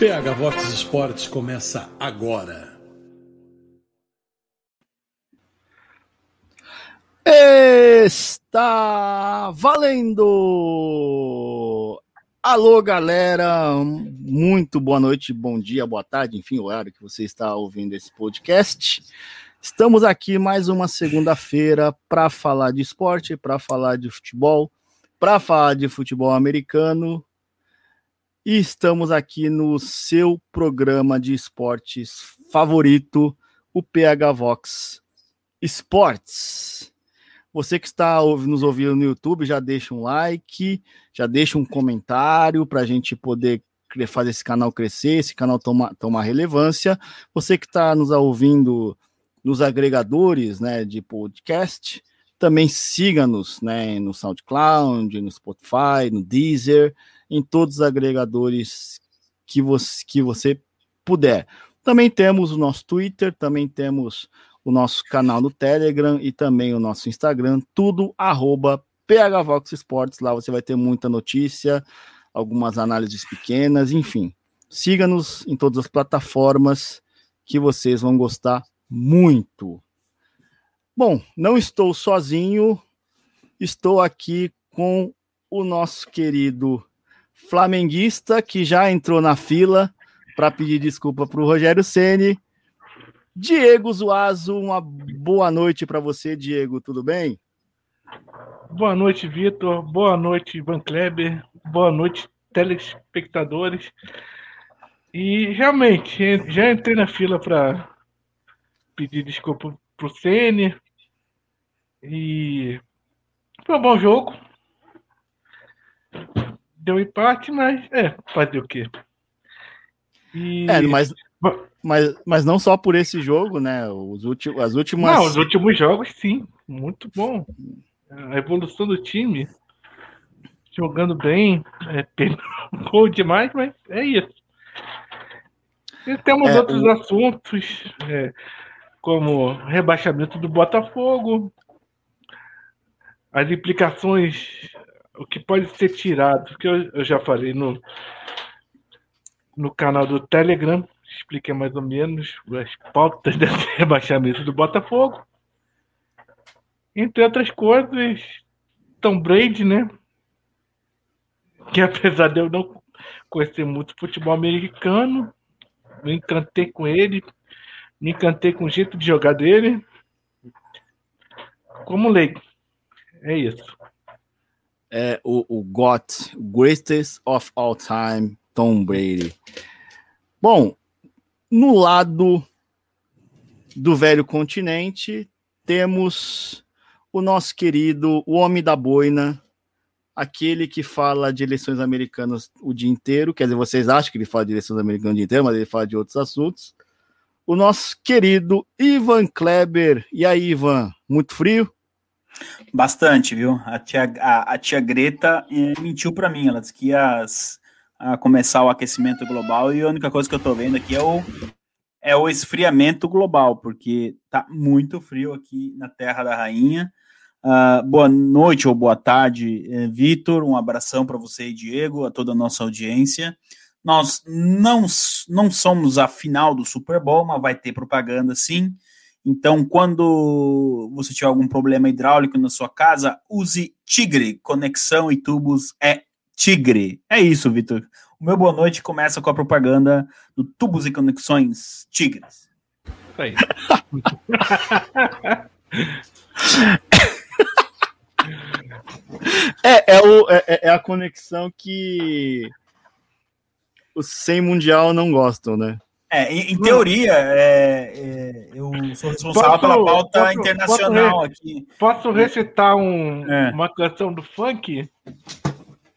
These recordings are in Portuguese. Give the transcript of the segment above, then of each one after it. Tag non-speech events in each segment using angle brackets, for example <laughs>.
PH Vox Esportes começa agora. Está valendo! Alô, galera! Muito boa noite, bom dia, boa tarde, enfim, o horário que você está ouvindo esse podcast. Estamos aqui mais uma segunda-feira para falar de esporte, para falar de futebol, para falar de futebol americano e estamos aqui no seu programa de esportes favorito, o PH Vox Esportes. Você que está nos ouvindo no YouTube, já deixa um like, já deixa um comentário para a gente poder fazer esse canal crescer, esse canal tomar, tomar relevância. Você que está nos ouvindo nos agregadores né, de podcast, também siga-nos né, no SoundCloud, no Spotify, no Deezer em todos os agregadores que você, que você puder. Também temos o nosso Twitter, também temos o nosso canal no Telegram e também o nosso Instagram, tudo arroba PHVox Esportes. Lá você vai ter muita notícia, algumas análises pequenas, enfim. Siga-nos em todas as plataformas que vocês vão gostar muito. Bom, não estou sozinho, estou aqui com o nosso querido flamenguista que já entrou na fila para pedir desculpa para o Rogério Ceni. Diego Zuazo, uma boa noite para você, Diego, tudo bem? Boa noite, Vitor. Boa noite, Ivan Kleber. Boa noite, telespectadores. E realmente, já entrei na fila para pedir desculpa para o Ceni. E foi um bom jogo deu empate, mas é, fazer o quê? E... É, mas, mas, mas não só por esse jogo, né? Os últimos, as últimas. Não, os últimos jogos, sim. Muito bom. A evolução do time. Jogando bem. É, <laughs> gol demais, mas é isso. E temos é, outros o... assuntos, é, como rebaixamento do Botafogo, as implicações o que pode ser tirado, que eu, eu, já falei no, no canal do Telegram, expliquei mais ou menos as pautas <laughs> desse rebaixamento do Botafogo. Entre outras coisas, Tom Brady, né? Que apesar de eu não conhecer muito futebol americano, me encantei com ele, me encantei com o jeito de jogar dele. Como leigo. É isso é o, o GOT, Greatest of All Time, Tom Brady. Bom, no lado do velho continente, temos o nosso querido, o homem da boina, aquele que fala de eleições americanas o dia inteiro, quer dizer, vocês acham que ele fala de eleições americanas o dia inteiro, mas ele fala de outros assuntos. O nosso querido Ivan Kleber. E aí, Ivan, muito frio? Bastante, viu? A tia, a, a tia Greta eh, mentiu para mim. Ela disse que ia a começar o aquecimento global e a única coisa que eu tô vendo aqui é o, é o esfriamento global, porque tá muito frio aqui na Terra da Rainha. Uh, boa noite ou boa tarde, eh, Vitor. Um abração para você e Diego, a toda a nossa audiência. Nós não, não somos a final do Super Bowl, mas vai ter propaganda sim. Então, quando você tiver algum problema hidráulico na sua casa, use Tigre. Conexão e tubos é Tigre. É isso, Vitor. O meu boa noite começa com a propaganda do Tubos e Conexões Tigres. Aí. <laughs> é, é, o, é, é a conexão que os 100 mundial não gostam, né? É, em, em teoria, é, é, eu sou responsável posso, pela pauta posso, internacional posso aqui. Posso recitar um, é. uma canção do funk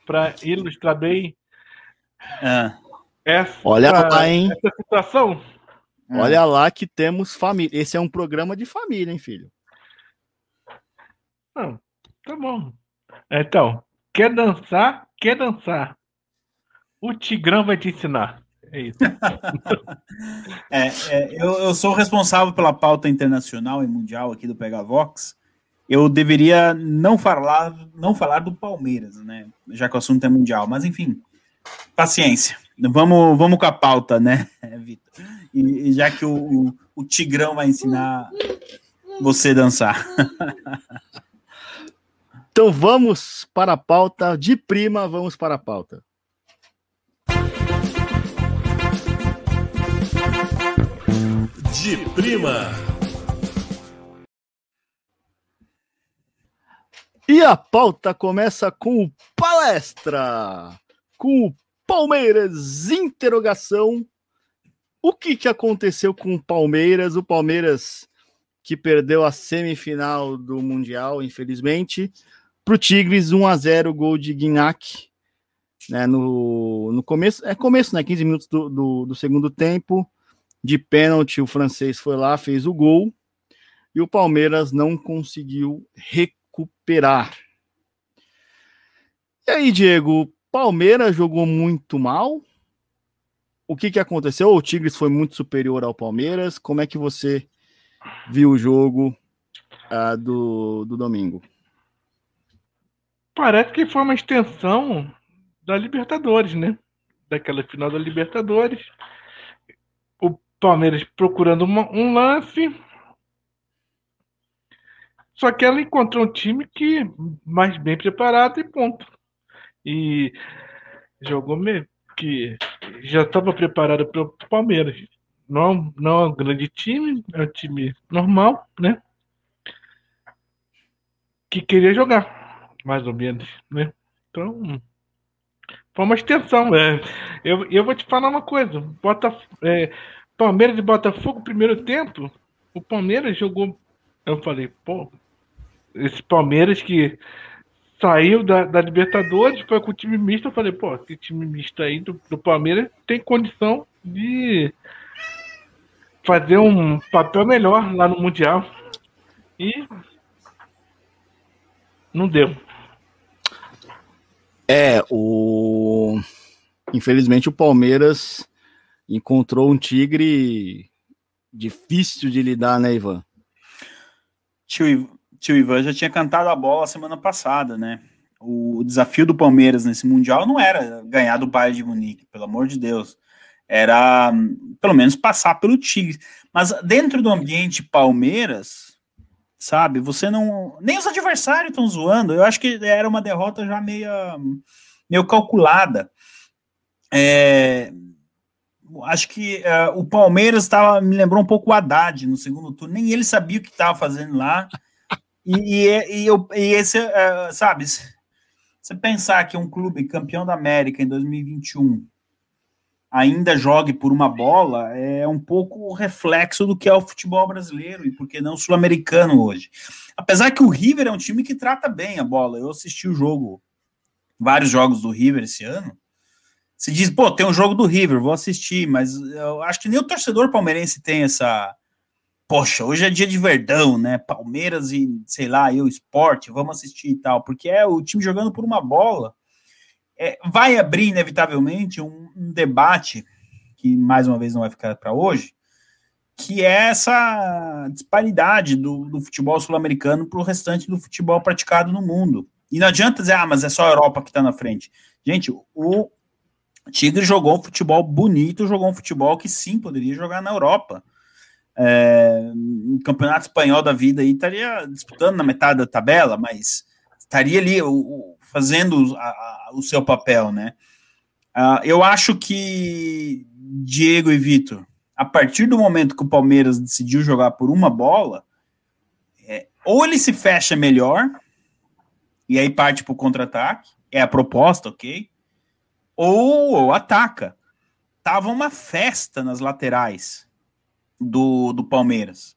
para ilustrar bem é. essa, Olha lá, hein? essa situação? É. Olha lá que temos família. Esse é um programa de família, hein, filho? Não, tá bom. Então, quer dançar? Quer dançar? O Tigrão vai te ensinar. É isso. <laughs> é, é, eu, eu, sou responsável pela pauta internacional e mundial aqui do Pegavox. Eu deveria não falar, não falar do Palmeiras, né? Já que o assunto é mundial. Mas enfim, paciência. Vamos, vamos com a pauta, né, <laughs> Vitor? E, e, já que o, o, o Tigrão vai ensinar você a dançar. <laughs> Então vamos para a pauta de prima, vamos para a pauta. De prima. E a pauta começa com o palestra, com o Palmeiras interrogação. O que, que aconteceu com o Palmeiras? O Palmeiras que perdeu a semifinal do Mundial, infelizmente, para o Tigres, 1 a 0 gol de Guignac. Né, no, no começo, é começo, né? 15 minutos do, do, do segundo tempo. De pênalti, o francês foi lá, fez o gol. E o Palmeiras não conseguiu recuperar. E aí, Diego, Palmeiras jogou muito mal. O que, que aconteceu? O Tigres foi muito superior ao Palmeiras. Como é que você viu o jogo uh, do, do domingo? Parece que foi uma extensão da Libertadores, né? Daquela final da Libertadores. O Palmeiras procurando uma, um lance. Só que ela encontrou um time que mais bem preparado e ponto. E jogou mesmo, que já estava preparado para o Palmeiras. Não, não é um grande time, é um time normal, né? Que queria jogar mais ou menos, né? Então, foi uma extensão. É. Eu, eu vou te falar uma coisa: Bota, é, Palmeiras e Botafogo, primeiro tempo, o Palmeiras jogou. Eu falei, pô, esse Palmeiras que saiu da, da Libertadores, foi com o time misto. Eu falei, pô, esse time misto aí do, do Palmeiras tem condição de fazer um papel melhor lá no Mundial. E não deu. É, o. Infelizmente o Palmeiras encontrou um tigre difícil de lidar, né, Ivan? Tio, tio Ivan já tinha cantado a bola semana passada, né? O desafio do Palmeiras nesse Mundial não era ganhar do Bayern de Munique, pelo amor de Deus. Era, pelo menos, passar pelo Tigre. Mas dentro do ambiente Palmeiras, sabe? Você não. Nem os adversários estão zoando. Eu acho que era uma derrota já meio, meio calculada. É, acho que uh, o Palmeiras tava, me lembrou um pouco o Haddad no segundo turno. Nem ele sabia o que estava fazendo lá. E, e, e, eu, e esse, uh, sabe? Você pensar que um clube campeão da América em 2021 ainda jogue por uma bola é um pouco o reflexo do que é o futebol brasileiro e por que não sul-americano hoje. Apesar que o River é um time que trata bem a bola. Eu assisti o jogo, vários jogos do River esse ano. Se diz, pô, tem um jogo do River, vou assistir, mas eu acho que nem o torcedor palmeirense tem essa. Poxa, hoje é dia de verdão, né? Palmeiras e, sei lá, eu, esporte, vamos assistir e tal, porque é o time jogando por uma bola é, vai abrir, inevitavelmente, um, um, debate, que mais uma vez não vai ficar para hoje, que é essa disparidade do, do futebol sul-americano para o restante do futebol praticado no mundo. E não adianta dizer, ah, mas é só a Europa que está na frente. Gente, o Tigre jogou um futebol bonito, jogou um futebol que sim poderia jogar na Europa. É, um campeonato espanhol da vida aí estaria disputando na metade da tabela, mas estaria ali o, o, fazendo a, a, o seu papel, né? Uh, eu acho que Diego e Vitor, a partir do momento que o Palmeiras decidiu jogar por uma bola, é, ou ele se fecha melhor e aí parte para o contra-ataque, é a proposta, ok? Ou, ou ataca. Tava uma festa nas laterais do, do Palmeiras.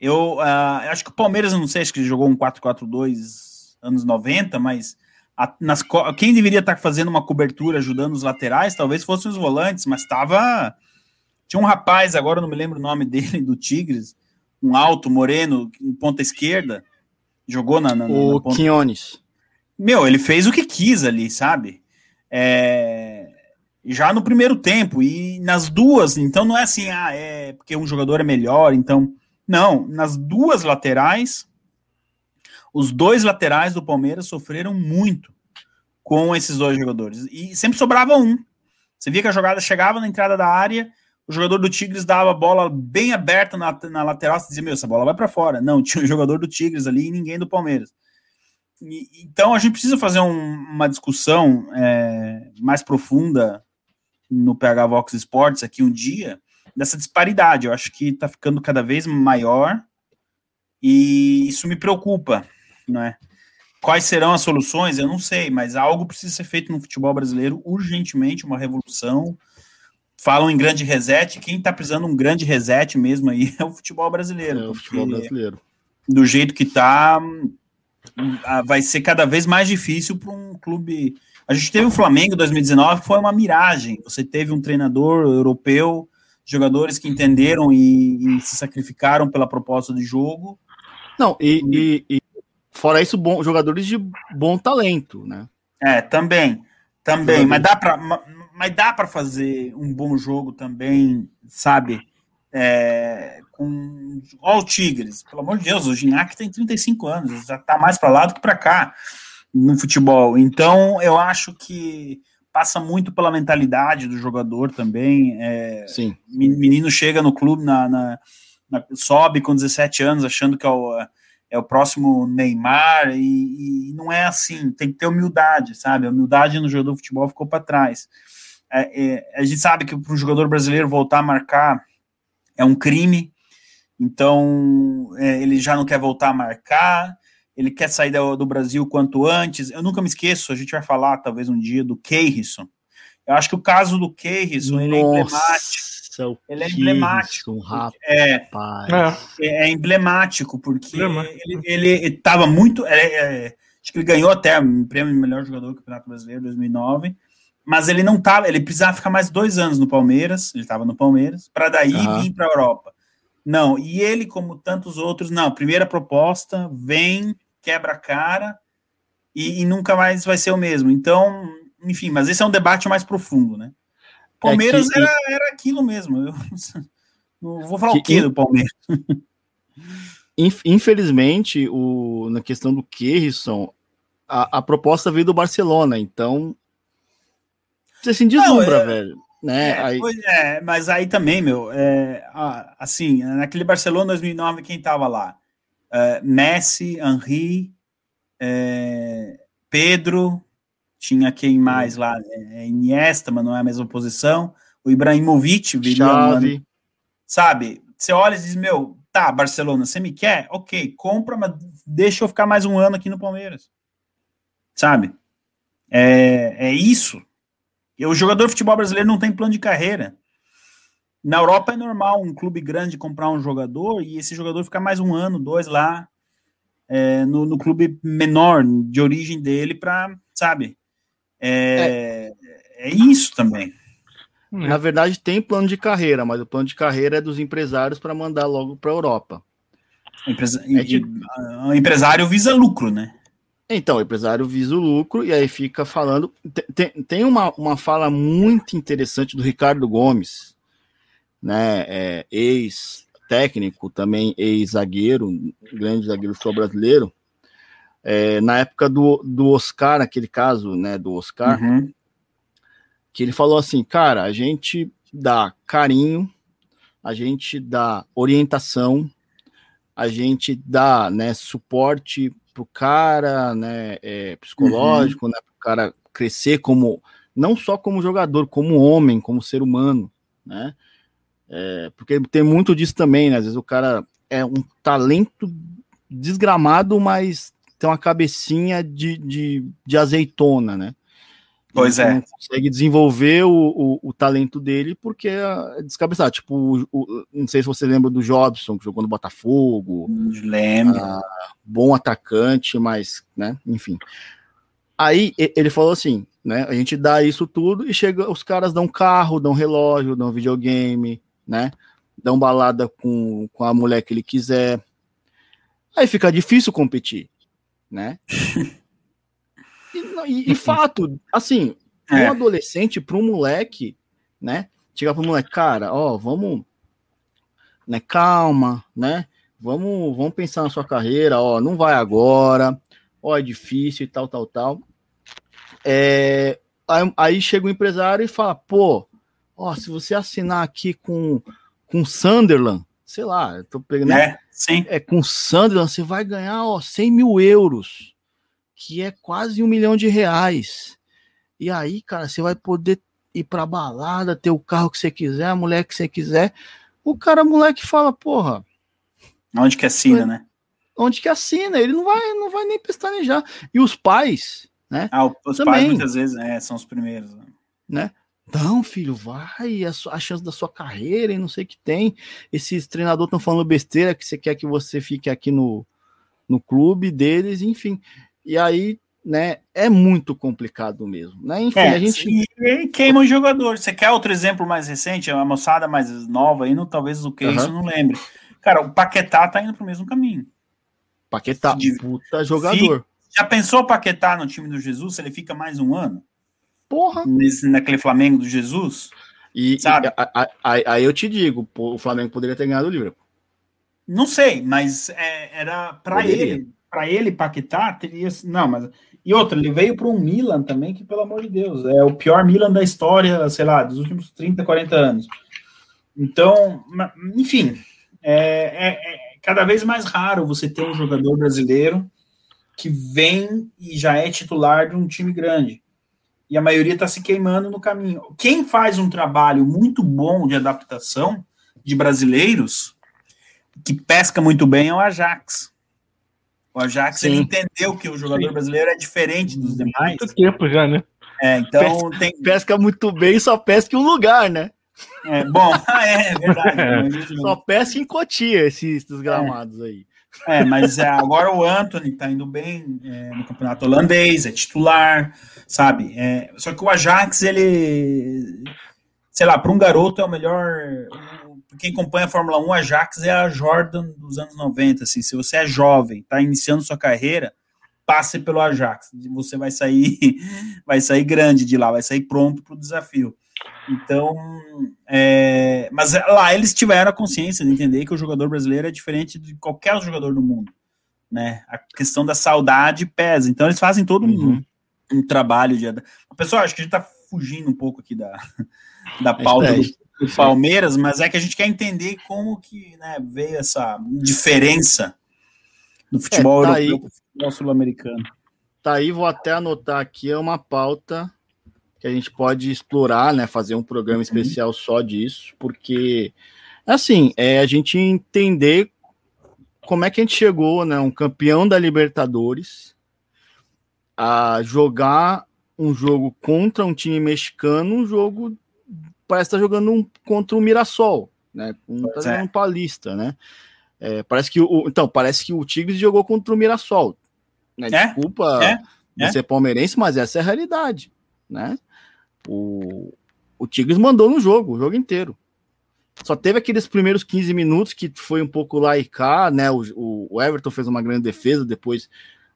Eu uh, acho que o Palmeiras, não sei, acho que jogou um 4-4-2 anos 90, mas a, nas, quem deveria estar fazendo uma cobertura ajudando os laterais talvez fossem os volantes, mas estava. Tinha um rapaz, agora não me lembro o nome <laughs> dele, do Tigres, um alto, moreno, em ponta esquerda, jogou na. na o na ponta... Quinones. Meu, ele fez o que quis ali, sabe? É... já no primeiro tempo e nas duas, então não é assim, ah, é porque um jogador é melhor, então não, nas duas laterais, os dois laterais do Palmeiras sofreram muito com esses dois jogadores e sempre sobrava um. Você via que a jogada chegava na entrada da área, o jogador do Tigres dava a bola bem aberta na, na lateral, você dizia, meu, essa bola vai para fora. Não, <laughs> tinha um jogador do Tigres ali e ninguém do Palmeiras. E, então a gente precisa fazer um, uma discussão é, mais profunda no PH Vox Sports aqui um dia, dessa disparidade. Eu acho que está ficando cada vez maior e isso me preocupa, não é? Quais serão as soluções? Eu não sei, mas algo precisa ser feito no futebol brasileiro urgentemente, uma revolução. Falam em grande reset, quem está precisando de um grande reset mesmo aí <laughs> é o futebol brasileiro. É o futebol brasileiro. Do jeito que está, vai ser cada vez mais difícil para um clube a gente teve o Flamengo em 2019, que foi uma miragem. Você teve um treinador europeu, jogadores que entenderam e, e se sacrificaram pela proposta de jogo. Não, e, e, e fora isso, bom, jogadores de bom talento, né? É, também. Também, mas dá para mas dá para fazer um bom jogo também, sabe? É, com ó, o Tigres, pelo amor de Deus, o Ginac tem 35 anos, já tá mais para lá do que para cá no futebol. Então, eu acho que passa muito pela mentalidade do jogador também. É, Sim. Menino chega no clube, na, na, na, sobe com 17 anos, achando que é o, é o próximo Neymar, e, e, não é assim. Tem que ter humildade, sabe? A humildade no jogador de futebol ficou para trás. É, é, a gente sabe que para um jogador brasileiro voltar a marcar é um crime, então é, ele já não quer voltar a marcar ele quer sair do, do, Brasil quanto antes. Eu nunca me esqueço, a gente vai falar talvez um dia do Keirson. Eu acho que o caso do Keirson ele é emblemático. Ele é emblemático. É, é, é, emblemático, porque ele estava muito. É, é, acho que ele ganhou até o prêmio de melhor jogador do Campeonato Brasileiro 2009 mas ele não tava, ele precisava ficar mais dois anos no Palmeiras, ele estava no Palmeiras, para daí uhum. vir para a Europa. Não, e ele, como tantos outros, não, primeira proposta, vem, quebra a cara e, e, nunca mais vai ser o mesmo. Então, enfim, mas esse é um debate mais profundo, né? Palmeiras é que, era, era aquilo mesmo. Eu <laughs> não vou falar que, o quê do Palmeiras? Infelizmente, o, na questão do Kerrison, a, a proposta veio do Barcelona, então você se deslumbra, não, é, velho. Né? É, aí... é, mas aí também, meu, é, assim, naquele Barcelona 2009, quem tava lá? Uh, Messi, Henri, é, Pedro, tinha quem mais lá? É, Iniesta, mas não é a mesma posição. O Ibrahimovic viria Chave. sabe? Você olha e diz, meu, tá, Barcelona, você me quer? Ok, compra, mas deixa eu ficar mais um ano aqui no Palmeiras. Sabe? É, é isso. E o jogador de futebol brasileiro não tem plano de carreira. Na Europa é normal um clube grande comprar um jogador e esse jogador ficar mais um ano, dois lá, é, no, no, clube menor de origem dele para, sabe? É, é. é, isso também. Na verdade, tem plano de carreira, mas o plano de carreira é dos empresários para mandar logo para a Europa. Empresa... É tipo... O empresário visa lucro, né? Então, o empresário visa o lucro e aí fica falando. Tem, tem uma, uma fala muito interessante do Ricardo Gomes, né? É, ex-técnico, também ex-zagueiro, grande zagueiro sul brasileiro. É, na época do, do Oscar, aquele caso, né? Do Oscar, uhum. que ele falou assim: cara, a gente dá carinho, a gente dá orientação, a gente dá né, suporte pro cara, né, é, psicológico, uhum. né, pro cara crescer como não só como jogador, como homem, como ser humano, né? É, porque tem muito disso também, né? Às vezes o cara é um talento desgramado, mas tem uma cabecinha de, de, de azeitona, né? Pois é. Não consegue desenvolver o, o, o, talento dele porque é descabeçado. Tipo, o, não sei se você lembra do Jobson, que jogou no Botafogo. Lembro. Ah, bom atacante, mas, né, enfim. Aí ele falou assim, né, a gente dá isso tudo e chega, os caras dão carro, dão relógio, dão videogame, né, dão balada com, com a mulher que ele quiser. Aí fica difícil competir, né? <laughs> E, e, e fato, assim, é. um adolescente, para um moleque, né? Chegar para o moleque, cara, ó, vamos, né? Calma, né? Vamos, vamos pensar na sua carreira, ó, não vai agora, ó, é difícil e tal, tal, tal. É, aí, aí chega o empresário e fala, pô, ó, se você assinar aqui com, com Sunderland, sei lá, eu tô pegando. É, sim. É, com Sunderland, você vai ganhar, ó, 100 mil euros, que é quase um milhão de reais. E aí, cara, você vai poder ir pra balada, ter o carro que você quiser, a mulher que você quiser. O cara, moleque, fala, porra, Onde que assina, né? Onde que assina, ele não vai, não vai nem pestanejar. E os pais, né? Ah, os também, pais muitas vezes é, são os primeiros. Né? Não, filho, vai, a, a, chance da sua carreira e não sei o que tem. Esses treinadores estão falando besteira que você quer que você fique aqui no, no clube deles, enfim. E aí, né, é muito complicado mesmo, né? Enfim, é, a gente. E, queima o jogador. Você quer outro exemplo mais recente? A moçada mais nova aí, não, talvez o que uhum. isso não lembre. Cara, o Paquetá tá indo pro mesmo caminho. Paquetá, de, puta jogador. já pensou Paquetá no time do Jesus? Se ele fica mais um ano? Porra. Nesse, naquele Flamengo do Jesus? E, sabe? aí eu te digo, o Flamengo poderia ter ganhado o Liverpool. Não sei, mas é, era para ele, para ele Paquetá teria, não, mas e outra, ele veio para um Milan também que pelo amor de Deus, é o pior Milan da história, sei lá, dos últimos 30, 40 anos. Então, enfim, é, é, é, cada vez mais raro você ter um jogador brasileiro que vem e já é titular de um time grande. E a maioria está se queimando no caminho. Quem faz um trabalho muito bom de adaptação de brasileiros, que pesca muito bem, é o Ajax. O Ajax ele entendeu que o jogador Sim. brasileiro é diferente dos demais. Muito tempo já, né? É, então pesca, tem... pesca muito bem, só pesca em um lugar, né? É, bom, <laughs> é, é verdade. <laughs> Só peça em Cotia esses, esses gramados é. aí. É, mas é, agora o Anthony tá indo bem é, no campeonato holandês, é titular, sabe? É, só que o Ajax, ele, sei lá, para um garoto é o melhor. Quem acompanha a Fórmula 1, o Ajax é a Jordan dos anos 90. Assim, se você é jovem, tá iniciando sua carreira, passe pelo Ajax. Você vai sair, <laughs> vai sair grande de lá, vai sair pronto para o desafio. Então, é, mas lá eles tiveram a consciência de entender que o jogador brasileiro é diferente de qualquer jogador do mundo, né? A questão da saudade pesa. Então eles fazem todo uhum. um, um, trabalho de. Pessoal, acho que a gente tá fugindo um pouco aqui da, <laughs> da pauta do, do, Palmeiras, mas é que a gente quer entender como que né, veio essa diferença do futebol é, tá europeu para o futebol sul-americano. Tá aí, vou até anotar aqui, é uma pauta que a gente pode explorar, né? Fazer um programa uhum. especial só disso, porque assim, é a gente entender como é que a gente chegou, né? Um campeão da Libertadores a jogar um jogo contra um time mexicano, um jogo parece estar tá jogando um, contra o Mirassol, né? Um, tá é. um palista, né? É, parece que o, então parece que o Tigres jogou contra o Mirassol. Né? É? Desculpa é? é? ser palmeirense, mas essa é a realidade, né? O, o Tigres mandou no jogo, o jogo inteiro. Só teve aqueles primeiros 15 minutos que foi um pouco lá e cá, né? O, o Everton fez uma grande defesa, depois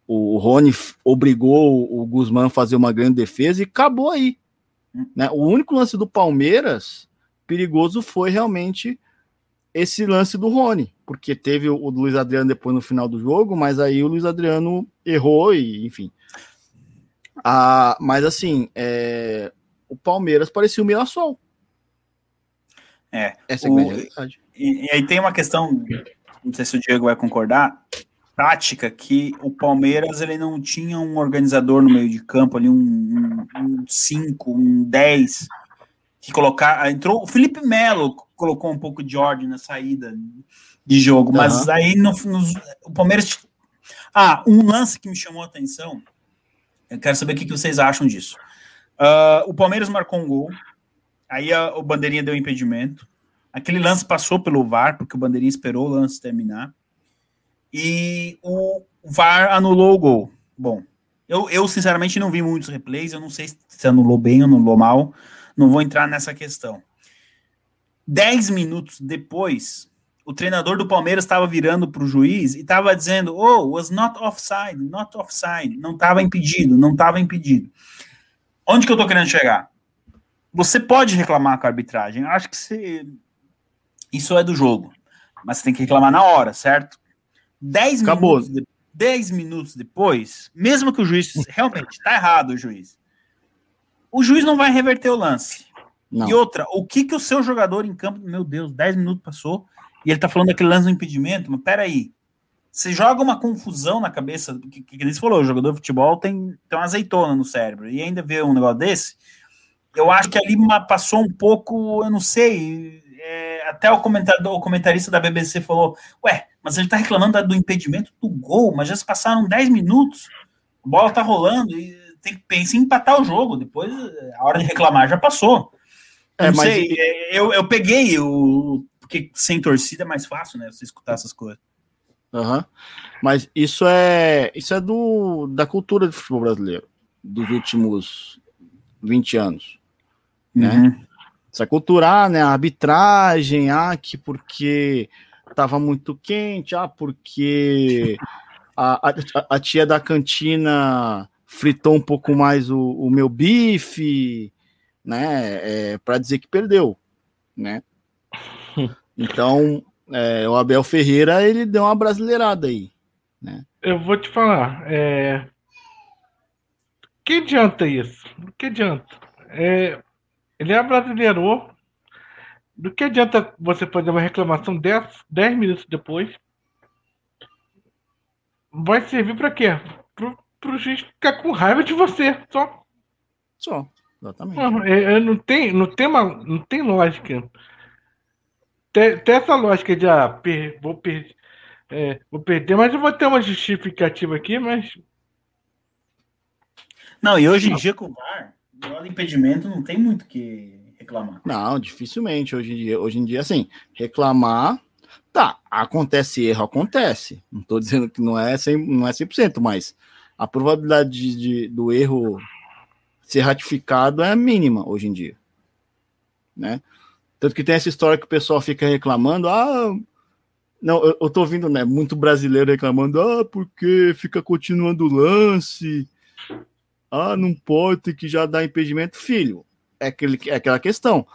o Rony obrigou o Guzmán a fazer uma grande defesa e acabou aí. Né? O único lance do Palmeiras perigoso foi realmente esse lance do Rony, porque teve o, Luiz Adriano depois no final do jogo, mas aí o Luiz Adriano errou e enfim. Ah, mas assim, é, o Palmeiras parecia o Mirassol. É. Essa é a realidade. E, e, aí tem uma questão, não sei se o Diego vai concordar, tática, que o Palmeiras ele não tinha um organizador no meio de campo ali, um 5, um 10, um que colocar. Entrou o Felipe Melo colocou um pouco de ordem na saída de jogo, uhum. mas aí no, no, o Palmeiras. Ah, um lance que me chamou a atenção. Eu quero saber o que vocês acham disso. Uh, o Palmeiras marcou um gol, aí a, o Bandeirinha deu impedimento. Aquele lance passou pelo VAR, porque o Bandeirinha esperou o lance terminar. E o VAR anulou o gol. Bom, eu, eu sinceramente não vi muitos replays, eu não sei se anulou bem ou anulou mal, não vou entrar nessa questão. Dez minutos depois, o treinador do Palmeiras estava virando para o juiz e estava dizendo: Oh, was not offside, not offside, não estava impedido, não estava impedido. Onde que eu tô querendo chegar? Você pode reclamar com a arbitragem. Eu acho que você... isso é do jogo. Mas você tem que reclamar na hora, certo? 10 minutos, de... 10 minutos depois, mesmo que o juiz realmente tá errado, o juiz. O juiz não vai reverter o lance. Não. E outra, o que que o seu jogador em campo, meu Deus, 10 minutos passou e ele tá falando daquele lance do impedimento, mas peraí, você joga uma confusão na cabeça, que, que, você falou, o jogador de futebol tem, tem uma azeitona no cérebro, e ainda vê um negócio desse, eu acho que ali passou um pouco, eu não sei, é, até o, o comentarista da BBC falou, ué, mas ele tá reclamando do impedimento do gol, mas já se passaram 10 minutos, a bola tá rolando, e tem que pensar em empatar o jogo, depois a hora de reclamar já passou. Eu é, não sei, é, eu, eu peguei o... Porque sem torcida é mais fácil, né, você escutar essas coisas. Uhum. Mas isso é isso é do, da cultura do futebol brasileiro dos últimos 20 anos. Né? Uhum. Essa cultura, ah, né? A arbitragem, ah, que porque estava muito quente, ah, porque a, a, a, tia da cantina fritou um pouco mais o, o meu bife, né? É, para dizer que perdeu, né? <laughs> Então, é, o Abel Ferreira ele deu uma brasileirada aí. Né? Eu vou te falar. É... Que adianta isso? Que adianta? É... Ele é brasileiro. Do que adianta você fazer uma reclamação 10, 10 minutos depois? Vai servir para quê? Pro, pro juiz ficar com raiva de você. Só. Só. Exatamente. Não, é, é, não, tem, não, tem uma, não tem lógica tem, tem essa lógica de ah, per, vou, per, é, vou perder, mas eu vou ter uma justificativa aqui, mas. Não, e hoje em dia com o VAR, o impedimento não tem muito que reclamar. Não, dificilmente. Hoje em dia, hoje em dia assim, reclamar. Tá, acontece erro, acontece. Não estou dizendo que não é 100%, não é 100% mas a probabilidade de, de, do erro ser ratificado é mínima hoje em dia. Né? Tanto que tem essa história que o pessoal fica reclamando, ah, não, eu, eu tô ouvindo, né, muito brasileiro reclamando, ah, porque fica continuando o lance, ah, não pode, ter que já dar impedimento. Filho, é, aquele, é aquela questão,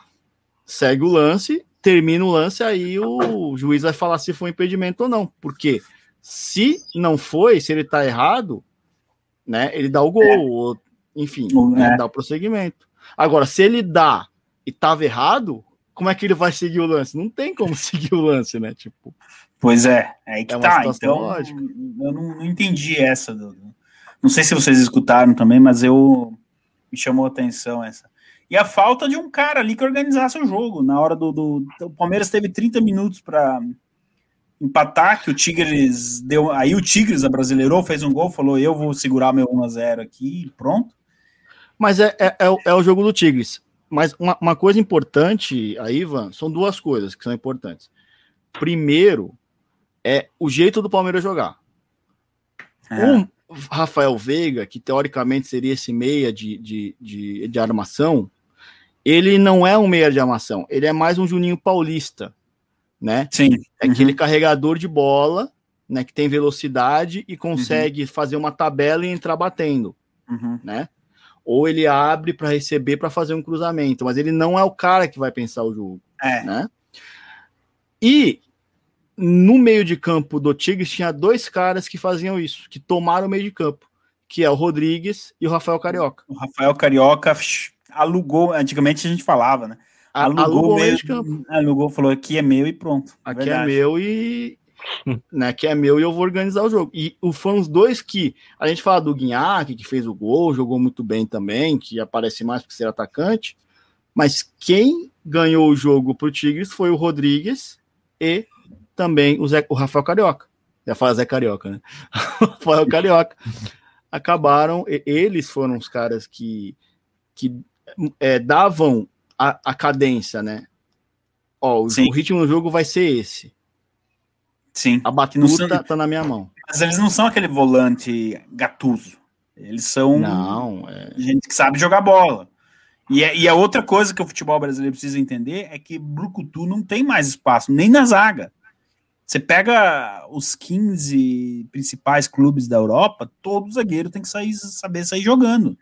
segue o lance, termina o lance, aí o juiz vai falar se foi impedimento ou não, porque se não foi, se ele tá errado, né, ele dá o gol, é. ou, enfim, é. né, dá o prosseguimento. Agora, se ele dá e tava errado, como é que ele vai seguir o lance? Não tem como <laughs> seguir o lance, né? Tipo. Pois é, é aí que é tá. Então, lógica. eu não, não, entendi essa. Do, não sei se vocês escutaram também, mas eu me chamou a atenção essa. E a falta de um cara ali que organizasse o jogo. Na hora do. do o Palmeiras teve 30 minutos para empatar, que o Tigres deu. Aí o Tigres a brasileirou, fez um gol, falou: eu vou segurar meu 1x0 aqui, pronto. Mas é, é, é, é o jogo do Tigres. Mas uma, uma coisa importante aí, Ivan, são duas coisas que são importantes. Primeiro, é o jeito do Palmeiras jogar. É. O Rafael Veiga, que teoricamente seria esse meia de, de, de, de, armação, ele não é um meia de armação, ele é mais um Juninho Paulista, né? Sim. É uhum. aquele carregador de bola, né, que tem velocidade e consegue uhum. fazer uma tabela e entrar batendo, uhum. né? Ou ele abre para receber para fazer um cruzamento, mas ele não é o cara que vai pensar o jogo, é. né? E no meio de campo do Tigres tinha dois caras que faziam isso, que tomaram o meio de campo, que é o Rodrigues e o Rafael Carioca. O Rafael Carioca alugou, antigamente a gente falava, né? Alugou, alugou meio de campo. Alugou, falou aqui é meu e pronto. Aqui é verdade. é meu e, <laughs> né, que é meu e eu vou organizar o jogo. E foram os dois que a gente fala do Guinhaque, que fez o gol, jogou muito bem também, que aparece mais porque ser atacante, mas quem ganhou o jogo para o Tigres foi o Rodrigues e também o, Zé, o Rafael Carioca. Já fala Zé Carioca, né? <laughs> Rafael Carioca. <laughs> Acabaram, eles foram os caras que, que é, davam a, a cadência, né? Ó, o, o ritmo do jogo vai ser esse Sim. A batuta tá na minha mão. Mas eles não são aquele volante gatuso. Eles são não, é... gente que sabe jogar bola. E, é, e a outra coisa que o futebol brasileiro precisa entender é que Brucutu não tem mais espaço, nem na zaga. Você pega os 15 principais clubes da Europa, todo zagueiro tem que sair, saber sair jogando.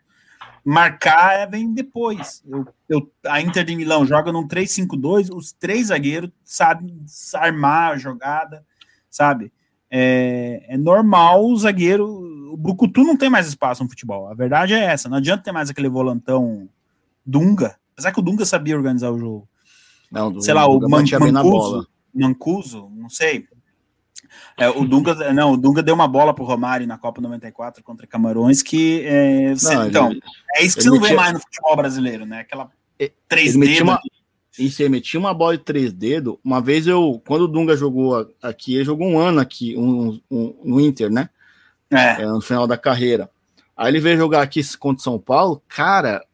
Marcar é, vem depois. Eu, eu, a Inter de Milão joga num 3-5-2, os três zagueiros sabem armar a jogada, sabe? É, é, normal o zagueiro. O Brucutu não tem mais espaço no futebol. A verdade é essa. Não adianta ter mais aquele volantão Dunga. Apesar que o Dunga sabia organizar o jogo. Não, Sei lá, o Man Mancuso, Mancuso, não sei. É, o Dunga, não, o Dunga deu uma bola pro Romário na Copa 94 contra Camarões que é, você, não, então ele, é isso que você não metia, vê mais no futebol brasileiro, né? Aquela três dedos. Uma, isso, ele metia uma bola de três dedos. Uma vez eu, quando o Dunga jogou aqui, ele jogou um ano aqui, um, um, no Inter, né? É. é. No final da carreira. Aí ele veio jogar aqui contra São Paulo, cara.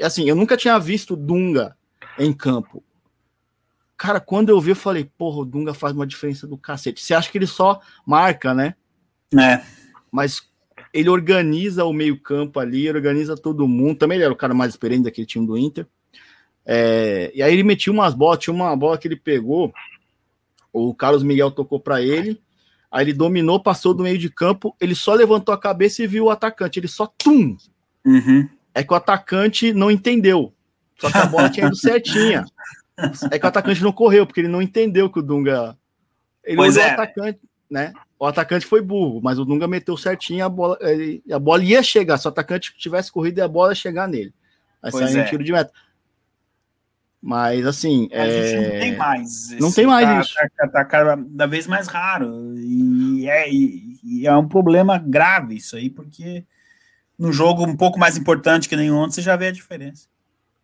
Assim, eu nunca tinha visto Dunga em campo. Cara, quando eu vi, eu falei, porra, o Dunga faz uma diferença do cacete. Você acha que ele só marca, né? É. Mas ele organiza o meio-campo ali, organiza todo mundo. Também ele era o cara mais experiente daquele time do Inter. É, e aí ele metia umas bolas, tinha uma bola que ele pegou, o Carlos Miguel tocou para ele, aí ele dominou, passou do meio de campo, ele só levantou a cabeça e viu o atacante, ele só tum. Uhum. É que o atacante não entendeu, só que a bola tinha ido certinha. É que o atacante não correu, porque ele não entendeu que o Dunga. Ele pois é. o atacante, né? O atacante foi burro, mas o Dunga meteu certinho a bola, a bola ia chegar. Se o atacante tivesse corrido, a bola ia chegar nele. Aí saiu é. um tiro de meta. Mas assim. A é... gente não tem mais. Não tem mais tá, isso. Tá, tá, cada vez mais raro. E é, e, e é um problema grave isso aí, porque no jogo um pouco mais importante que nenhum outro, você já vê a diferença.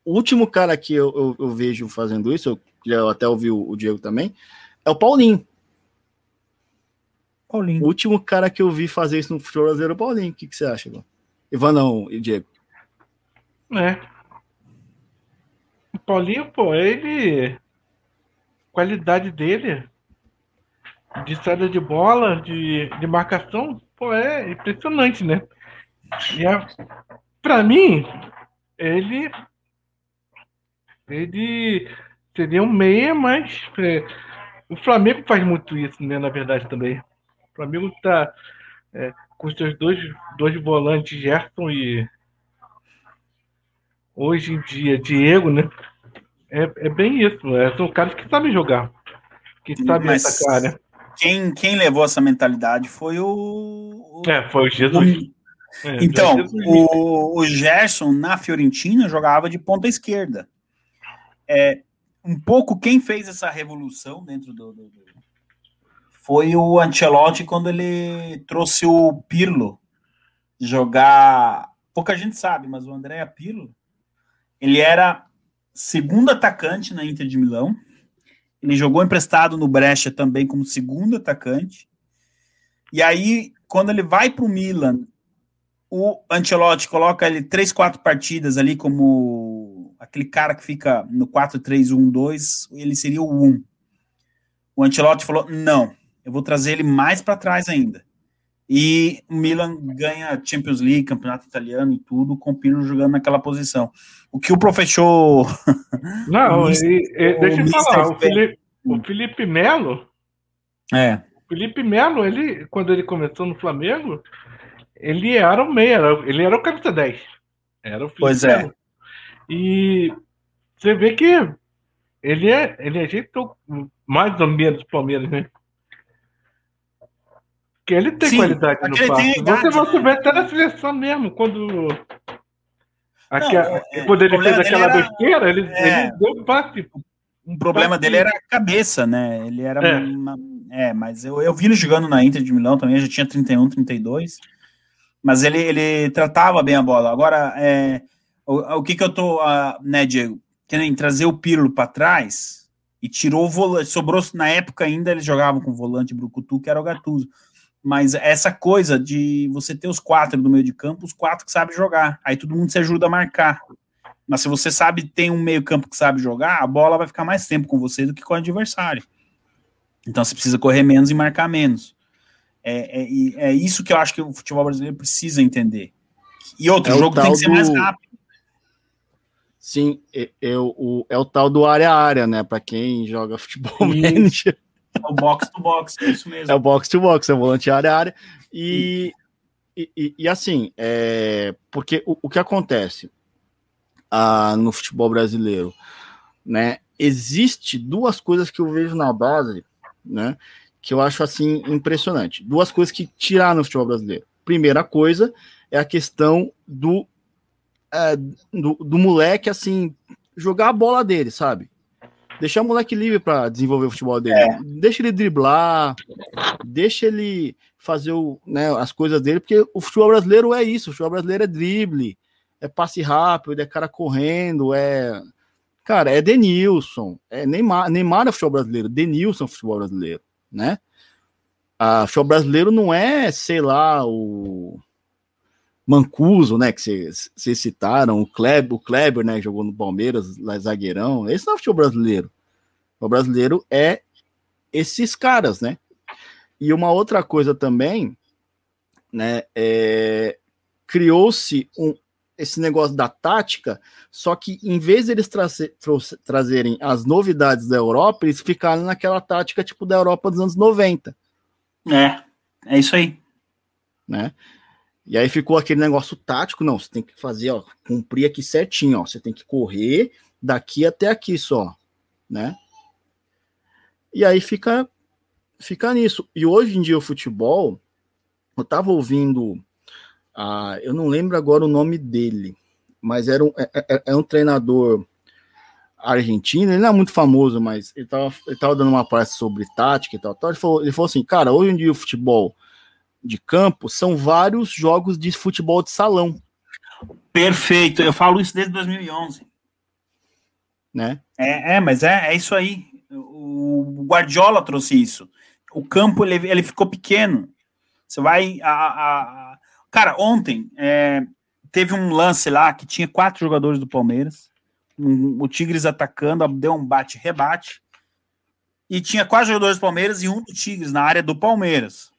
O último cara que eu, eu, eu vejo fazendo isso, eu, eu até ouvi o, o, Diego também, é o Paulinho. Paulinho. O último cara que eu vi fazer isso no futebol brasileiro é o Paulinho. O que, que você acha, Ivan? não, e Diego? É, Paulinho, pô, ele. Qualidade dele de saída de bola, de, de marcação, pô, é impressionante, né? E é, pra mim, ele. Ele seria um meia, mas é, o Flamengo faz muito isso, né? Na verdade, também. O Flamengo tá é, com seus dois, dois volantes, Gerson e hoje em dia, Diego, né? É, é bem isso, né? são caras que sabem jogar, que sabem Mas atacar, né? Quem, quem levou essa mentalidade foi o. É, foi o Jesus. O... É, então, Jesus. O, o Gerson na Fiorentina jogava de ponta esquerda. É, um pouco quem fez essa revolução dentro do, do, do, foi o Ancelotti quando ele trouxe o Pirlo jogar. Pouca gente sabe, mas o André Pirlo ele era segundo atacante na Inter de Milão. Ele jogou emprestado no Brescia também como segundo atacante. E aí, quando ele vai para o Milan, o Ancelotti coloca ele três, quatro partidas ali como aquele cara que fica no 4-3-1-2, ele seria o 1. O Ancelotti falou: não, eu vou trazer ele mais para trás ainda. E o Milan ganha Champions League, campeonato italiano e tudo, com o Pirlo jogando naquela posição. O que o professor. <laughs> Não, <laughs> e, e, deixa eu falar, o Felipe, o Felipe Melo. É. O Felipe Melo, ele, quando ele começou no Flamengo, ele era o meia, ele era o camisa 10. Era o Felipe pois é. Melo. E você vê que ele é, ele ajeitou mais ou menos o Palmeiras, né? Que ele tem Sim, qualidade no passe. Você, você vê até na seleção mesmo, quando. Não, é, quando ele fez aquela era, besteira, ele, é, ele deu passe. O problema dele era a cabeça, né? Ele era. É, uma, é mas eu, eu vi ele jogando na Inter de Milão também, já tinha 31, 32. Mas ele, ele tratava bem a bola. Agora, é, o, o que que eu tô, uh, né, Diego? Querendo trazer o Pirlo para trás e tirou o volante. Sobrou, na época ainda eles jogavam com o volante Brucutu, que era o Gattuso. Mas essa coisa de você ter os quatro no meio de campo, os quatro que sabem jogar. Aí todo mundo se ajuda a marcar. Mas se você sabe tem um meio campo que sabe jogar, a bola vai ficar mais tempo com você do que com o adversário. Então você precisa correr menos e marcar menos. É, é, é isso que eu acho que o futebol brasileiro precisa entender. E outro é jogo tem que ser do... mais rápido. Sim, é, é, o, é o tal do área a área, né? Para quem joga futebol <laughs> manager. É o box to box, é isso mesmo. É o box to box, é o volante área a área. E e, e, e assim, é, porque o, o que acontece ah, no futebol brasileiro, né? Existe duas coisas que eu vejo na base, né? Que eu acho assim impressionante. Duas coisas que tiraram no futebol brasileiro. Primeira coisa é a questão do, é, do, do moleque assim jogar a bola dele, sabe? Deixar o moleque livre para desenvolver o futebol dele. É. Deixa ele driblar, deixa ele fazer o, né, as coisas dele, porque o futebol brasileiro é isso, o futebol brasileiro é drible, é passe rápido, é cara correndo, é. Cara, é Denilson, é Neymar, Neymar é futebol brasileiro, Denilson é futebol brasileiro, né? A futebol brasileiro não é, sei lá, o Mancuso, né, que vocês citaram, o Kleber, o Kleber, né, jogou no Palmeiras, lá zagueirão. Esse não é o futebol brasileiro. O brasileiro é esses caras, né? E uma outra coisa também, né, é, criou-se um, esse negócio da tática, só que em vez de eles tra trazerem as novidades da Europa, eles ficaram naquela tática tipo da Europa dos anos 90. É, é isso aí. Né? E aí ficou aquele negócio tático, não, você tem que fazer, ó, cumprir aqui certinho, ó, você tem que correr daqui até aqui só, né? E aí fica fica nisso. E hoje em dia o futebol, eu tava ouvindo, ah, eu não lembro agora o nome dele, mas era um, é, é, é, é um treinador argentino, ele não é muito famoso, mas ele tava, ele tava dando uma palestra sobre tática e tal, tal ele, falou, ele falou assim, cara, hoje em dia o futebol de campo são vários jogos de futebol de salão. Perfeito, eu falo isso desde 2011. Né? É, é mas é, é isso aí. O Guardiola trouxe isso. O campo ele, ele ficou pequeno. Você vai. A, a. Cara, ontem é, teve um lance lá que tinha quatro jogadores do Palmeiras. Um, o Tigres atacando, deu um bate-rebate. E tinha quatro jogadores do Palmeiras e um do Tigres na área do Palmeiras.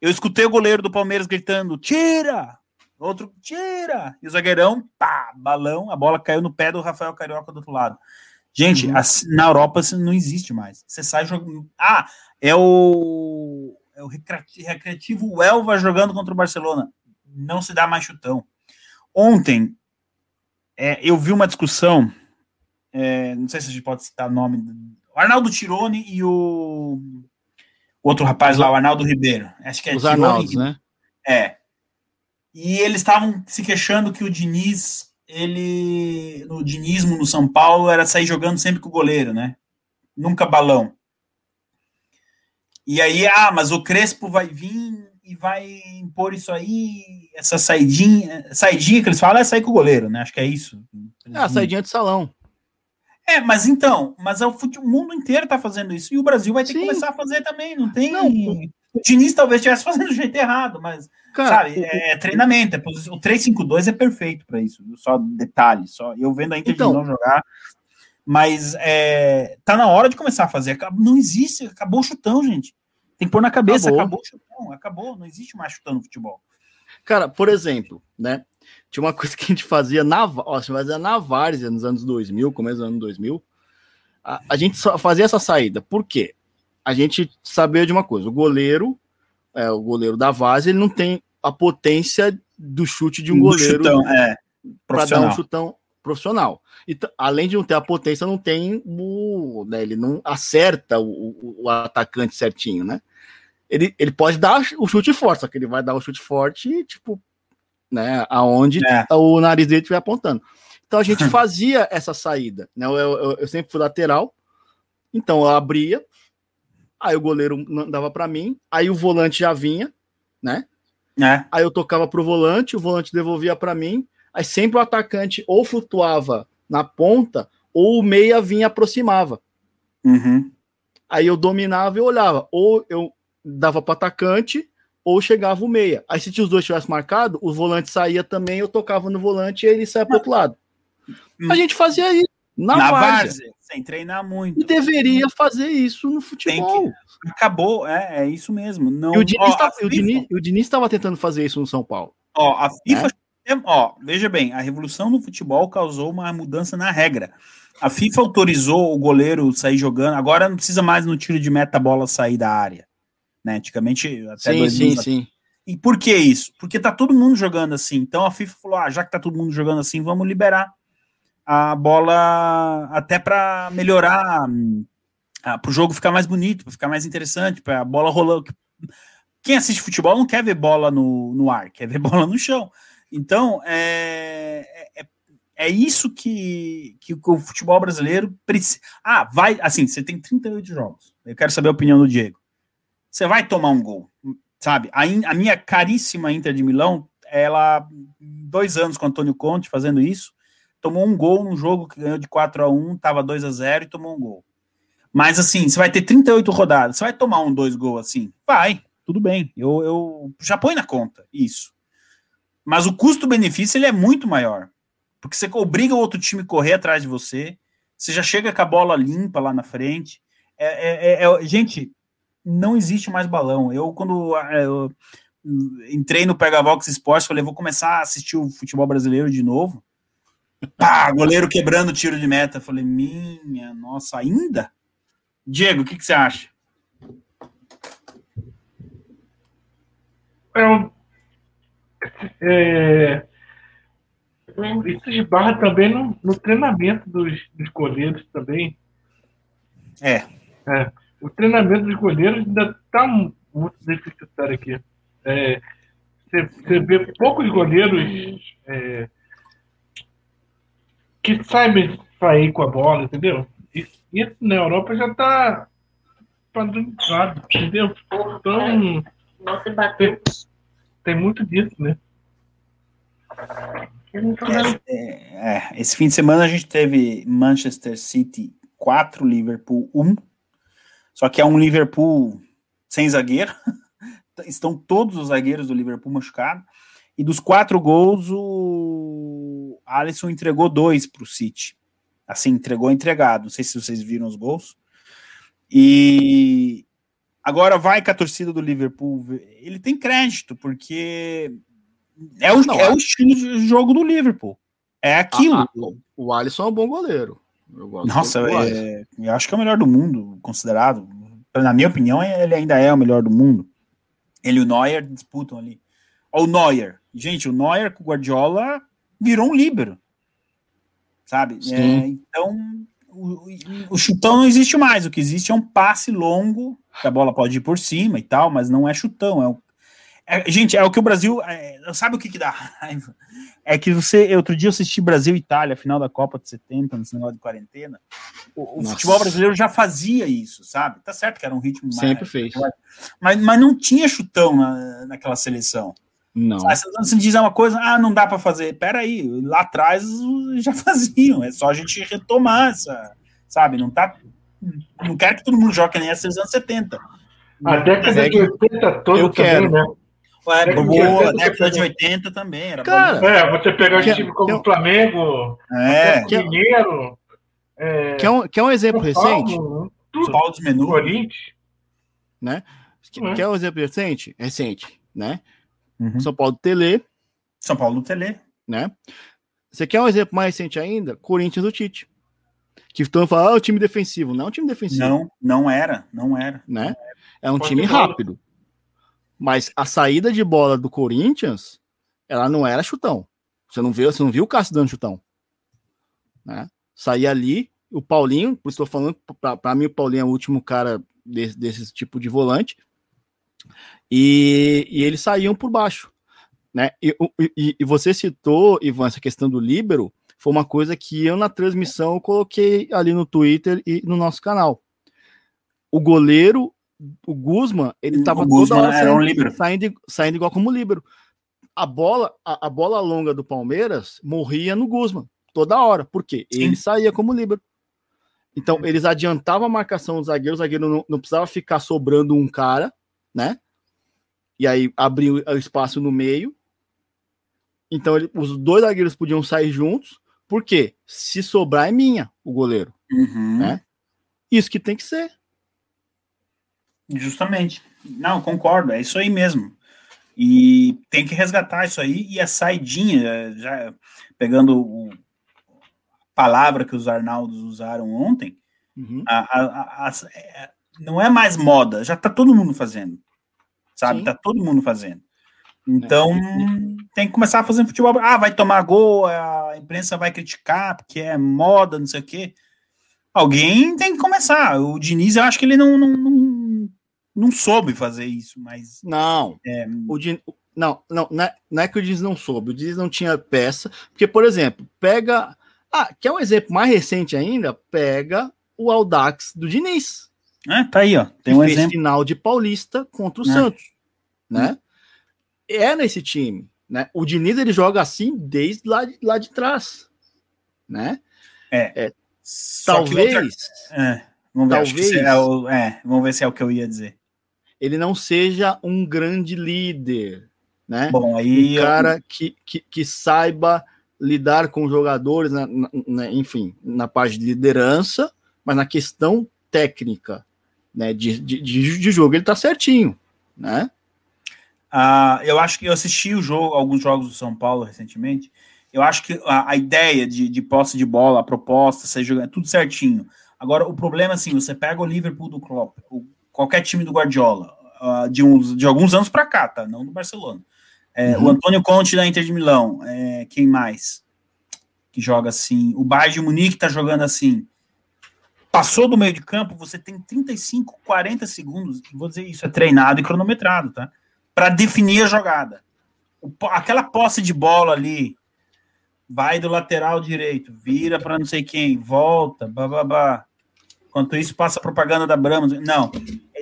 Eu escutei o goleiro do Palmeiras gritando: tira! Outro, tira! E o zagueirão, pá, balão, a bola caiu no pé do Rafael Carioca do outro lado. Gente, uhum. na Europa isso não existe mais. Você sai jogando. Ah, é o. É o recreativo Elva jogando contra o Barcelona. Não se dá mais chutão. Ontem, é, eu vi uma discussão. É, não sei se a gente pode citar o nome. O Arnaldo Tironi e o outro rapaz lá, o Arnaldo Ribeiro. Acho que é Os Arnaldos, né? É. E eles estavam se queixando que o Diniz, ele, no dinismo no São Paulo, era sair jogando sempre com o goleiro, né? Nunca balão. E aí, ah, mas o Crespo vai vir e vai impor isso aí, essa saidinha, saidinha que eles falam é sair com o goleiro, né? Acho que é isso. É, a saidinha de salão. É, mas então, mas é o, mundo inteiro está fazendo isso e o Brasil vai ter Sim. que começar a fazer também. Não tem. Não. O Diniz talvez estivesse fazendo do jeito errado, mas Cara, sabe, o, é, treinamento. É, o 3-5-2 é perfeito para isso. Só detalhe, só eu vendo a Inter então, não jogar. Mas é, tá na hora de começar a fazer. Não existe, acabou o chutão, gente. Tem que pôr na cabeça, acabou, acabou o chutão, acabou, não existe mais chutão no futebol. Cara, por exemplo, né? Tinha uma <laughs> coisa que a gente fazia na, ó, fazia na Várzea nos anos 2000, começo dos anos 2000. A, a gente só fazia essa saída. Por quê? A gente sabia de uma coisa: o goleiro, é, o goleiro da Várzea, ele não tem a potência do chute de um do goleiro é, para dar um chutão profissional. E, além de não ter a potência, não tem o. Né, ele não acerta o, o, o, atacante certinho, né? Ele, ele pode dar o chute forte, só que ele vai dar o chute forte tipo, né? Aonde é. o nariz dele estiver apontando. Então a gente <laughs> fazia essa saída, né? Eu, eu, eu, sempre fui lateral, então eu abria, aí o goleiro dava para mim, aí o volante já vinha, né? É. Aí eu tocava pro volante, o volante devolvia para mim, aí sempre o atacante ou flutuava na ponta ou o meia vinha aproximava. Uhum. Aí eu dominava e olhava, ou eu dava para atacante ou chegava o meia. Aí se os dois tivessem marcado, o volante saía também, eu tocava no volante e ele saia para outro lado. A gente fazia isso na, na várzea, sem treinar muito. E deveria fazer isso no futebol. Que... Acabou, é, é isso mesmo. Não... E o Diniz, tá, FIFA... o Diniz estava tentando fazer isso no São Paulo. Ó, a FIFA, é? ó, veja bem, a revolução no futebol causou uma mudança na regra. A FIFA autorizou o goleiro sair jogando, agora não precisa mais no tiro de meta a bola sair da área né? Antigamente, até sim, sim, sim. E por que isso? Porque tá todo mundo jogando assim. Então a FIFA falou: ah, já que tá todo mundo jogando assim, vamos liberar a bola até para melhorar, ah, para o jogo ficar mais bonito, para ficar mais interessante, para a bola rolando. Quem assiste futebol não quer ver bola no, no ar, quer ver <laughs> bola no chão. Então, é, é, é, é isso que, que o futebol brasileiro precisa. Ah, vai. Assim, você tem 38 jogos. Eu quero saber a opinião do Diego. Você vai tomar um gol sabe? A, a, minha caríssima Inter de Milão, ela, dois anos com o Antônio Conte fazendo isso, tomou um gol num jogo que ganhou de 4 a 1 tava 2 a 0 e tomou um gol. Mas assim, você vai ter 38 rodadas, você vai tomar um dois gol assim? Vai, tudo bem. Eu, eu já põe na conta isso. Mas o custo-benefício ele é muito maior. Porque você obriga o outro time a correr atrás de você, você já chega com a bola limpa lá na frente. É, é, é, é gente, não existe mais balão. Eu, quando ah, eu entrei no Pegavox Esportes, falei, vou começar a assistir o futebol brasileiro de novo. Pá, goleiro quebrando tiro de meta. Falei, minha nossa, ainda? Diego, o que, que você acha? É, é, isso esbarra também no, no treinamento dos, dos goleiros também. É. É o treinamento dos goleiros ainda está muito deficitário aqui. É, você, vê poucos goleiros é, que sabem sair com a bola, entendeu? Isso, isso na Europa já está padronizado, entendeu? Então, tem, tem muito disso, né? É, é, esse fim de semana a gente teve Manchester City 4, Liverpool 1. Só que é um Liverpool sem zagueiro. <laughs> Estão todos os zagueiros do Liverpool machucados. E dos quatro gols, o Alisson entregou dois para o City. Assim, entregou entregado. Não sei se vocês viram os gols. E agora vai com a torcida do Liverpool. Ele tem crédito, porque é o, Não, é o estilo de jogo do Liverpool. É aquilo. Ah, ah o Alisson é um bom goleiro. Eu Nossa, é, eu acho que é o melhor do mundo, considerado. Na minha opinião, ele ainda é o melhor do mundo. Ele e o Neuer disputam ali. o Neuer. Gente, o Neuer com o Guardiola virou um líbero. Sabe? É, então, o, o, chutão não existe mais. O que existe é um passe longo, que a bola pode ir por cima e tal, mas não é chutão. É, um, é gente, é o que o Brasil. É, sabe o que, que dá raiva? é que você, outro dia eu assisti Brasil e Itália, final da Copa de 70, nesse negócio de quarentena. O, o futebol brasileiro já fazia isso, sabe? Tá certo que era um ritmo mais. Sempre fez. Mas, mas não tinha chutão na, naquela seleção. Não. Você diz uma coisa, ah, não dá para fazer. Peraí, lá atrás <laughs> já faziam. É só a gente retomar essa, sabe? Não tá. Não quero que todo mundo jogue nem essa dos anos 70. A década de 80 toda eu quero. né? Era boa, década de 80 também. Era Cara, é, você pegar um time como o Flamengo, é, Mineiro. É, quer, um, quer um exemplo recente? São Paulo dos Menus. Corinthians. Né? Uhum. Quer um exemplo recente? Recente, né? Uhum. São Paulo do Tele. São Paulo do Tele. Né? Você quer um exemplo mais recente ainda? Corinthians do Tite. Que estão falando, ah, o time defensivo. Não é um time defensivo. Não, não era, não era. Né? É um time rápido. Mas a saída de bola do Corinthians, ela não era chutão. Você não viu, você não viu o Cássio dando chutão. Né? Saía ali, o Paulinho, por isso estou falando, para mim o Paulinho é o último cara desse, desse tipo de volante. E, e eles saíam por baixo. Né? E, e, e, você citou, Ivan, essa questão do líbero, foi uma coisa que eu na transmissão coloquei ali no Twitter e no nosso canal. O goleiro o Guzman, ele tava toda hora saindo, um saindo, saindo, igual como líbero. A bola, a, a, bola longa do Palmeiras morria no Guzman toda hora. Por quê? Sim. Ele saía como líbero. Então, eles adiantavam a marcação do zagueiro, o zagueiro não, não precisava ficar sobrando um cara, né? E aí abriu o espaço no meio. Então, ele, os dois zagueiros podiam sair juntos. Por quê? Se sobrar é minha, o goleiro. Uhum. Né? Isso que tem que ser. Justamente. Não, concordo, é isso aí mesmo. E tem que resgatar isso aí e a saidinha, já pegando o, a palavra que os Arnaldos usaram ontem, uhum. a, a, a, é, não é mais moda, já tá todo mundo fazendo. Sabe? Sim. Tá todo mundo fazendo. Então, tem que começar a fazer futebol. Ah, vai tomar gol, a imprensa vai criticar, porque é moda, não sei o quê. Alguém tem que começar. O Diniz, eu acho que ele não, não, não, não soube fazer isso, mas. Não. É... O Diniz, não, não, não é, não é que o Diniz não soube, o Diniz não tinha peça. Porque, por exemplo, pega. Ah, quer um exemplo mais recente ainda? Pega o Aldax do Diniz. É, tá aí, ó. Tem um fez exemplo. final de Paulista contra o é. Santos, né? É nesse time, né? O Diniz ele joga assim desde lá de, lá de trás, né? É. é talvez. Outra... É, vamos ver, talvez. É, o... é, vamos ver se é o que eu ia dizer. Ele não seja um grande líder, né? Bom, aí um cara eu... que, que, que saiba lidar com jogadores, na, na, na, enfim, na parte de liderança, mas na questão técnica, né, de, de, de jogo, ele tá certinho, né? Uh, eu acho que eu assisti o jogo, alguns jogos do São Paulo recentemente. Eu acho que a, a ideia de, de, posse de bola, a proposta, seja é tudo certinho. Agora, o problema assim, você pega o Liverpool do Klopp, o, qualquer time do Guardiola, uh, de, uns, de alguns anos para cá, tá? Não do Barcelona. É, uhum. O Antônio Conte da Inter de Milão, é, quem mais que joga assim? O Bayern de Munique tá jogando assim. Passou do meio de campo, você tem 35, 40 segundos, vou dizer isso, é treinado e cronometrado, tá? Para definir a jogada. O, aquela posse de bola ali, vai do lateral direito, vira para não sei quem, volta, babá. Enquanto isso, passa propaganda da Brahma. Não,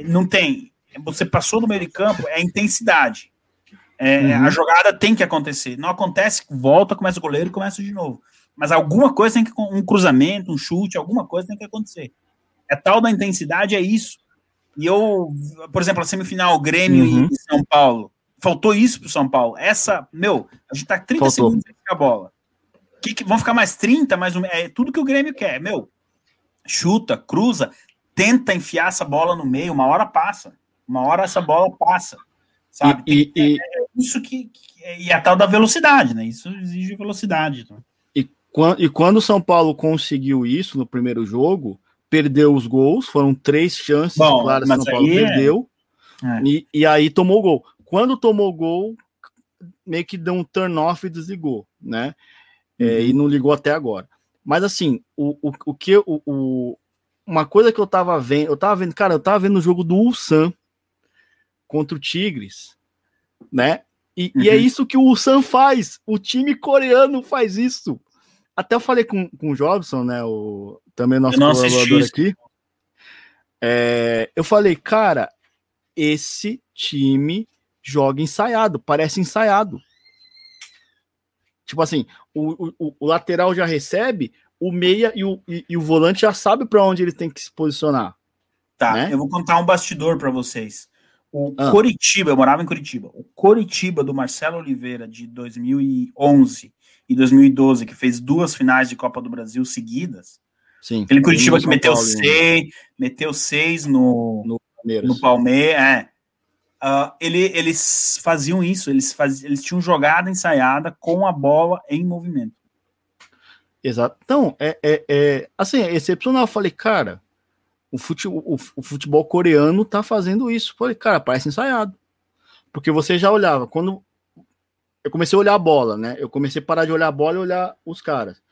não tem. Você passou do meio de campo, é intensidade. É, uhum. A jogada tem que acontecer. Não acontece, volta, começa o goleiro e começa de novo. Mas alguma coisa tem que. Um cruzamento, um chute, alguma coisa tem que acontecer. É tal da intensidade, é isso. E eu, por exemplo, a semifinal Grêmio uhum. e São Paulo. Faltou isso pro São Paulo. Essa, meu, a gente tá 30 Faltou. segundos sem a bola. Que, que, vão ficar mais 30, mais um, é tudo que o Grêmio quer. Meu, chuta, cruza, tenta enfiar essa bola no meio, uma hora passa. Uma hora essa bola passa. Sabe? E, e, é, é isso que, que, E a tal da velocidade, né? Isso exige velocidade. Então. E quando o São Paulo conseguiu isso no primeiro jogo, perdeu os gols, foram três chances Bom, claras que o São Paulo é... perdeu, é. E, e, aí tomou o gol. Quando tomou o gol, meio que deu um turn-off e desligou, né? É, uhum. É, e não ligou até agora. Mas assim, o, o, o que o, o, uma coisa que eu tava vendo, eu tava vendo, cara, eu tava vendo o jogo do Ulsan contra o Tigres, né? E, uhum. e, é uhum. isso que o Ulsan faz. O time coreano faz isso. Até eu falei com, com o Jobson, né? O, também nosso colaborador aqui. É, eu falei, cara, esse time joga ensaiado, parece ensaiado. Tipo assim, o, o, o lateral já recebe, o meia e o, e, e o volante já sabe para onde ele tem que se posicionar. Tá, né? eu vou contar um bastidor para vocês. O ah. Coritiba, eu morava em Curitiba. O Coritiba do Marcelo Oliveira de 2011 e 2012, que fez duas finais de Copa do Brasil seguidas. Sim. Aquele Curitiba que meteu Paulo, seis, meteu seis no, no Palmeiras. No Palmeiras, é. Uh, ele, eles faziam isso, eles, faz, eles tinham jogada ensaiada com a bola em movimento. Exato. Então, é, é, é assim, é excepcional. Eu falei, cara, o futebol, o, o futebol coreano tá fazendo isso. Eu falei, cara, parece ensaiado. Porque você já olhava, quando eu comecei a olhar a bola, né? Eu comecei a parar de olhar a bola e olhar os caras.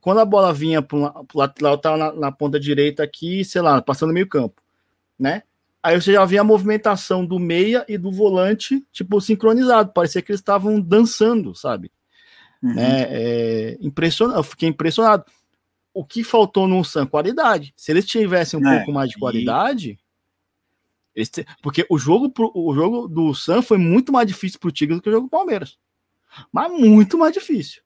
Quando a bola vinha para o lateral, tava na, na, ponta direita aqui, sei lá, passando meio campo, né? Aí você já via a movimentação do meia e do volante, tipo, sincronizado. Parecia que eles estavam dançando, sabe? Uhum. Né? É, impressionado, eu fiquei impressionado. O que faltou no Sam? Qualidade. Se eles tivessem um é, pouco mais de qualidade, porque o jogo, pro, o jogo do Sam foi muito mais difícil para o Tigre do que o jogo do Palmeiras. Mas muito mais difícil.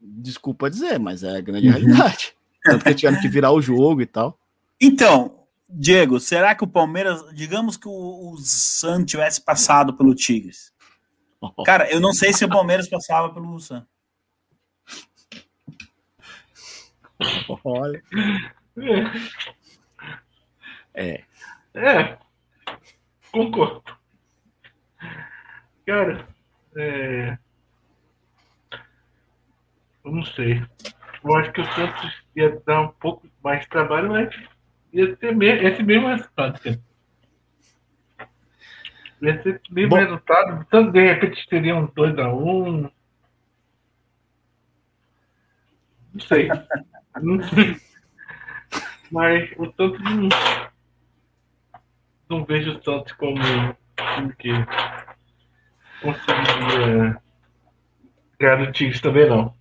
Desculpa dizer, mas é a grande uhum. realidade. Tanto que tiveram que virar o jogo e tal. Então, Diego, será que o Palmeiras, digamos que o, o Sam tivesse passado pelo Tigres? <laughs> Cara, eu não sei se o Palmeiras passava pelo Sam. Olha. <laughs> É. É. Concordo. Cara, é... eu não sei. Eu acho que o Santos ia dar um pouco mais de trabalho, mas ia ter esse mesmo resultado. Ia ser mesmo resultado. Tanto de repente teria um 2x1. Não sei. <laughs> não sei. Mas o Santos não, não vejo o Santos como time que conseguiria ganhar do Tigres também não.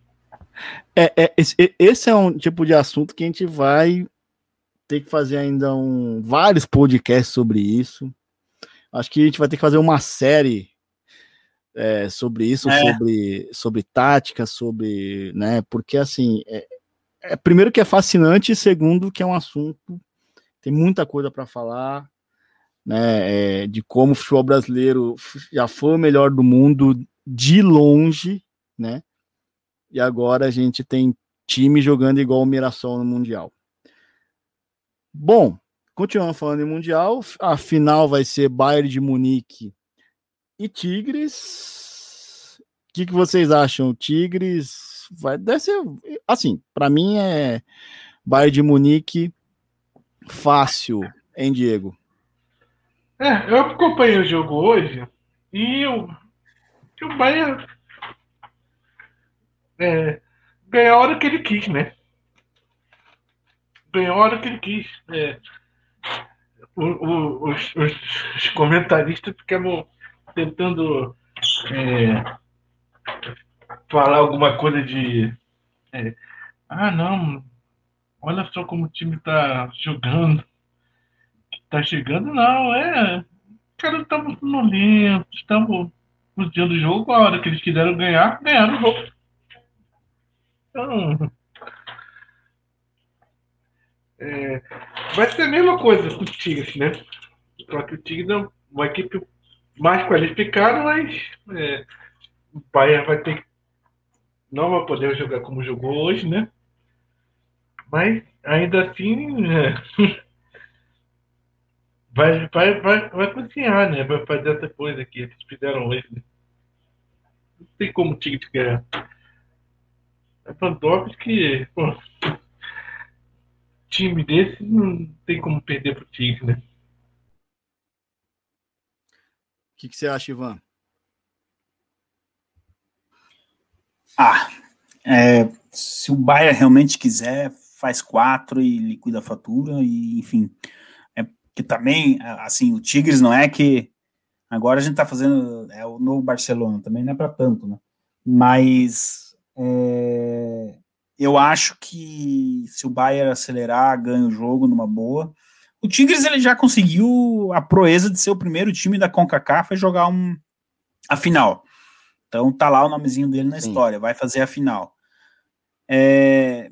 É, é, esse, esse é um tipo de assunto que a gente vai ter que fazer ainda um, vários podcasts sobre isso. Acho que a gente vai ter que fazer uma série é, sobre isso, é. sobre, sobre tática, sobre, né? Porque assim, é, é, primeiro que é fascinante, e segundo que é um assunto tem muita coisa para falar, né? É, de como o futebol brasileiro já foi o melhor do mundo de longe, né? E agora a gente tem time jogando igual o Mirassol no Mundial. Bom, continuando falando em Mundial, a final vai ser Bayern de Munique e Tigres. O que, que vocês acham? Tigres vai deve ser assim, para mim é Bayern de Munique fácil, hein, Diego? É, eu acompanhei o jogo hoje e o, o Bayern é, ganhou a hora que ele quis, né? Ganhou a hora que ele quis. É, o, o, os, os, comentaristas ficavam tentando é, falar alguma coisa de. É, ah, não, olha só como o time tá jogando. Tá chegando, não, é. Cara, estamos no lento, estamos no dia do jogo, a hora que eles quiseram ganhar, ganharam o jogo. Então, é, vai ser a mesma coisa com o Tigres, né? Só que o Tigres é uma equipe mais qualificada, mas é, o Bayern vai ter não vai poder jogar como jogou hoje, né? Mas ainda assim é, <laughs> vai, vai, vai, vai cozinhar, né? Vai fazer essa coisa que eles fizeram hoje. Né? Não tem como o Tigres ganhar. Lewandowski, pô, time desse não tem como perder pro Tigre, né? O que, que, você acha, Ivan? Ah, é, se o Bayern realmente quiser, faz quatro e liquida a fatura, e enfim. Que também, assim, o Tigres não é que. Agora a gente tá fazendo. É o novo Barcelona, também não é para tanto, né? Mas é, eu acho que se o Bayern acelerar, ganha o jogo numa boa. O Tigres ele já conseguiu a proeza de ser o primeiro time da CONCACAF a jogar um, a final. Então tá lá o nomezinho dele na Sim. história, vai fazer a final. É,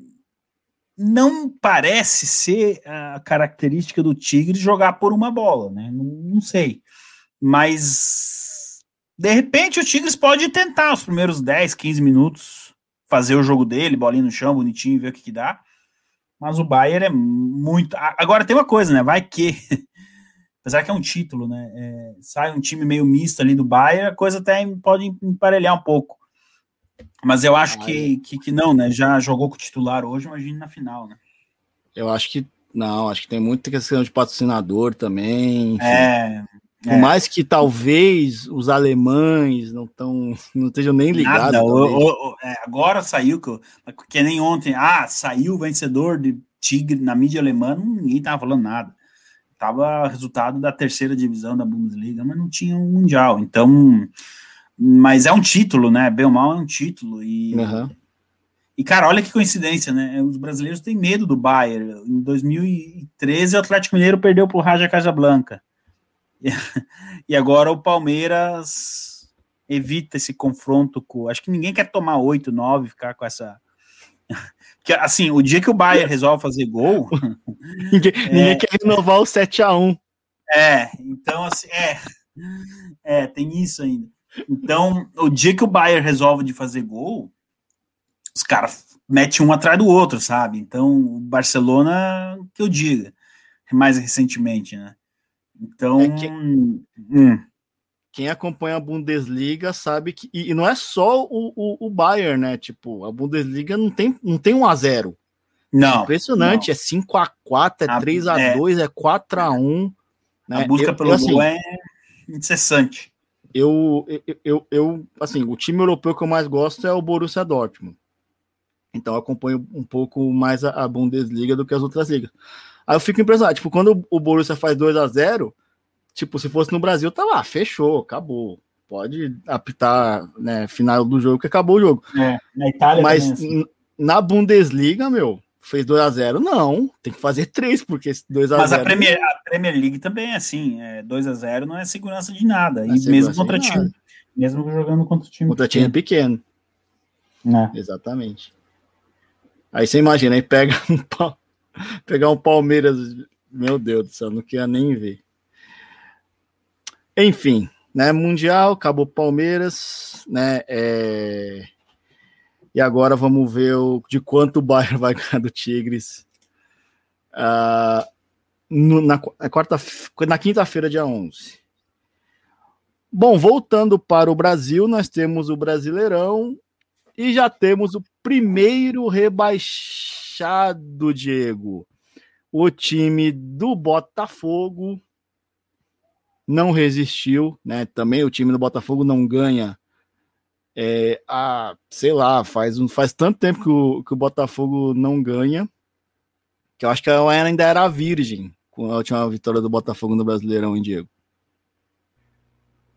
não parece ser a característica do Tigres jogar por uma bola, né? Não, não sei. Mas de repente o Tigres pode tentar os primeiros 10, 15 minutos fazer o jogo dele, bolinha no chão, bonitinho, ver o que, que dá. Mas o Bayern é muito. Agora tem uma coisa, né? Vai que. <laughs> Apesar que é um título, né? É, sai um time meio misto ali do Bayern, a coisa até pode emparelhar um pouco. Mas eu acho que, que, que, não, né? Já jogou com o titular hoje, imagine na final, né? Eu acho que não, acho que tem muita questão de patrocinador também. Enfim. É, por é. mais que talvez os alemães não tão, não estejam nem ligados. Nada, o, o, é, agora saiu, que, que nem ontem, ah, saiu o vencedor de Tigre na mídia alemã, ninguém estava falando nada. Tava resultado da terceira divisão da Bundesliga, mas não tinha um Mundial. Então, mas é um título, né? Bem ou mal é um título. E, uhum. e cara, olha que coincidência, né? Os brasileiros têm medo do Bayern. Em 2013, o Atlético Mineiro perdeu para o Raja Casablanca. <laughs> E agora o Palmeiras evita esse confronto com. Acho que ninguém quer tomar 8, 9, ficar com essa. <laughs> Porque, assim, o dia que o Bayern resolve fazer gol. <laughs> ninguém, é... ninguém quer renovar o 7x1. É, então, assim, é. É, tem isso ainda. Então, o dia que o Bayern resolve de fazer gol, os caras metem um atrás do outro, sabe? Então, o Barcelona, que eu diga, mais recentemente, né? Então. É que... hum. Quem acompanha a Bundesliga sabe que. E, não é só o, o, o, Bayern, né? Tipo, a Bundesliga não tem, não tem 1 a 0 Não. É impressionante, não. é 5 a 4 é 3 a 2 é, é 4 a 1 né? A busca eu, pelo eu, assim, gol é. incessante. Eu, eu, eu, assim, o time europeu que eu mais gosto é o Borussia Dortmund. Então eu acompanho um pouco mais a, Bundesliga do que as outras ligas. Aí eu fico impressionado, tipo, quando o Borussia faz 2 a 0 tipo, se fosse no Brasil, tá lá, fechou, acabou. Pode apitar, né, final do jogo que acabou o jogo. É, na Itália Mas assim. na Bundesliga, meu, fez 2 a 0 Não, tem que fazer 3, porque 2 a 0 Mas a Premier, a Premier League também é assim, é 2 a 0 não é segurança de nada. Não e é mesmo contra time, mesmo jogando contra time contra time pequeno. É. Exatamente. Aí você imagina, aí pega <laughs> um pau, pegar um Palmeiras, meu Deus do céu, não queria nem ver. Enfim, né? Mundial, acabou Palmeiras, né? É... E agora vamos ver o, de quanto o Bayern vai ganhar do Tigres. Uh, no, na, na, quarta, na quinta-feira, dia 11. Bom, voltando para o Brasil, nós temos o Brasileirão e já temos o primeiro rebaixado, Diego. O time do Botafogo não resistiu, né? Também o time do Botafogo não ganha. É, a, sei lá, faz, faz tanto tempo que o, que o Botafogo não ganha que eu acho que ela ainda era virgem com a última vitória do Botafogo no Brasileirão, hein, Diego?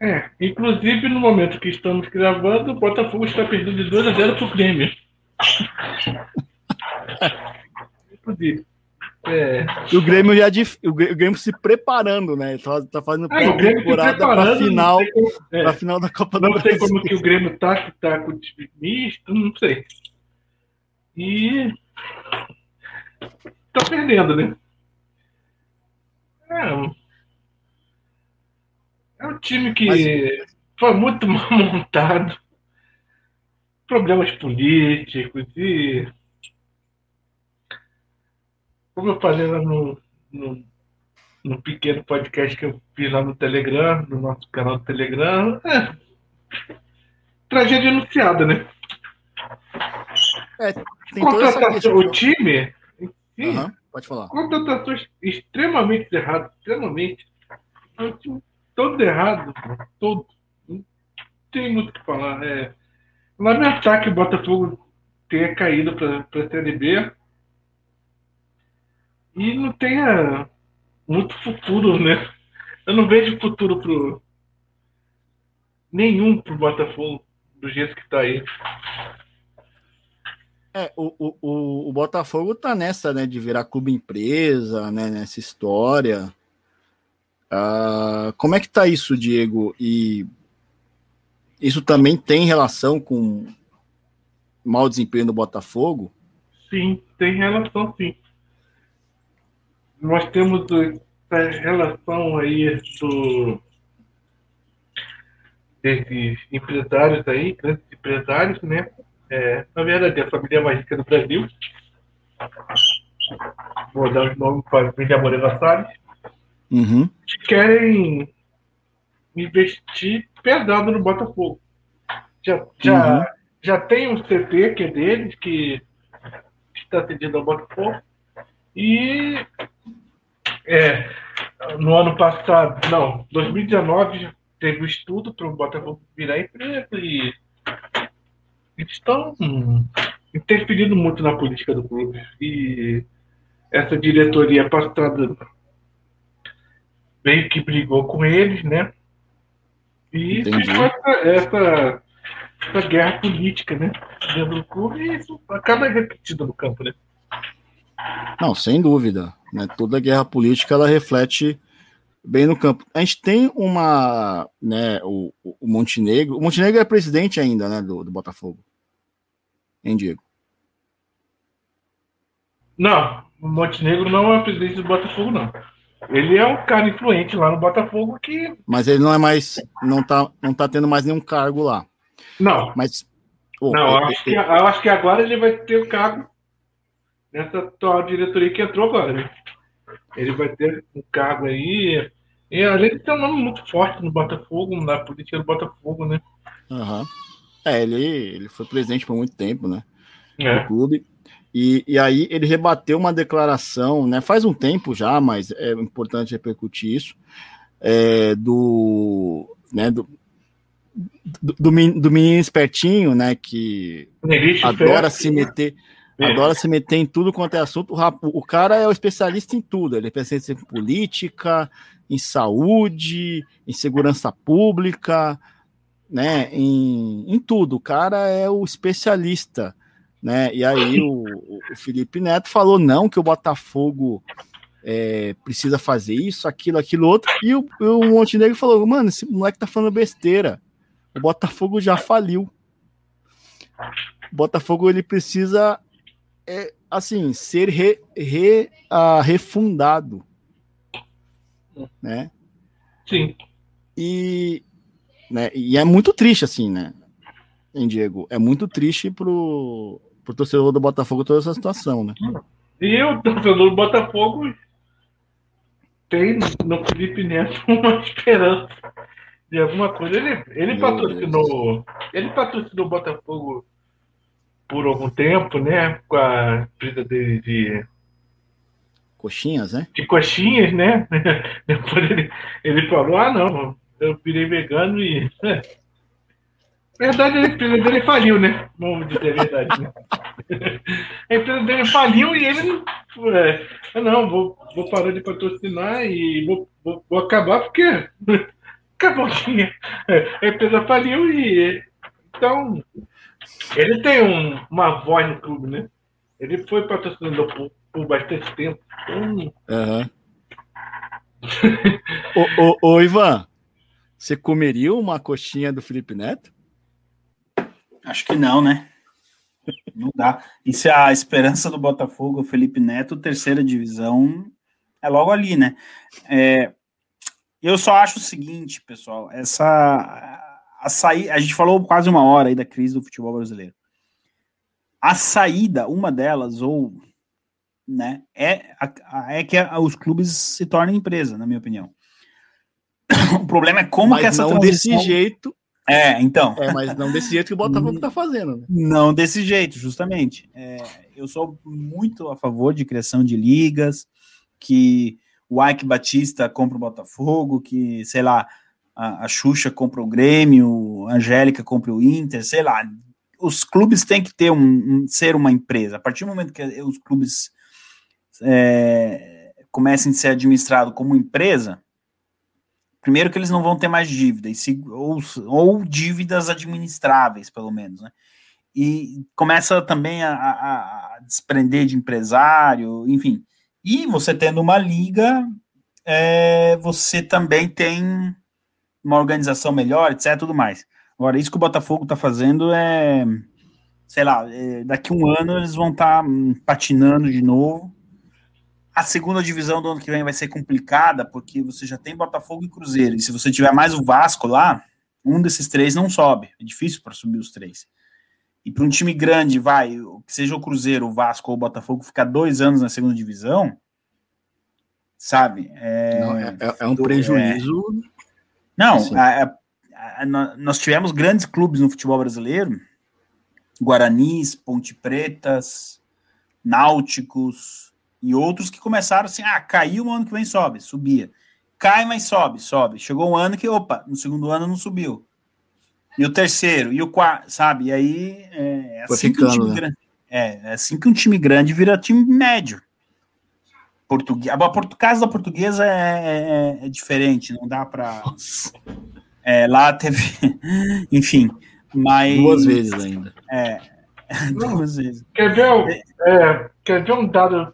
É, inclusive no momento que estamos gravando, o Botafogo está perdendo de 2 a 0 para o Grêmio. <laughs> inclusive. É. o Grêmio já o Grêmio se preparando, né? Tá, tá fazendo é, temporada para final, é. pra final da Copa não do Brasil. Não sei como que o Grêmio tá, que tá com o time misto, não sei. E tá perdendo, né? É, é um time que Mas... foi muito <laughs> mal montado, problemas políticos e como eu falei lá no, no, no, pequeno podcast que eu fiz lá no Telegram, no nosso canal do Telegram, é tragédia anunciada, né? É, Contratação, o time, sim, uhum, pode falar. Contratações extremamente erradas, extremamente. É um time todo errado, todo. Não tem muito o que falar. É, lamentar que o Botafogo tenha caído para a Série B e não tenha muito futuro, né? Eu não vejo futuro pro nenhum pro Botafogo do jeito que tá aí. É, o, o, o, Botafogo tá nessa, né, de virar clube empresa, né, nessa história. Uh, como é que tá isso, Diego? E isso também tem relação com mau desempenho do Botafogo? Sim, tem relação, sim nós temos essa relação aí do, desses empresários aí, grandes empresários, né? É, na verdade, a família mais rica do Brasil. Vou dar o nome para a família Moreira Salles. Uhum. Que querem investir pesado no Botafogo. Já, já, uhum. já tem um CT que é deles, que está cedido ao Botafogo. E é, no ano passado, não, 2019 teve um estudo para o Botafogo virar empresa e eles estão interferindo muito na política do clube. E essa diretoria passada meio que brigou com eles, né? E ficou essa, essa, essa, guerra política, né? Dentro do clube e isso acaba repetindo no campo, né? Não, sem dúvida. Né? Toda guerra política ela reflete bem no campo. A gente tem uma, né, o, o Montenegro. O Montenegro é presidente ainda, né, do, do Botafogo. Hein, Diego? Não, o Montenegro não é presidente do Botafogo, não. Ele é um cara influente lá no Botafogo que. Mas ele não é mais. Não tá, não tá tendo mais nenhum cargo lá. Não. Mas. Oh, não, eu, acho que, eu acho que agora ele vai ter o cargo nessa atual diretoria que entrou agora. Né? Ele vai ter um cargo aí. E além de ter um nome muito forte no Botafogo, na política do Botafogo, né? Uhum. É, ele, ele foi presidente por muito tempo, né? É. Do clube. E, e aí ele rebateu uma declaração, né? Faz um tempo já, mas é importante repercutir isso. é, do, né, do, do, do, menino espertinho, né, que adora se meter, é. Adora se meter em tudo quanto é assunto. O, cara é o especialista em tudo, ele é especialista em política, em saúde, em segurança pública, né, em, em tudo. O cara é o especialista, né? E aí o, o Felipe Neto falou não que o Botafogo é, precisa fazer isso, aquilo, aquilo outro. E o, o Montenegro falou, mano, esse moleque tá falando besteira. O Botafogo já faliu. Botafogo ele precisa, é, assim, ser re, re, uh, refundado, né? Sim. E, né, e é muito triste, assim, né? Hein, Diego? É muito triste pro, pro torcedor do Botafogo toda essa situação, né? E o torcedor do Botafogo tem no Felipe Neto <laughs> uma esperança de alguma coisa. Ele, ele patrocinou. Ele patrocinou o Botafogo por algum tempo, né? Com a empresa dele de. Coxinhas, né? De coxinhas, né? <laughs> Depois ele, ele falou: ah, não, eu virei vegano e. Na <laughs> verdade, a empresa dele faliu, né? Vamos dizer a verdade. Né? <laughs> a empresa dele faliu e ele. É, não, vou, vou parar de patrocinar e vou, vou, vou acabar porque. Acabou que a empresa faliu e. Então. Ele tem um, uma voz no clube, né? Ele foi patrocinador por, por bastante tempo. Então... Uhum. <laughs> ô, ô, ô, Ivan, você comeria uma coxinha do Felipe Neto? Acho que não, né? Não dá. E se a esperança do Botafogo, o Felipe Neto, terceira divisão, é logo ali, né? É, eu só acho o seguinte, pessoal, essa a sair, a gente falou quase uma hora aí da crise do futebol brasileiro. A saída, uma delas, ou né, é, é que os clubes se tornem empresa, na minha opinião. <coughs> O problema é como Mas que essa não transição... desse jeito é, então. É, mas não desse jeito que o Botafogo está fazendo. Né? Não desse jeito, justamente. É, eu sou muito a favor de criação de ligas, que o Ike Batista compra o Botafogo, que, sei lá, a, a Xuxa compra o Grêmio, a Angélica compra o Inter, sei lá. Os clubes têm que ter um, um ser uma empresa. A partir do momento que os clubes é, comecem a ser administrados como empresa, primeiro que eles não vão ter mais dívida, ou, ou dívidas administráveis, pelo menos, né? E começa também a, a, a, desprender de empresário, enfim. E você tendo uma liga, é, você também tem uma organização melhor, etc, tudo mais. Agora, isso que o Botafogo está fazendo é, sei lá, é, daqui um ano eles vão estar tá patinando de novo, a segunda divisão do ano que vem vai ser complicada, porque você já tem Botafogo e Cruzeiro. E se você tiver mais o Vasco lá, um desses três não sobe. É difícil para subir os três. E para um time grande, vai, que seja o Cruzeiro, o Vasco ou o Botafogo, ficar dois anos na segunda divisão, sabe? É, não, é, é, é um prejuízo. Não, assim. a, a, a, nós tivemos grandes clubes no futebol brasileiro: Guaranis, Ponte Pretas, Náuticos e outros que começaram assim, ah, caiu no ano que vem sobe, subia. Cai, mas sobe, sobe. Chegou um ano que, opa, no segundo ano não subiu. E o terceiro, e o quarto, sabe? E aí é, é assim ficando, que um time né? grande, é, é, assim que um time grande vira time médio. Português, a casa da portuguesa é, é, é diferente, não dá para. É, lá teve, <laughs> enfim, mas duas vezes ainda. É, <laughs> duas vezes. Quer ver, é, quer ver um dado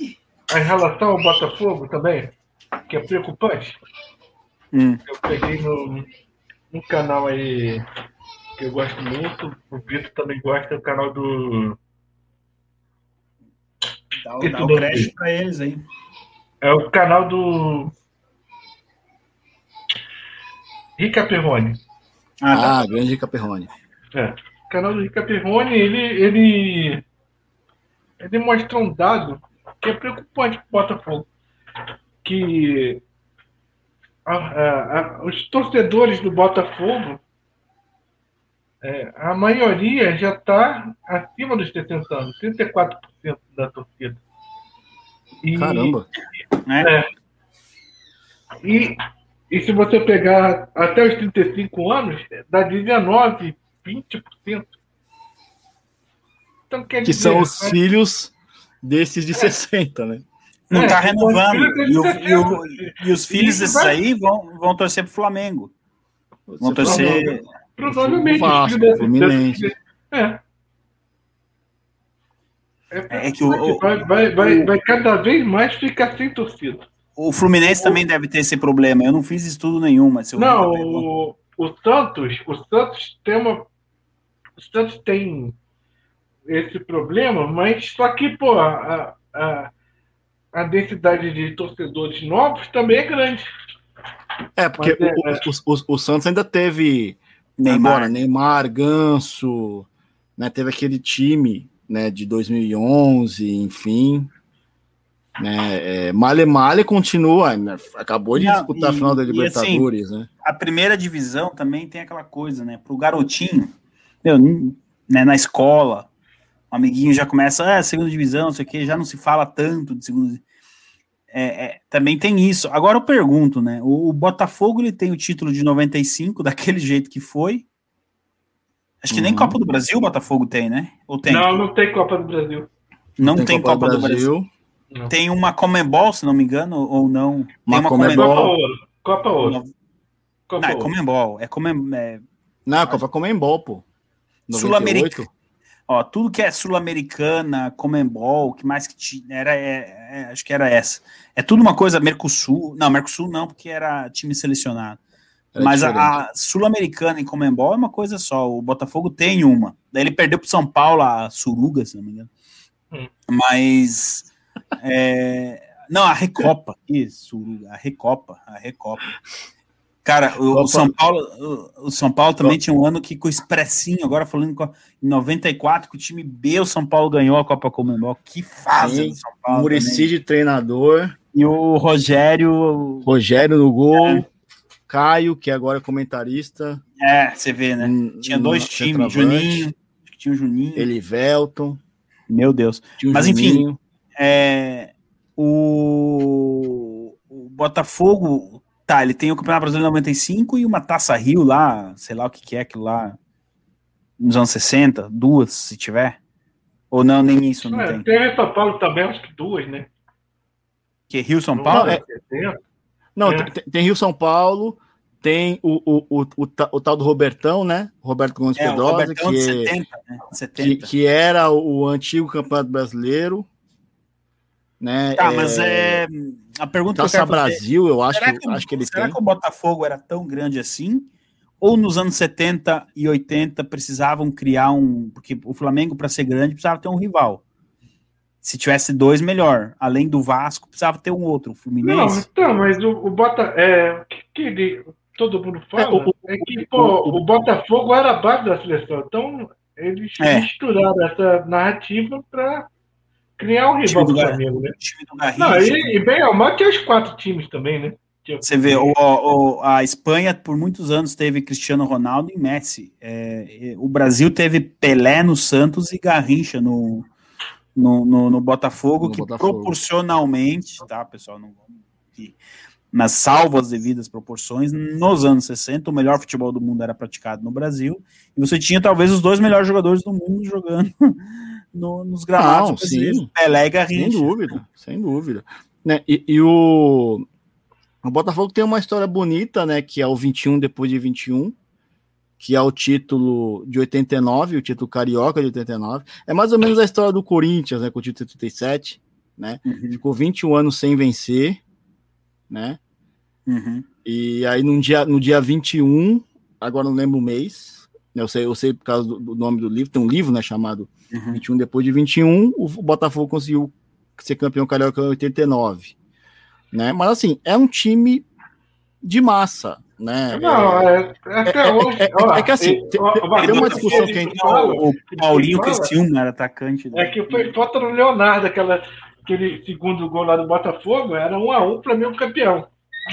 em relação ao Botafogo também, que é preocupante, hum. eu peguei no, no canal aí que eu gosto muito, o Vitor também gosta, o canal do. Dá, o, dá o crédito para eles aí. É o canal do. Rica Perrone. Ah, tá. ah grande Rica Perrone. É. O canal do Rica Perrone, ele, ele, ele mostra um dado que é preocupante para o Botafogo. Que a, a, a, os torcedores do Botafogo, é, a maioria já está acima dos 60 anos, 34% da torcida. E, Caramba! É, e E se você pegar até os 35 anos, dá 19, 20%. Então, quer que dizer, são os filhos desses de é. 60, né? Não está é, renovando. E, o, e, o, e, os filhos desses vai... aí vão, vão torcer pro Flamengo. Vão torcer. Provavelmente. Vasco, Fluminense. É. É, é que o, vai, vai, vai, vai cada vez mais ficar sem torcida. O Fluminense o... também deve ter esse problema. Eu não fiz estudo nenhum, mas eu não. O, o Santos, o Santos tem uma, o Santos tem esse problema, mas só que pô, a, a, a densidade de torcedores novos também é grande. É porque é, o, o, o, o, Santos ainda teve Neymar, agora, Neymar, Ganso, né? Teve aquele time né, de 2011, enfim. Né, é, Male Male continua, né, acabou de disputar e, a final da assim, Libertadores, assim, né? A primeira divisão também tem aquela coisa, né? Pro garotinho, meu, né, na escola, o amiguinho já começa, ah, segunda divisão, não sei o que, já não se fala tanto de segunda é, é, também tem isso. Agora eu pergunto, né? O, o, Botafogo ele tem o título de 95, <laughs> daquele jeito que foi, Acho que uhum. nem Copa do Brasil o Botafogo tem, né? Ou tem? Não, não tem Copa do Brasil. Não, tem, tem, Copa, Copa do Brasil. Brasil. Tem uma Comembol, se não me engano, ou não? Uma, uma Comembol. Copa Ouro. Copa Ouro. Copa não, é Comembol. É Comembol. É... Não, Copa Comembol, pô. Sul-Americana. Ó, tudo que é sul-americana, Comembol, que mais que tinha, era, é, é, acho que era essa. É tudo uma coisa, Mercosul, não, Mercosul não, porque era time selecionado. É Mas diferente. a, a Sul-Americana em Comembol é uma coisa só. O Botafogo tem uma. Daí ele perdeu para São Paulo, a Suruga, se não me engano. Hum. Mas. É, não, a Recopa. Isso, a Recopa. A Recopa. Cara, o, o São Paulo, o, São Paulo também tinha um ano que com o expressinho, agora falando com, em 94, que o time B, o São Paulo ganhou a Copa Comembol. Que fase do São Paulo. Murici de treinador. E o Rogério. Rogério no gol. É. Caio, que agora é comentarista. É, você vê, né? Tinha dois times, Juninho, tinha o Juninho. Elivelton. Meu Deus. Mas Juninho. enfim, é, o, o, Botafogo, tá, ele tem o Campeonato Brasileiro 95 e uma Taça Rio lá, sei lá o que, que é aquilo lá, nos anos 60, duas, se tiver. Ou não, nem isso não é, tem. Tem São Paulo também, acho que duas, né? Que Rio São Paulo? Não, é, não, é. tem, tem, Rio São Paulo, tem o, o, o, o, o, tal do Robertão, né? Roberto Gomes é, Pedrosa, que, 70, né? 70. Que, que, era o antigo campeonato brasileiro. Né? Tá, é... mas é. A pergunta Taça que eu Brasil, fazer, eu acho, que, acho que ele será tem. que o Botafogo era tão grande assim? Ou nos anos 70 e 80 precisavam criar um. Porque o Flamengo, para ser grande, precisava ter um rival. Se tivesse dois, melhor. Além do Vasco, precisava ter um outro, o Fluminense. Não, então, mas o, o Bota. É, que, que ele, todo mundo fala é, o, é que pô, o, o, Botafogo era a base da seleção. Então, eles é. misturaram essa narrativa para criar um rival do Flamengo, né? Time do Garrincha. Não, e, e bem ou mal que os quatro times também, né? Você vê, o, o, a Espanha por muitos anos teve Cristiano Ronaldo e Messi. É, o Brasil teve Pelé no Santos e Garrincha no, no, no, no Botafogo, no que Botafogo. proporcionalmente, tá, pessoal, não vamos nas salvas devidas proporções, nos anos 60, o melhor futebol do mundo era praticado no Brasil, e você tinha talvez os dois melhores jogadores do mundo jogando no, nos gramados não, sim. Pelé Garrincha. Sem dúvida, sem dúvida. Né, e, e o, o Botafogo tem uma história bonita, né, que é o 21 depois de 21, que é o título de 89, o título carioca de 89. É mais ou menos a história do Corinthians, né, com o título de 37, né? Uhum. Ficou 21 anos sem vencer, né? Uhum. E aí no dia, no dia 21, agora não lembro o mês, eu sei, eu sei por causa do, do nome do livro, tem um livro, né, chamado uhum. 21 depois de 21, o Botafogo conseguiu ser campeão carioca em 89, né? Mas assim, é um time de massa, né? Não, é, é até é, hoje. É, é, é que assim, tem, tem uma discussão que a gente. O, o Paulinho Cristiano era atacante. Né? É que foi falta no Leonardo, aquela, aquele segundo gol lá do Botafogo, era um a um para mim o campeão.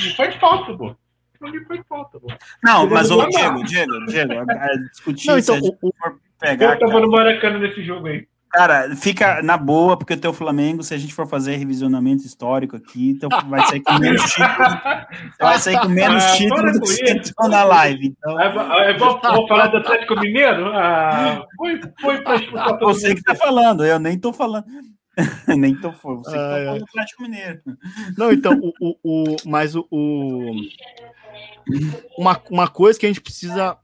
Não foi falta, pô. Não foi falta, pô. Não, mas o Diego, Diego, Diego, discutir não, então, o, o, pegar. Eu tava no Maracanã nesse jogo aí. Cara, fica na boa, porque o teu Flamengo, se a gente for fazer revisionamento histórico aqui, então vai sair com menos <laughs> título. vai sair com menos ah, título do que você entrou na live. Então... É, é bom, vou falar do Atlético Mineiro? Ah, foi foi para disputar ah, Você que tá falando, eu nem tô falando. <laughs> nem tô falando. Você que tá falando do Atlético Mineiro. Não, então, o, o, o mas o, o. Uma, uma coisa que a gente precisa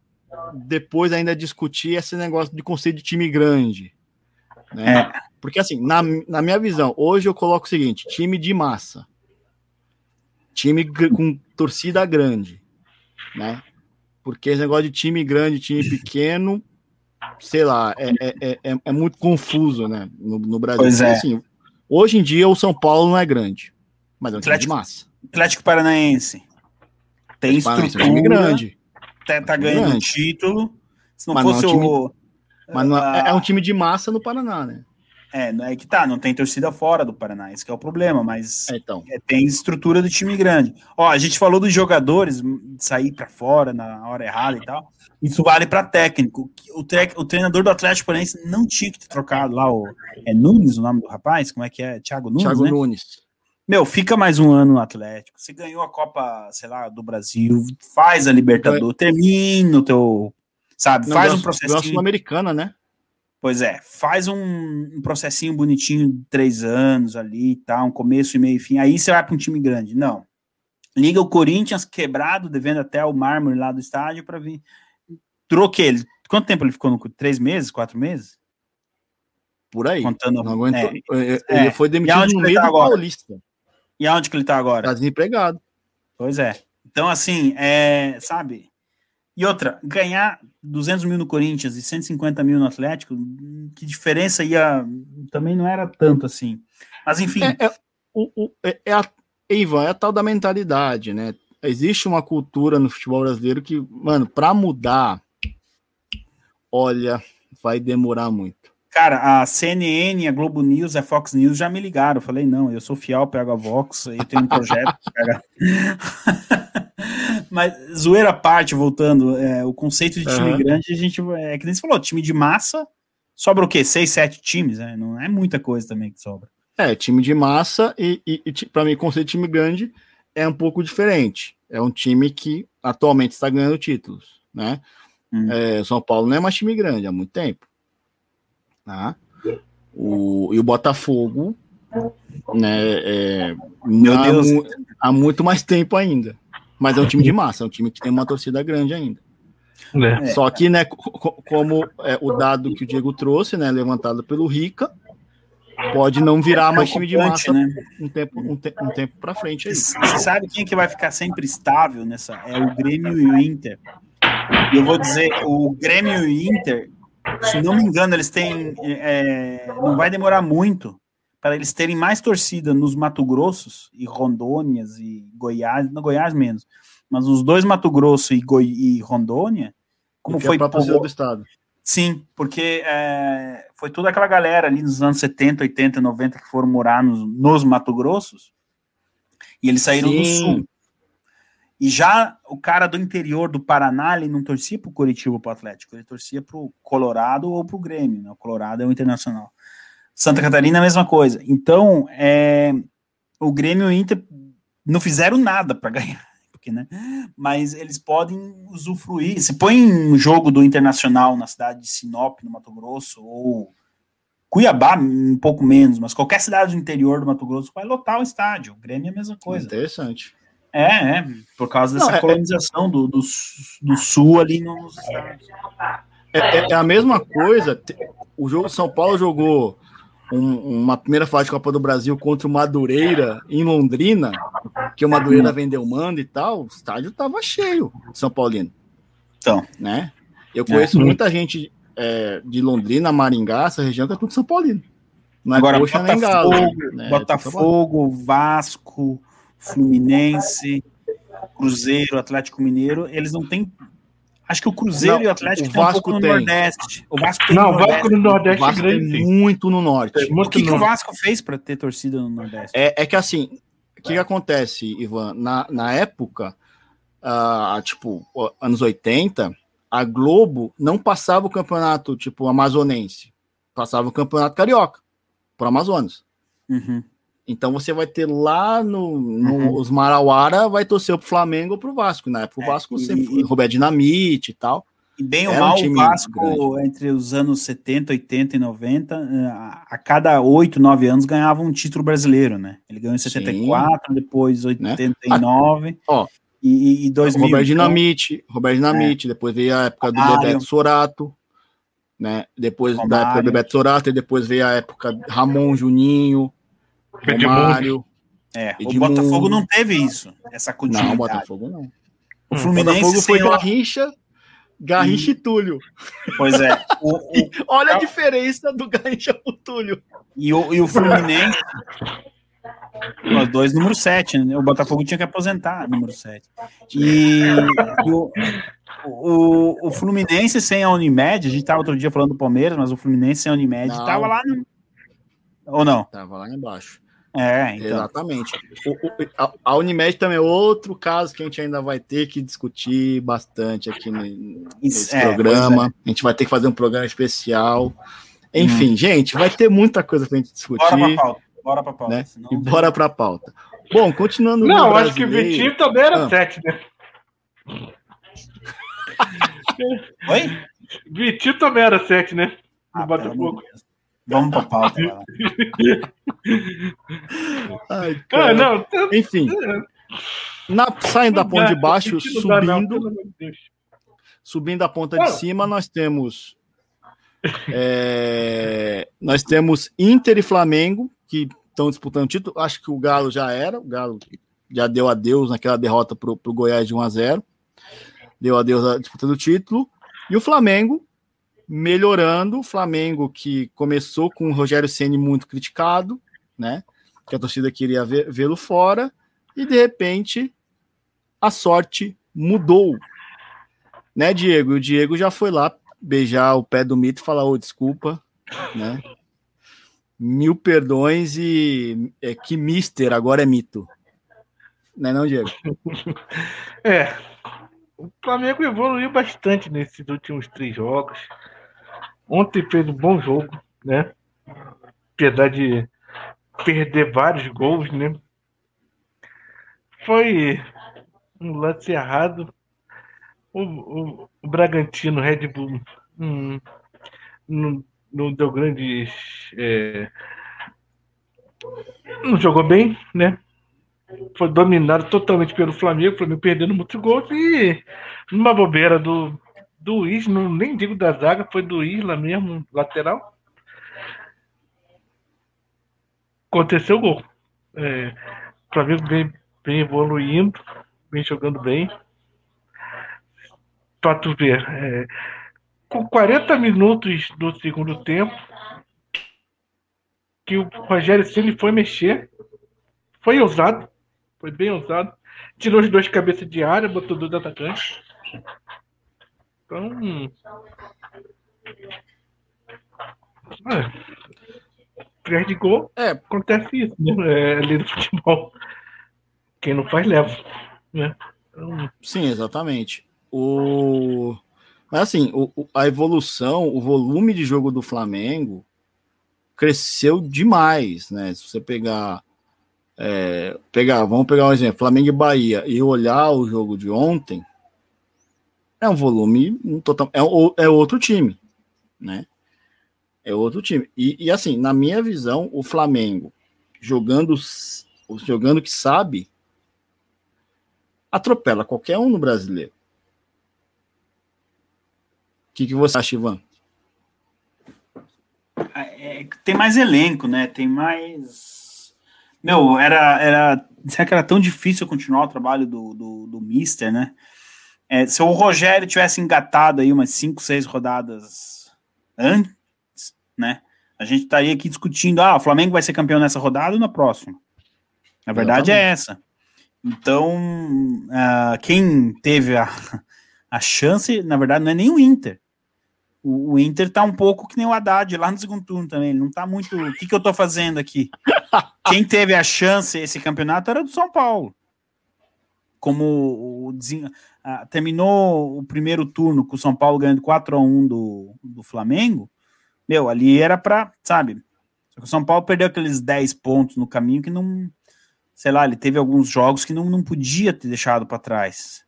depois ainda discutir é esse negócio de conceito de time grande. Né? É. Porque, assim, na, na minha visão, hoje eu coloco o seguinte: time de massa, time com torcida grande, né? Porque esse negócio de time grande, time pequeno, sei lá, é, é, é, é muito confuso, né? No, no Brasil. Pois é. Assim, hoje em dia o São Paulo não é grande, mas é um Atlético, time de massa. Atlético Paranaense tem estrutura. Time grande. Tá, tá ganhando grande. título. Se não mas fosse não é um time... o mas não, é, é um time de massa no Paraná, né? É, é que tá, não tem torcida fora do Paraná, esse é o problema, mas é, então. é, tem estrutura do time grande. Ó, a gente falou dos jogadores sair para fora na hora errada e tal. Isso vale para técnico. O, tre o treinador do Atlético Paranaense não tinha que ter trocado lá o é Nunes, o nome do rapaz, como é que é? Thiago Nunes, Thiago né? Nunes. Meu, fica mais um ano no Atlético. Você ganhou a Copa, sei lá, do Brasil, faz a Libertadores, termina o teu Sabe? Não, faz um processinho. Sul-Americana, né? Pois é, faz um, um, processinho bonitinho de três anos ali, tá? Um começo e meio e fim. Aí você vai para um time grande. Não. Liga o Corinthians quebrado, devendo até o mármore lá do estádio para vir. Troquei ele. Quanto tempo ele ficou no Três meses? Quatro meses? Por aí. Contando. Não aguentou. É, é, ele é. foi demitido no meio tá do agora? Paulista. E aonde que ele tá agora? Tá desempregado. Pois é. Então, assim, é, sabe? E outra, ganhar 200 mil no Corinthians e 150 mil no Atlético, que diferença ia. Também não era tanto assim. Mas enfim. É, é, o, o, é, é a, Ivan, é a tal da mentalidade, né? Existe uma cultura no futebol brasileiro que, mano, para mudar, olha, vai demorar muito. Cara, a CNN, a Globo News, a Fox News já me ligaram. Eu falei, não, eu sou fiel, pego a Vox, eu tenho um projeto. <laughs> Mas, zoeira à parte, voltando, é, o conceito de time uhum. grande, a gente. É que nem você falou, time de massa, sobra o quê? Seis, sete times, né? Não é muita coisa também que sobra. É, time de massa e, e, e para mim, o conceito de time grande é um pouco diferente. É um time que atualmente está ganhando títulos, né? Hum. É, São Paulo não é mais time grande há muito tempo. Tá? O, e o Botafogo, né, é, Meu há, Deus. há muito mais tempo ainda. Mas é um time de massa, é um time que tem uma torcida grande ainda. É. Só que, né, como é, o dado que o Diego trouxe, né, levantado pelo Rica, pode não virar mais time de massa né? um tempo, um, te, um tempo para frente. Você sabe quem é que vai ficar sempre estável nessa? É o Grêmio e o Inter. Eu vou dizer, o Grêmio e o Inter, se não me engano, eles têm. É, não vai demorar muito para eles terem mais torcida nos Mato Grossos e Rondônias e Goiás, no Goiás menos, mas os dois Mato Grosso e, Goi e Rondônia, como foi a torcida do estado. Sim, porque é, foi toda aquela galera ali nos anos 70, 80, 90 que foram morar nos, nos Mato Grossos e eles saíram Sim. do sul. E já o cara do interior do Paraná, ele não torcia pro Curitiba ou pro Atlético, ele torcia pro Colorado ou pro Grêmio, né? O Colorado é o Internacional. Santa Catarina, a mesma coisa. Então, é, o Grêmio e o Inter não fizeram nada para <laughs> ganhar, porque, né? Mas eles podem usufruir. Se põe um jogo do Internacional na cidade de Sinop, no Mato Grosso, ou Cuiabá, um pouco menos, mas qualquer cidade do interior do Mato Grosso vai lotar o estádio. O Grêmio é a mesma coisa. Interessante. É, é por causa dessa não, é, colonização do, do, do, sul ali nos estádios. É, é, é, a mesma coisa. O jogo São Paulo jogou um, uma primeira fase de Copa do Brasil contra o Madureira em Londrina, que o Madureira vendeu mando e tal, o estádio estava cheio São Paulino. Então, né? Eu conheço é. muita gente é, de Londrina, Maringá, essa região que é tudo São Paulino. Não é Agora, coxa Botafogo, nem galo. Né? Botafogo, Vasco, Fluminense, Cruzeiro, Atlético Mineiro, eles não têm Acho que o Cruzeiro não, e o Atlético o Vasco um tem. no Nordeste. O Vasco tem não, no o Vasco no Nordeste o Vasco é grande, muito no Norte. o que, que o Vasco fez para ter torcida no Nordeste? É, é que assim, o que, que, acontece, Ivan? Na, na época, uh, tipo, anos 80, a Globo não passava o campeonato, tipo, amazonense. passava o Campeonato Carioca para Amazonas. Uhum. Então você vai ter lá no, no uhum. os Marauara, vai torcer pro Flamengo ou pro Vasco. Na época o é, Vasco é, sempre foi Roberto Dinamite e tal. E bem ou mal, um o Vasco, grande. entre os anos 70, 80 e 90, eh, a cada 8, 9 anos ganhava um título brasileiro, né? Ele ganhou em 74, Sim. depois 89 né? <laughs> Ó, e, e 2000. Roberto Dinamite, Roberto Dinamite, é. depois veio a época do. Bebeto Sorato, né? Depois Romário. da época do Bebeto Sorato, e depois veio a época Ramon Juninho, Romário. É, o Botafogo não teve isso, essa continuidade. Não, o Botafogo não. O Fluminense Botafogo foi Garrincha, Garrincha e, e Túlio. Pois é. O, o... <laughs> Olha a diferença do Garrincha pro Túlio. E o, e o Fluminense. Os dois, número 7, né? O Botafogo tinha que aposentar, número 7. E, e o, o, o, Fluminense sem a Unimed, a gente estava outro dia falando do Palmeiras, mas o Fluminense sem a Unimed estava lá no, ou não? Tava lá embaixo. É, então. Exatamente. O, o, a, a, Unimed também é outro caso que a gente ainda vai ter que discutir bastante aqui no, nesse é, programa. É. A gente vai ter que fazer um programa especial. Enfim, hum. gente, vai ter muita coisa pra gente discutir. Bora pra pauta. Bora pra pauta. Né? Senão... E bora pra pauta. Bom, continuando Não, acho que o Vitinho também era ah. 7, né? Oi? Vitinho também era 7, né? No ah, Botafogo. Vamos pra pauta. Ai, cara. Ah, não, Enfim. Na, saindo da ponta de baixo, subindo. Subindo a ponta de cima, nós temos. É, nós temos Inter e Flamengo, que estão disputando o título. Acho que o Galo já era. O Galo já deu adeus naquela derrota para o Goiás de 1 a 0 Deu adeus à disputa do título. E o Flamengo, melhorando. O Flamengo que começou com o Rogério Ceni muito criticado, né? Que a torcida queria vê-lo fora e de repente a sorte mudou, né, Diego? O Diego já foi lá beijar o pé do mito e falar: "Ô, oh, desculpa", né? Mil perdões e é que Mister agora é mito. Né, não, Diego? <laughs> É. O Flamengo evoluiu bastante nesses últimos três jogos. Ontem fez um bom jogo, né? Apesar de perder vários gols, né? Foi um lance errado. O, o, o Bragantino, Red Bull, hum, não, não, deu grandes. É, não jogou bem, né? Foi dominado totalmente pelo Flamengo, o Flamengo perdendo muitos gols e numa bobeira do do Isla, nem digo da zaga, foi do Isla mesmo, lateral. Aconteceu o gol. É, o Flamengo vem, vem evoluindo, vem jogando bem. Pra tu ver, é, com 40 minutos do segundo tempo, que o Rogério Ceni foi mexer, foi ousado, foi bem ousado, tirou os dois cabeças de área, botou dois atacantes. Então. É, perde gol, é. acontece isso, né? É ali no futebol. Quem não faz, leva. Né? Então... Sim, exatamente. O... Mas assim, o, a evolução, o volume de jogo do Flamengo cresceu demais, né? Se você pegar. É, pegar, vamos pegar um exemplo, Flamengo e Bahia, e olhar o jogo de ontem, é um volume um total, é, é outro time, né? É outro time. E, e, assim, na minha visão, o Flamengo jogando jogando que sabe atropela qualquer um no brasileiro. O que, que você acha, Ivan? É, tem mais elenco, né? Tem mais. Meu, era. era será que era tão difícil continuar o trabalho do, do, do Mister, né? É, se o Rogério tivesse engatado aí umas 5, 6 rodadas antes, né? A gente estaria aqui discutindo, ah, o Flamengo vai ser campeão nessa rodada ou na próxima. Na verdade é essa. Então, uh, quem teve a, a chance, na verdade, não é nem o Inter. O, o, Inter tá um pouco que nem o Haddad lá no segundo turno também. Ele não tá muito. O que, que eu tô fazendo aqui? <laughs> Quem teve a chance esse campeonato era do São Paulo. Como o, terminou o primeiro turno com o São Paulo ganhando 4 a 1 do, do Flamengo, meu, ali era para, sabe? O São Paulo perdeu aqueles 10 pontos no caminho que não, sei lá, ele teve alguns jogos que não, não podia ter deixado para trás.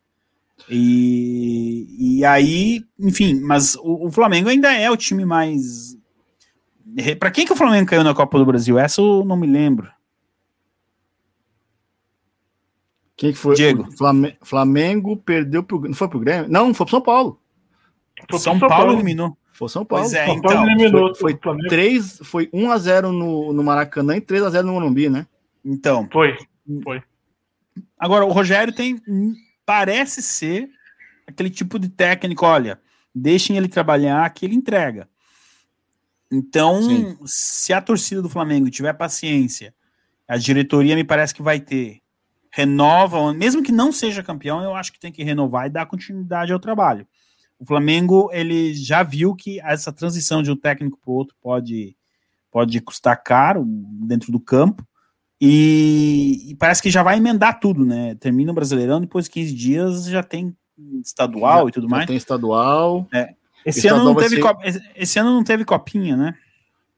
E, e aí, enfim, mas o, o Flamengo ainda é o time mais. Para quem que o Flamengo caiu na Copa do Brasil? Essa eu não me lembro. Quem que foi? Diego. Flamengo, Flamengo perdeu pro. Não foi pro Grêmio? Não, foi pro São Paulo. São, São Paulo, Paulo eliminou. Foi São Paulo. Pois é, São então. Paulo eliminou. Foi, foi, 3, foi 1x0 no, no Maracanã e 3x0 no Morumbi, né? Então. Foi. Foi. Agora, o Rogério tem. Parece ser aquele tipo de técnico, olha, deixem ele trabalhar que ele entrega. Então, Sim. se a torcida do Flamengo tiver paciência, a diretoria me parece que vai ter. Renova, mesmo que não seja campeão, eu acho que tem que renovar e dar continuidade ao trabalho. O Flamengo, ele já viu que essa transição de um técnico para o outro pode, pode custar caro dentro do campo. E, e, parece que já vai emendar tudo, né? Termina o Brasileirão, depois de 15 dias já tem estadual já, e tudo já mais. Tem estadual. É. Esse, ano não teve ser... cop... esse ano não teve copinha, né?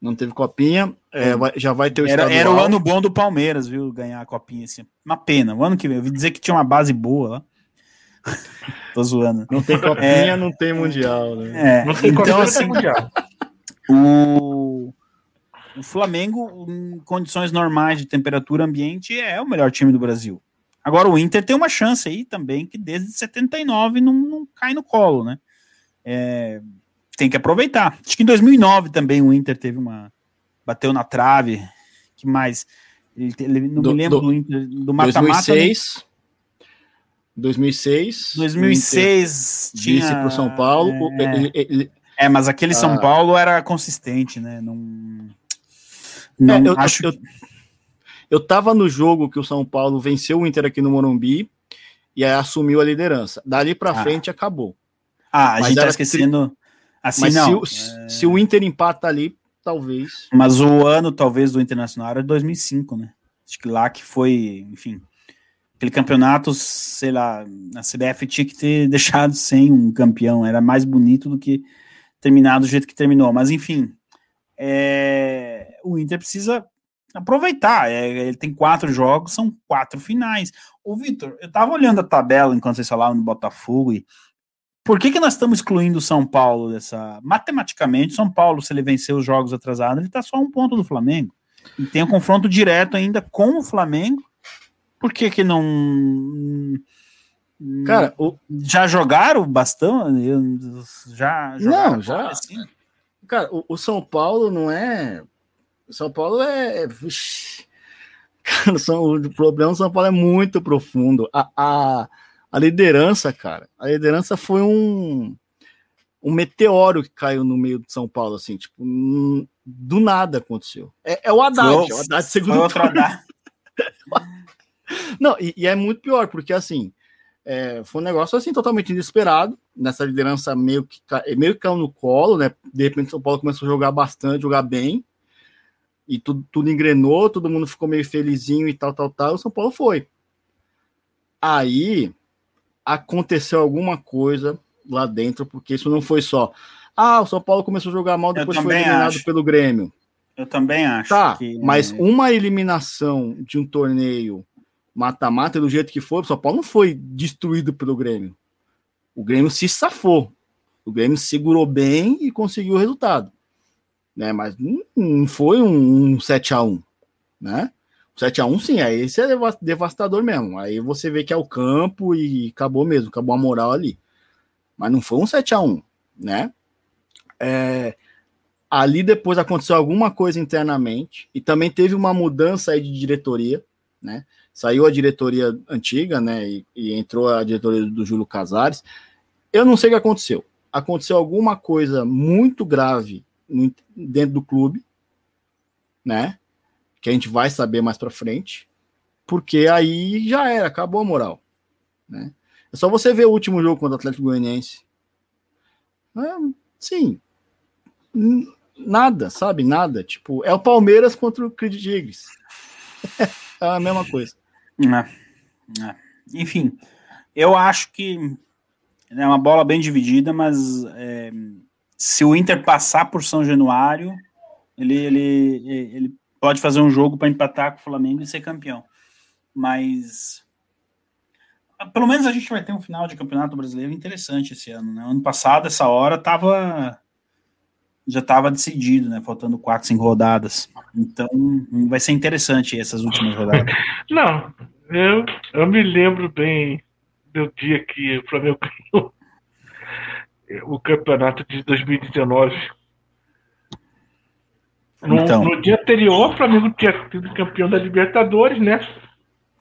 Não teve copinha, é, vai, já vai ter o era, estadual. Era o ano bom do Palmeiras, viu? Ganhar a copinha. Assim. Uma pena. O ano que vem, eu vi dizer que tinha uma base boa lá. <laughs> Tô zoando. Não tem copinha, é, não tem mundial, né? É, não tem então, copinha, assim, não tem mundial. <laughs> O, o Flamengo, em condições normais de temperatura ambiente, é o melhor time do Brasil. Agora, o Inter tem uma chance aí também, que desde 79 não, não cai no colo, né? É, tem que aproveitar. Acho que em 2009 também o Inter teve uma. bateu na trave. que mais? Ele, ele não Do- me lembro do- do, Inter, do mata-mata. né? 2006. 2006. 2006 Inter tinha. Disse pro São Paulo. o- É, ele- é, mas aquele São Ah. Paulo era consistente, né? Não. Não É, eu, acho eu, eu tava no jogo que o São Paulo venceu o Inter aqui no Morumbi e aí assumiu a liderança. Dali pra Ah. frente acabou. Ah, a mas gente tá esquecendo. Assim, Mas não. se, é, o- se o Inter empata ali, talvez. Mas o ano, talvez, do Internacional era 2005, né? Acho que lá que foi, enfim. Aquele campeonato, sei lá, a CBF tinha que ter <laughs> deixado sem um campeão. Era mais bonito do que terminar do jeito que terminou. Mas, enfim, é, o Inter precisa aproveitar. É, ele tem quatro jogos, são quatro finais. Ô, Vitor, eu tava olhando a tabela enquanto vocês falavam do Botafogo e por que, que nós estamos excluindo o São Paulo dessa. Matematicamente, São Paulo, se ele vencer os jogos atrasados, ele está só um ponto do Flamengo. E tem um confronto direto ainda com o Flamengo. Por que, que não. Cara, o, já jogaram bastão? Já jogaram Não, já. assim? Cara, o, o São Paulo não é. O São Paulo é. Vixe. <laughs> Cara, o, São, o problema do São Paulo é muito profundo. A, a, a liderança, cara, a liderança foi um, um meteoro que caiu no meio de São Paulo, assim, tipo, hum, do nada aconteceu. É, é o Haddad, Foi- é o Haddad segundo outro andar. <laughs> Não, e, e é muito pior, porque assim, é, foi um negócio assim totalmente inesperado, nessa liderança meio que, ca- meio que caiu no colo, né? De repente São Paulo começou a jogar bastante, jogar bem, e tudo, tudo engrenou, todo mundo ficou meio felizinho e tal, tal, tal, e o São Paulo foi. Aí aconteceu alguma coisa lá dentro, porque isso não foi só. Ah, o São Paulo começou a jogar mal, depois foi eliminado acho. pelo Grêmio. Eu também acho. Tá, que, mas uma eliminação de um torneio mata-mata, do jeito que foi, o São Paulo não foi destruído pelo Grêmio. O Grêmio se safou. O Grêmio segurou bem e conseguiu o resultado. Né? Mas não, não foi um, um 7x1. Né? O 7x1, sim, aí esse é deva- devastador mesmo. Aí você vê que é o campo e acabou mesmo, acabou a moral ali. Mas não foi um 7x1, né? É, ali depois aconteceu alguma coisa internamente e também teve uma mudança aí de diretoria, né? Saiu a diretoria antiga, né? E, e entrou a diretoria do Júlio Casares. Eu não sei o que aconteceu. Aconteceu alguma coisa muito grave dentro do clube, né? Que a gente vai saber mais para frente, porque aí já era, acabou a moral, né? É só você ver o último jogo contra o Atlético Goianiense. É, sim, nada, sabe? Nada. Tipo, é o Palmeiras contra o Creed Tigres. <laughs> é a mesma coisa. É, é. Enfim, eu acho que é uma bola bem dividida, mas é, se o Inter passar por São Januário, ele, ele, ele pode fazer um jogo para empatar com o Flamengo e ser campeão. Mas pelo menos a gente vai ter um final de campeonato brasileiro interessante esse ano. Né? Ano passado, essa hora, tava já estava decidido, né? Faltando quatro, cinco rodadas. Então, vai ser interessante essas últimas rodadas. <laughs> Não, eu, eu me lembro bem do dia que o Flamengo ganhou o campeonato de 2019. No, então. no dia anterior, o Flamengo tinha sido campeão da Libertadores, né?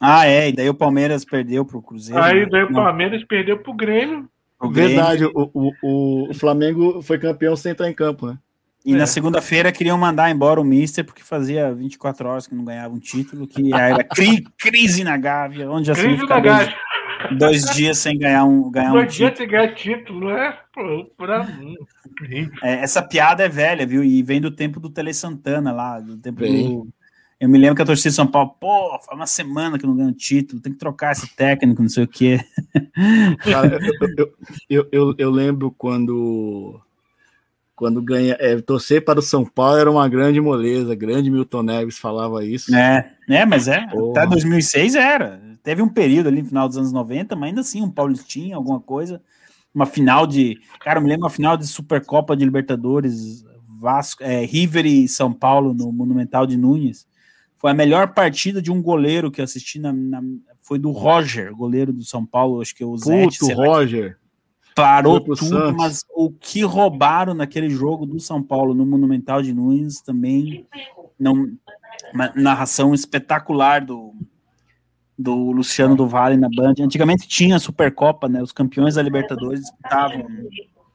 Ah, é, e daí o Palmeiras perdeu pro Cruzeiro. Aí né? daí o Palmeiras Não. perdeu pro Grêmio. O Verdade, o, o, o Flamengo foi campeão sem entrar em campo, né? E é. na segunda-feira queriam mandar embora o Mister porque fazia 24 horas que não ganhava um título, que era cri, crise na Gávea, onde já se ficar dois, dois, dias sem ganhar um, ganhar dois um dias sem ganhar título, é pra mim. É, essa piada é velha, viu? E vem do tempo do Tele Santana lá, do tempo do, eu me lembro que a torcida de São Paulo, pô, faz uma semana que não ganha um título, tem que trocar esse técnico, não sei o quê. <laughs> Cara, eu, eu, eu, eu, lembro quando quando ganha, é, torcer para o São Paulo era uma grande moleza, grande Milton Neves falava isso. É, é mas é, Porra. até 2006 era. Teve um período ali no final dos anos 90, mas ainda assim um Paulistinha, alguma coisa, uma final de, cara, eu me lembro uma final de Supercopa de Libertadores, Vasco, é, River e São Paulo no Monumental de Nunes. Foi a melhor partida de um goleiro que eu assisti na, na foi do Roger, goleiro do São Paulo, acho que é o Zé. Puto, Roger. Parou tudo, Santos. mas o que roubaram naquele jogo do São Paulo no Monumental de Nunes também não uma narração espetacular do do Luciano do Vale na Band. Antigamente tinha a Supercopa, né? Os campeões da Libertadores disputavam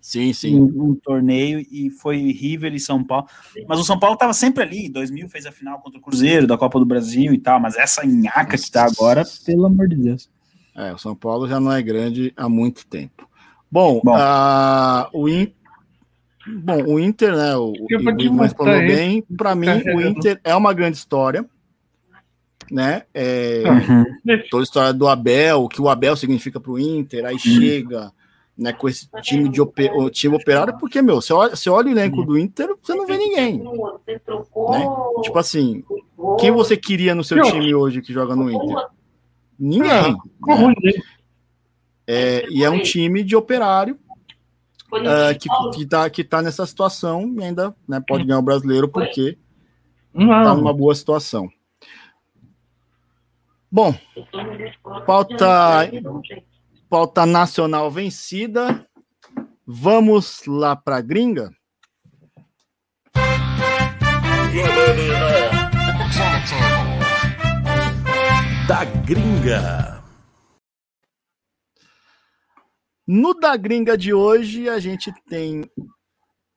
Sim, sim. Um, um, torneio e foi River e São Paulo. Mas o São Paulo estava sempre ali. Em 2000 fez a final contra o Cruzeiro da Copa do Brasil e tal. Mas essa nhaca que está agora, pelo amor de Deus. É, o São Paulo já não é grande há muito tempo. Bom, Bom. Uh, o, In... Bom o Inter, né? O, o falou bem. Para mim, o Inter é uma grande história. Né? É, uhum. Toda a história do Abel, o que o Abel significa para o Inter, aí uhum. chega né, com esse time de oper, time operário, porque, meu, você olha, você olha o elenco do Inter, você não vê ninguém. Né? Tipo assim, quem você queria no seu time hoje que joga no Inter? Ninguém. Né? É, e é um time de operário uh, que, que, tá, que tá nessa situação e ainda né, pode ganhar o brasileiro porque tá numa boa situação. Bom, pauta pauta nacional vencida. Vamos lá para gringa? Da gringa. No da gringa de hoje a gente tem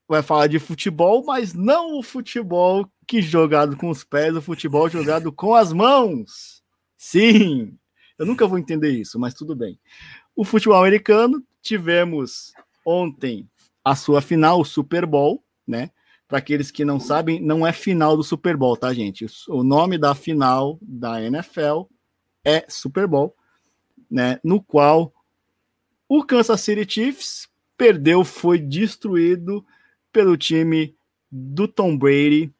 vai falar de futebol, mas não o futebol que jogado com os pés, o futebol jogado com as mãos. Sim, eu nunca vou entender isso, mas tudo bem. O futebol americano, tivemos ontem a sua final, o Super Bowl, né? Para aqueles que não sabem, não é final do Super Bowl, tá, gente? O nome da final da NFL é Super Bowl, né? No qual o Kansas City Chiefs perdeu, foi destruído pelo time do Tom Brady,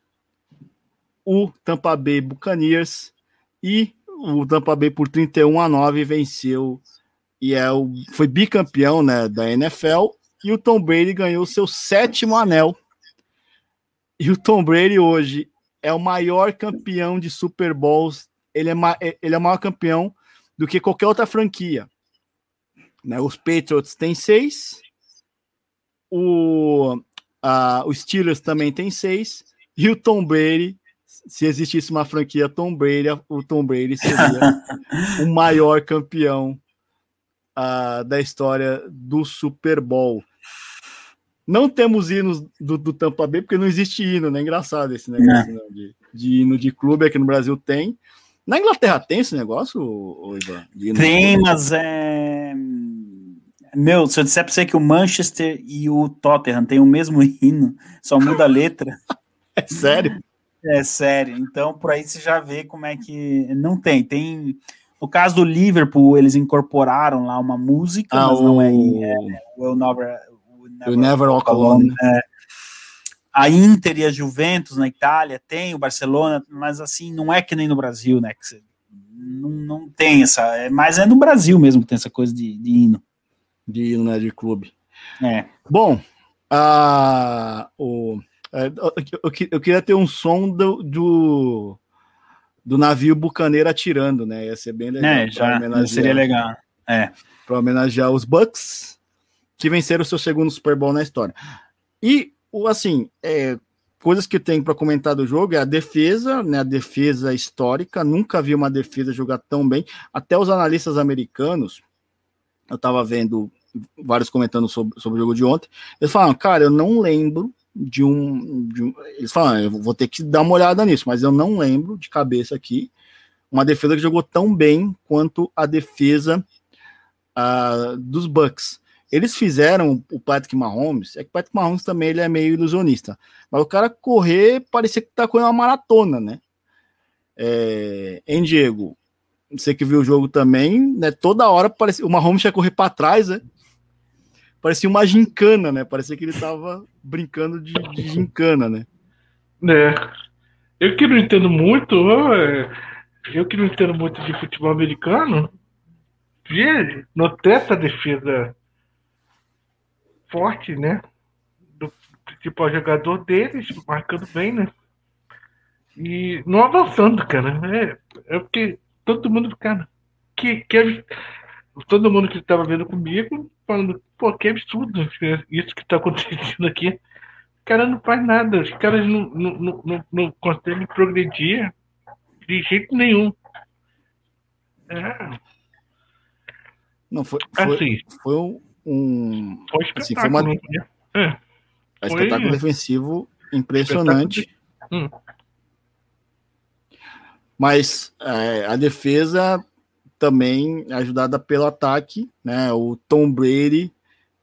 o Tampa Bay Buccaneers e o Tampa Bay por 31 a 9 venceu e é o, foi bicampeão né, da NFL, e o Tom Brady ganhou seu sétimo anel. E o Tom Brady hoje é o maior campeão de Super Bowls, ele é, ele é o maior campeão do que qualquer outra franquia. Né, os Patriots têm seis, o, a, os Steelers também tem seis, e o Tom Brady, se existisse uma franquia Tom Brady, o Tom Brady seria <laughs> o maior campeão uh, da história do Super Bowl. Não temos hinos do, do, Tampa Bay, porque não existe hino, né? Engraçado esse negócio né? de, de, hino de clube aqui no Brasil tem. Na Inglaterra tem esse negócio, Ivan? Tem, mas é. Meu, se eu disser pra você que o Manchester e o Tottenham têm o mesmo hino, só muda a letra. <laughs> é sério? É sério. Então, por aí você já vê como é que. Não tem. Tem no caso do Liverpool, eles incorporaram lá uma música, ah, mas não é, é, o, Never, Never, never Walk Alone. É, a Inter e a Juventus na Itália tem o Barcelona, mas assim, não é que nem no Brasil, né? Que você, não, não tem essa. É, mas é no Brasil mesmo que tem essa coisa de, de hino. De hino, né? De clube. É. Bom, a, o, é, eu, eu, queria ter um som do, do, do navio bucaneiro atirando, né? Ia ser bem legal. É, já seria legal. É. Para homenagear os Bucks, que venceram o seu segundo Super Bowl na história. E assim, é, coisas que tem para comentar do jogo é a defesa, né? A defesa histórica. Nunca vi uma defesa jogar tão bem. Até os analistas americanos, eu estava vendo vários comentando sobre, sobre o jogo de ontem. Eles falaram, cara, eu não lembro de um, de um, Eles falaram, eu vou ter que dar uma olhada nisso, mas eu não lembro de cabeça aqui uma defesa que jogou tão bem quanto a defesa uh, dos Bucks. Eles fizeram o Patrick Mahomes, é que o Patrick Mahomes também ele é meio ilusionista, mas o cara correr parecia que tá correndo uma maratona, né? É, em Diego, você que viu o jogo também, né? Toda hora parecia, o Mahomes ia correr para trás, né? Parecia uma gincana, né? Parecia que ele tava brincando de, de gincana, né? É. Eu que não entendo muito, é, eu que não entendo muito de futebol americano, notei essa defesa forte, né? Do principal jogador deles, marcando bem, né? E não avançando, cara. É, é porque todo mundo, cara, que, que todo mundo que estava vendo comigo falando, pô, que absurdo isso que está acontecendo aqui. O cara não faz nada, os caras não, não, não, não conseguem progredir de jeito nenhum. É. Não, foi, foi, assim, foi um, um. Foi assim, foi uma, né? é, um espetáculo defensivo impressionante. Espetáculo de... hum. Mas é, a defesa também ajudada pelo ataque, né? O Tom Brady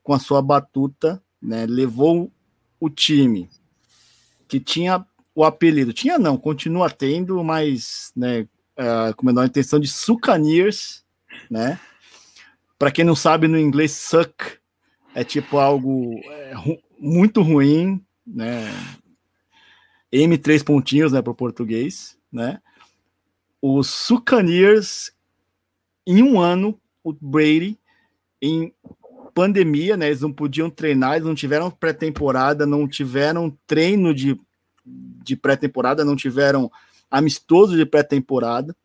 com a sua batuta, né? Levou o time que tinha o apelido, tinha não, continua tendo, mas, né? Uh, com menor intenção de Succaneers, né? Para quem não sabe, no inglês, suck é tipo algo é, ru muito ruim, né? M três pontinhos, né, para o português, né? Os Succaneers, em um ano, o Brady, em pandemia, né? Eles não podiam treinar, eles não tiveram pré-temporada, não tiveram treino de, de pré-temporada, não tiveram amistoso de pré-temporada.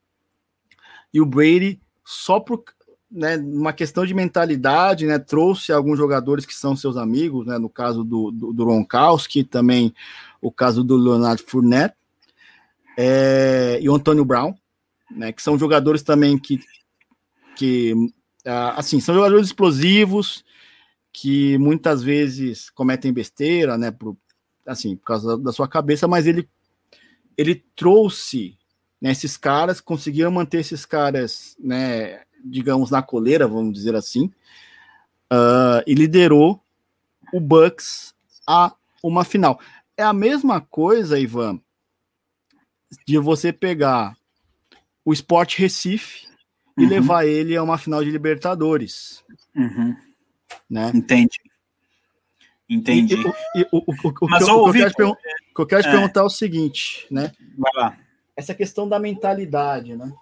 E o Brady, só por, né, uma questão de mentalidade, né, trouxe alguns jogadores que são seus amigos, né, no caso do, do, do Ronkowski, também o caso do Leonardo Fournette é, e o Antônio Brown, né, que são jogadores também que, que assim, são jogadores explosivos, que muitas vezes cometem besteira, né, por, assim, por causa da sua cabeça, mas ele, ele trouxe né, esses caras, conseguiram manter esses caras, né, digamos, na coleira, vamos dizer assim, uh, e liderou o Bucks a uma final. É a mesma coisa, Ivan, de você pegar o Sport Recife uhum. e levar ele a uma final de Libertadores. Uhum. Né? Entendi. Entendi. E, e, o, o, o, Mas, que, eu, o que eu quero, que eu quero te é. perguntar é o seguinte, né? Vai lá. Essa questão da mentalidade, né?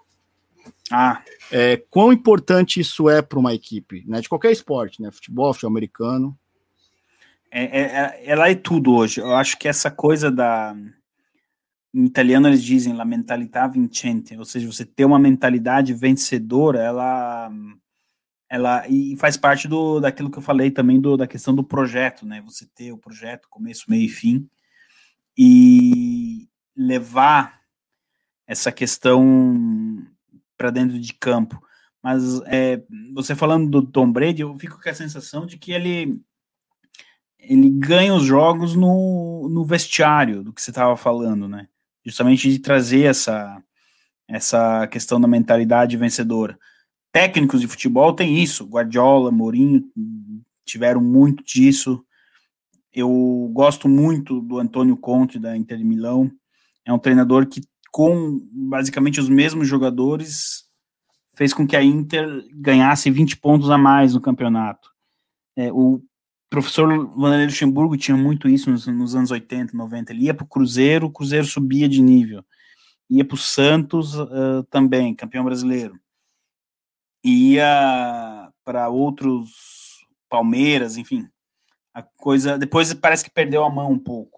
Ah. É, quão importante isso é para uma equipe, né? De qualquer esporte, né? Futebol, futebol americano. É, é, é, ela é tudo hoje. Eu acho que essa coisa da. Em italiano eles dizem la mentalità vincente, ou seja, você ter uma mentalidade vencedora, ela. Ela e faz parte do, daquilo que eu falei também do, da questão do projeto, né? Você ter o projeto, começo, meio e fim, e levar essa questão para dentro de campo. Mas é, você falando do Tom Brady, eu fico com a sensação de que ele ele ganha os jogos no, no vestiário do que você estava falando, né? Justamente de trazer essa essa questão da mentalidade vencedora. Técnicos de futebol tem isso, Guardiola, Mourinho tiveram muito disso. Eu gosto muito do Antônio Conte da Inter de Milão. É um treinador que com basicamente os mesmos jogadores, fez com que a Inter ganhasse 20 pontos a mais no campeonato. É, o professor Vanderlei Luxemburgo tinha muito isso nos, nos, anos 80, 90. Ele ia para o Cruzeiro, o Cruzeiro subia de nível. Ia para o Santos uh, também, campeão brasileiro. Ia para outros Palmeiras, enfim. A coisa depois parece que perdeu a mão um pouco.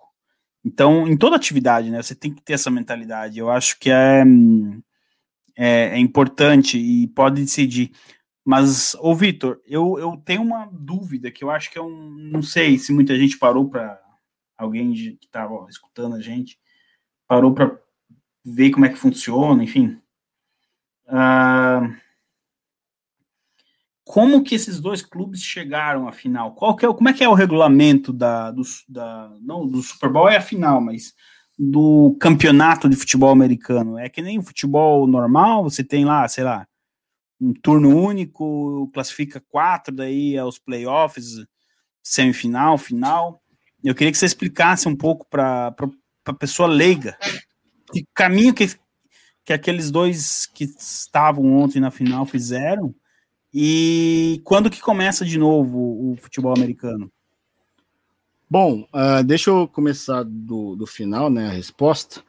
Então, em toda atividade, né, você tem que ter essa mentalidade. Eu acho que é, é, é importante e pode decidir. Mas, ô Vitor, eu, eu tenho uma dúvida que eu acho que é um. Não sei se muita gente parou para. Alguém de, que estava escutando a gente parou para ver como é que funciona, enfim. Uh, como que esses dois clubes chegaram à final? Qual que é, como é que é o regulamento da, do, da não do Super Bowl é a final, mas do campeonato de futebol americano? É que nem o futebol normal, você tem lá, sei lá, um turno único, classifica quatro, daí aos playoffs, semifinal, final. Eu queria que você explicasse um pouco para a pessoa leiga que caminho que, que aqueles dois que estavam ontem na final fizeram e quando que começa de novo o futebol americano? Bom, uh, deixa eu começar do, do final, né? A resposta.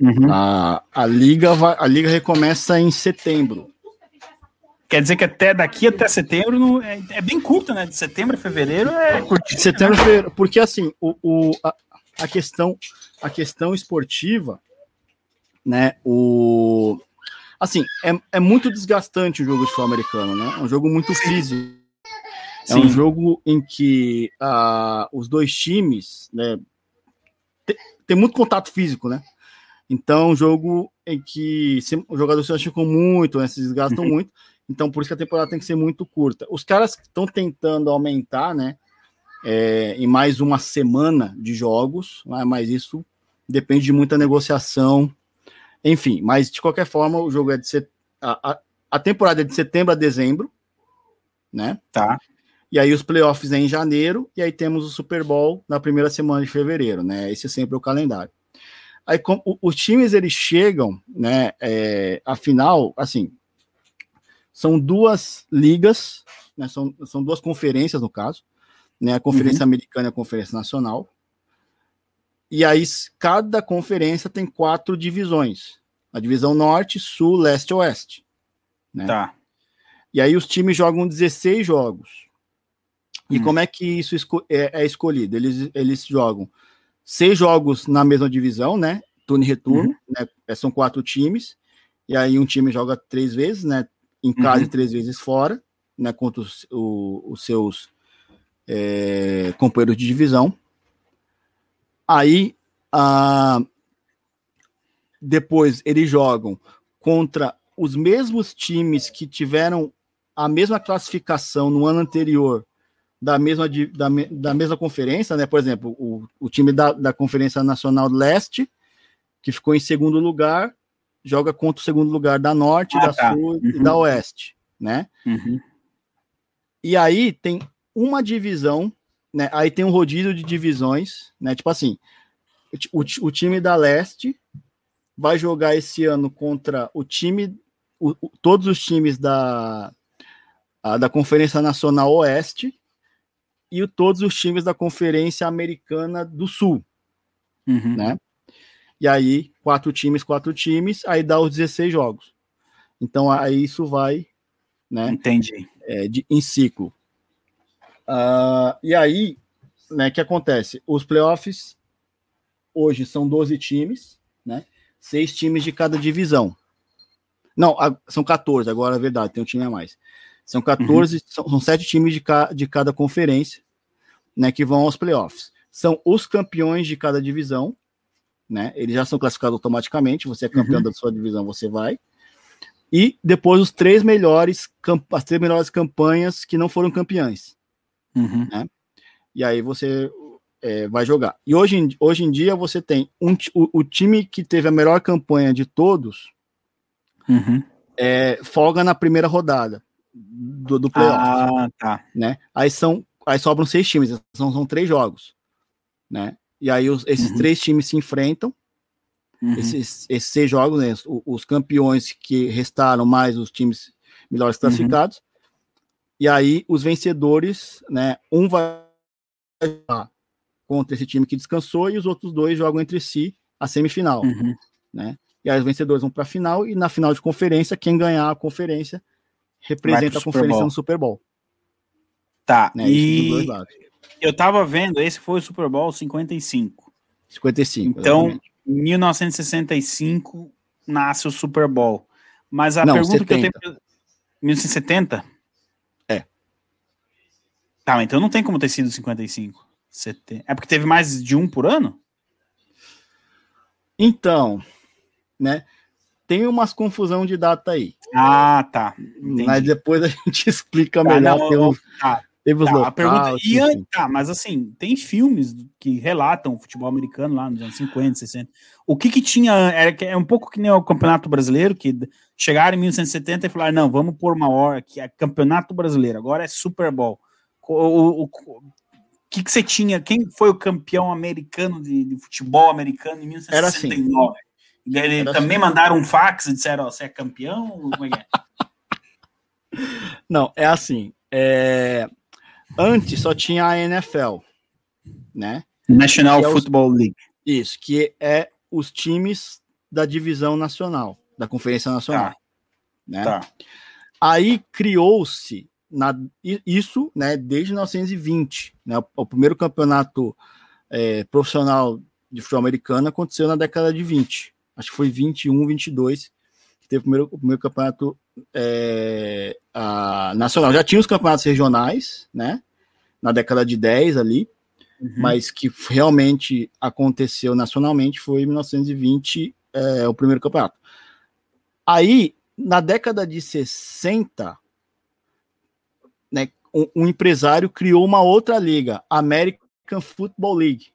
Uhum. A, a, liga vai, a liga recomeça em setembro. Quer dizer que até daqui até setembro não, é, é, bem curto, né? De setembro a fevereiro é curtinho. Setembro, fevereiro, porque assim, o, o, a, a, questão a questão esportiva, né? O assim, é, é muito desgastante o jogo de futebol americano, né? É um jogo muito físico. É Sim. um jogo em que uh, os dois times, né, tem, tem, muito contato físico, né? Então, é um jogo em que os jogadores se machucam muito, né, se desgastam <laughs> muito. Então, por isso que a temporada tem que ser muito curta. Os caras estão tentando aumentar, né? É, em mais uma semana de jogos, né, mas isso depende de muita negociação enfim, mas de qualquer forma, o jogo é de set... a, a, a temporada é de setembro a dezembro, né? Tá. E aí os playoffs é em janeiro, e aí temos o Super Bowl na primeira semana de fevereiro, né? Esse é sempre o calendário. Aí com, o, os times eles chegam, né? É, afinal, assim, são duas ligas, né? São, são duas conferências no caso, né? A Conferência uhum. Americana e a Conferência Nacional. E aí, cada conferência tem quatro divisões: a divisão norte, sul, leste e oeste. Né? Tá. E aí, os times jogam 16 jogos. E hum. como é que isso é, é, escolhido? Eles, eles jogam seis jogos na mesma divisão, né? Turno e retorno, uhum. né? São quatro times. E aí, um time joga três vezes, né? Em casa uhum. e três vezes fora, né? Contra os, o, os seus é, companheiros de divisão. Aí, ah, depois eles jogam contra os mesmos times que tiveram a mesma classificação no ano anterior da mesma, da, da mesma conferência, né? Por exemplo, o, o time da, da Conferência Nacional Leste, que ficou em segundo lugar, joga contra o segundo lugar da Norte, ah, da tá. Sul uhum. e da Oeste, né? Uhum. E aí tem uma divisão né? Aí tem um rodízio de divisões, né? Tipo assim, o, o time da Leste vai jogar esse ano contra o time, o, o, todos os times da, a, da Conferência Nacional Oeste e o, todos os times da Conferência Americana do Sul, uhum. né? E aí, quatro times, quatro times, aí dá os 16 jogos. Então, aí isso vai, né? Entendi. É, de, em ciclo. Uh, e aí, né, que acontece? Os playoffs hoje são 12 times, né? Seis times de cada divisão. Não, são 14, agora é verdade, tem um time a mais. São 14, uhum. são, são sete times de, ca, de cada conferência, né, que vão aos playoffs. São os campeões de cada divisão, né? Eles já são classificados automaticamente. Você é campeão uhum. da sua divisão, você vai. E depois os três melhores, as três melhores campanhas que não foram campeões. Uhum. Né? E aí você é, vai jogar. E hoje, em, hoje em dia você tem um, o, o time que teve a melhor campanha de todos uhum. é, folga na primeira rodada do, do playoff. Ah, tá. Né? Aí, são, aí sobram seis times, são, são três jogos. Né? E aí os, esses uhum. três times se enfrentam. Uhum. Esses, esses seis jogos, né, os, os, campeões que restaram, mais os times melhores uhum. classificados. E aí os vencedores, né? Um vai contra esse time que descansou e os outros dois jogam entre si a semifinal, Uhum. né? E aí os vencedores vão para a final e na final de conferência quem ganhar a conferência representa a conferência Bowl. no Super Bowl, Tá, né? Isso dos dois e lados. Eu tava vendo, esse foi o Super Bowl 55. 55. Então, exatamente. em 1965 nasce o Super Bowl. Mas a Não, pergunta que eu 70. tenho. 1970? É. Tá, então não tem como ter sido 55. Seten- É porque teve mais de um por ano? Então, né? Tem umas confusão de data aí, Ah, tá. Entendi. mas depois a gente <laughs> explica Tá, melhor. não, tem eu- os- tá, teve os Tá, a pergunta, an- enfim. tá, mas assim, tem filmes que relatam o futebol americano lá nos anos 50, 60. O que que tinha, era, que- é um pouco que nem o Campeonato Brasileiro, que chegaram em 1970 e falaram, não, vamos pôr uma hora que é Campeonato Brasileiro, agora é Super Bowl. O, o- o- que que você tinha, quem foi o campeão americano de, de futebol americano em Era assim. 1969? E aí Era também mandaram um fax e disseram, ó, você é campeão? Como é que é? <laughs> Não, é assim. é, Antes só tinha a NFL, né? National é os- Football League. Isso, que é os times da divisão nacional, da Conferência Nacional. Tá, né? tá. Aí criou-se isso né, desde 1920. Né, o, o primeiro campeonato é, profissional de futebol americano aconteceu na década de 20. Acho que foi 21, 22, que teve o primeiro, o primeiro campeonato é, a- nacional. Já tinha os campeonatos regionais, né? Na década de 10 ali, Uhum. mas que realmente aconteceu nacionalmente foi em 1920 é, o primeiro campeonato. Aí, na década de 60, né, um, um empresário criou uma outra liga, American Football League,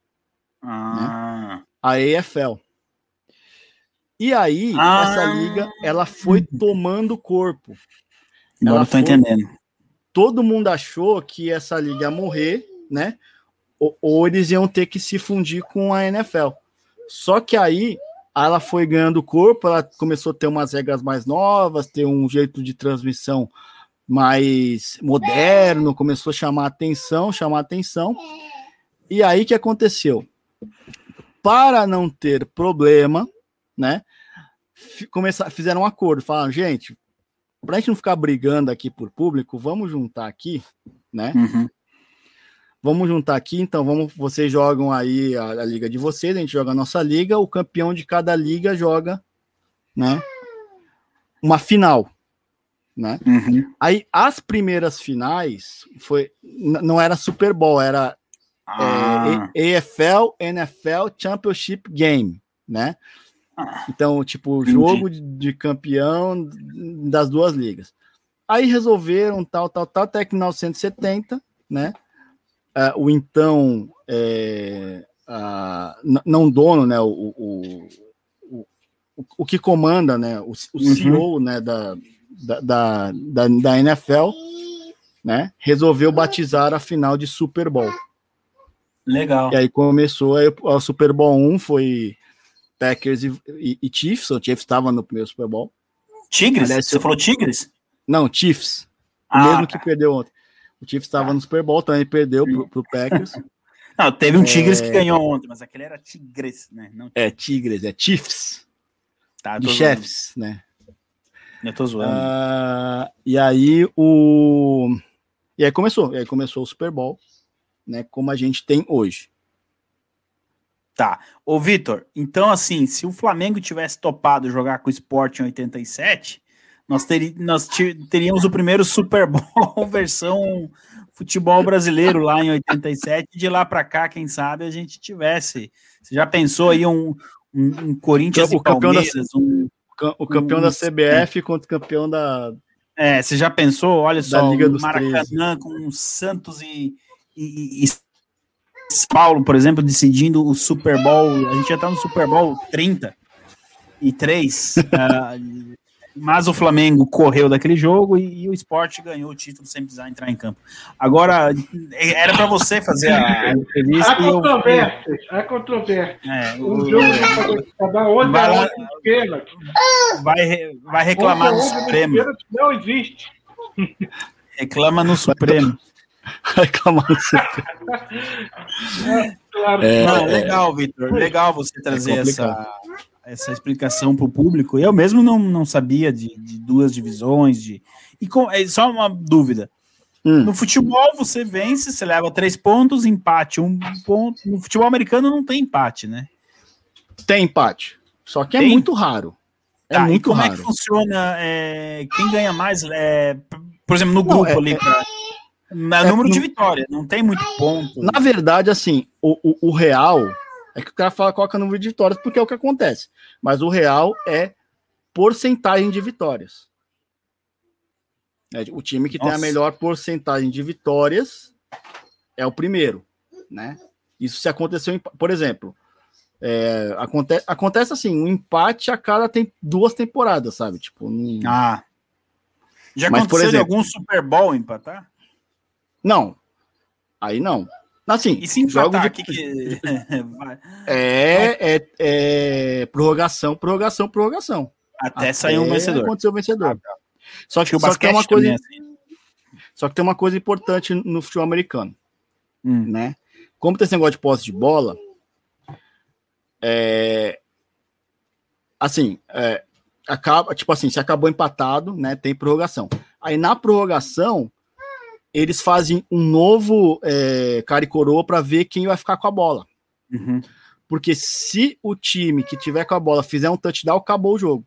Ah, a EFL. E aí, Ah. essa liga, ela foi tomando corpo. agora Ela eu tô foi- entendendo. Todo mundo achou que essa liga ia morrer, né? Ou, ou eles iam ter que se fundir com a NFL. Só que aí ela foi ganhando corpo, ela começou a ter umas regras mais novas, ter um jeito de transmissão mais moderno, começou a chamar atenção, chamar atenção. E aí que aconteceu? Para não ter problema, né? Começar, fizeram um acordo, falaram, gente, pra gente não ficar brigando aqui por público, vamos juntar aqui, né? Uhum. Vamos juntar aqui, então vamos, vocês jogam aí a, a liga de vocês, a gente joga a nossa liga, o campeão de cada liga joga, né? Uma final, né? Uhum. Aí as primeiras finais foi não era Super Bowl, era Ah, é, A- AFL, NFL Championship Game, né? Então, tipo, jogo de, de campeão das duas ligas. Aí resolveram tal, tal, tal, até que em 1970, né? ah, o então é, ah, não dono, né? O, o, o, o, que comanda, né? O, o Uhum. CEO, né? Da, da, da, da, da NFL, né? Resolveu batizar a final de Super Bowl. legal. E aí começou aí, o Super Bowl 1 foi Packers e, e, e Chiefs. O Chiefs estava no primeiro Super Bowl. Tigres? Aliás, Você falou Tigres? Não, Chiefs. O Ah, mesmo tá. que perdeu ontem. O Chiefs estava Tá. no Super Bowl, também perdeu pro, pro Packers. <laughs> Não, teve um Tigres É. que ganhou ontem, mas aquele era Tigres, né? Não, é Tigres, é Chiefs, tá, de chefes, né? Eu tô zoando. Ah, e aí o e aí começou, e aí começou o Super Bowl, né? Como a gente tem hoje. Tá. Ô, Vitor, então assim, se o Flamengo tivesse topado jogar com o Sport em 87, nós, teri nós teríamos o primeiro Super Bowl <laughs> versão futebol brasileiro lá em 87. De lá pra cá, quem sabe a gente tivesse. Você já pensou aí um, um, um Corinthians O e campeão da- Palmeiras? Um, O campeão da Hum, CBF contra o campeão da é, você já pensou? Olha Da só, Liga um Maracanã com Santos e, e, e Paulo, por exemplo, decidindo o Super Bowl. A gente já tá no Super Bowl 30 e 3. <laughs> ah, mas o Flamengo correu daquele jogo e, e o esporte ganhou o título sem precisar entrar em campo. Agora, era para você fazer a, a <laughs> entrevista. Há controvérsias, há controvérsias. é, O o- jogo de cada 11 Vai a lá. 11 de pênalti. vai, vai reclamar no 11 a 11 de Supremo. Não existe. Reclama no Supremo. <laughs> reclamar no CT. Claro. É, Não, é. legal, Vitor. Legal você trazer complicado. essa, essa explicação para o público. Eu mesmo não, não sabia de, de duas divisões. De... E com, é só uma dúvida. Hum. No futebol, você vence, você leva três pontos, empate, um ponto. No futebol americano não tem empate, né? Tem empate. Só que é Tem? muito raro. É Tá, e muito como raro. é que funciona? é, quem ganha mais? é, por exemplo, no Não, grupo é- ali, é- pra- na é número de vitória, não tem muito ponto. Na verdade, assim, o, o, o real é que o cara fala coloca número de vitórias porque é o que acontece. Mas o real é porcentagem de vitórias. É, o time que tem a Nossa. melhor porcentagem de vitórias é o primeiro, né? Isso se aconteceu, em, por exemplo, é, aconte, acontece assim, um empate a cada tem duas temporadas, sabe? Tipo, Ah. Já Mas, por aconteceu de exemplo- algum Super Bowl empatar? Não. Aí não. Assim, E se empatar, de- que que... <laughs> vai? É, é, é prorrogação, prorrogação, prorrogação. Até sair um Até vencedor. Acontecer o vencedor. Só Acho que, que o só que uma coisa, é assim. só que tem uma coisa importante no futebol americano, Hum. né? Como tem esse negócio de posse de bola, é, assim, é, acaba, tipo assim, se acabou empatado, né? Tem prorrogação. Aí na prorrogação eles fazem um novo é, cara e coroa para ver quem vai ficar com a bola. Uhum. Porque se o time que tiver com a bola fizer um touchdown, acabou o jogo.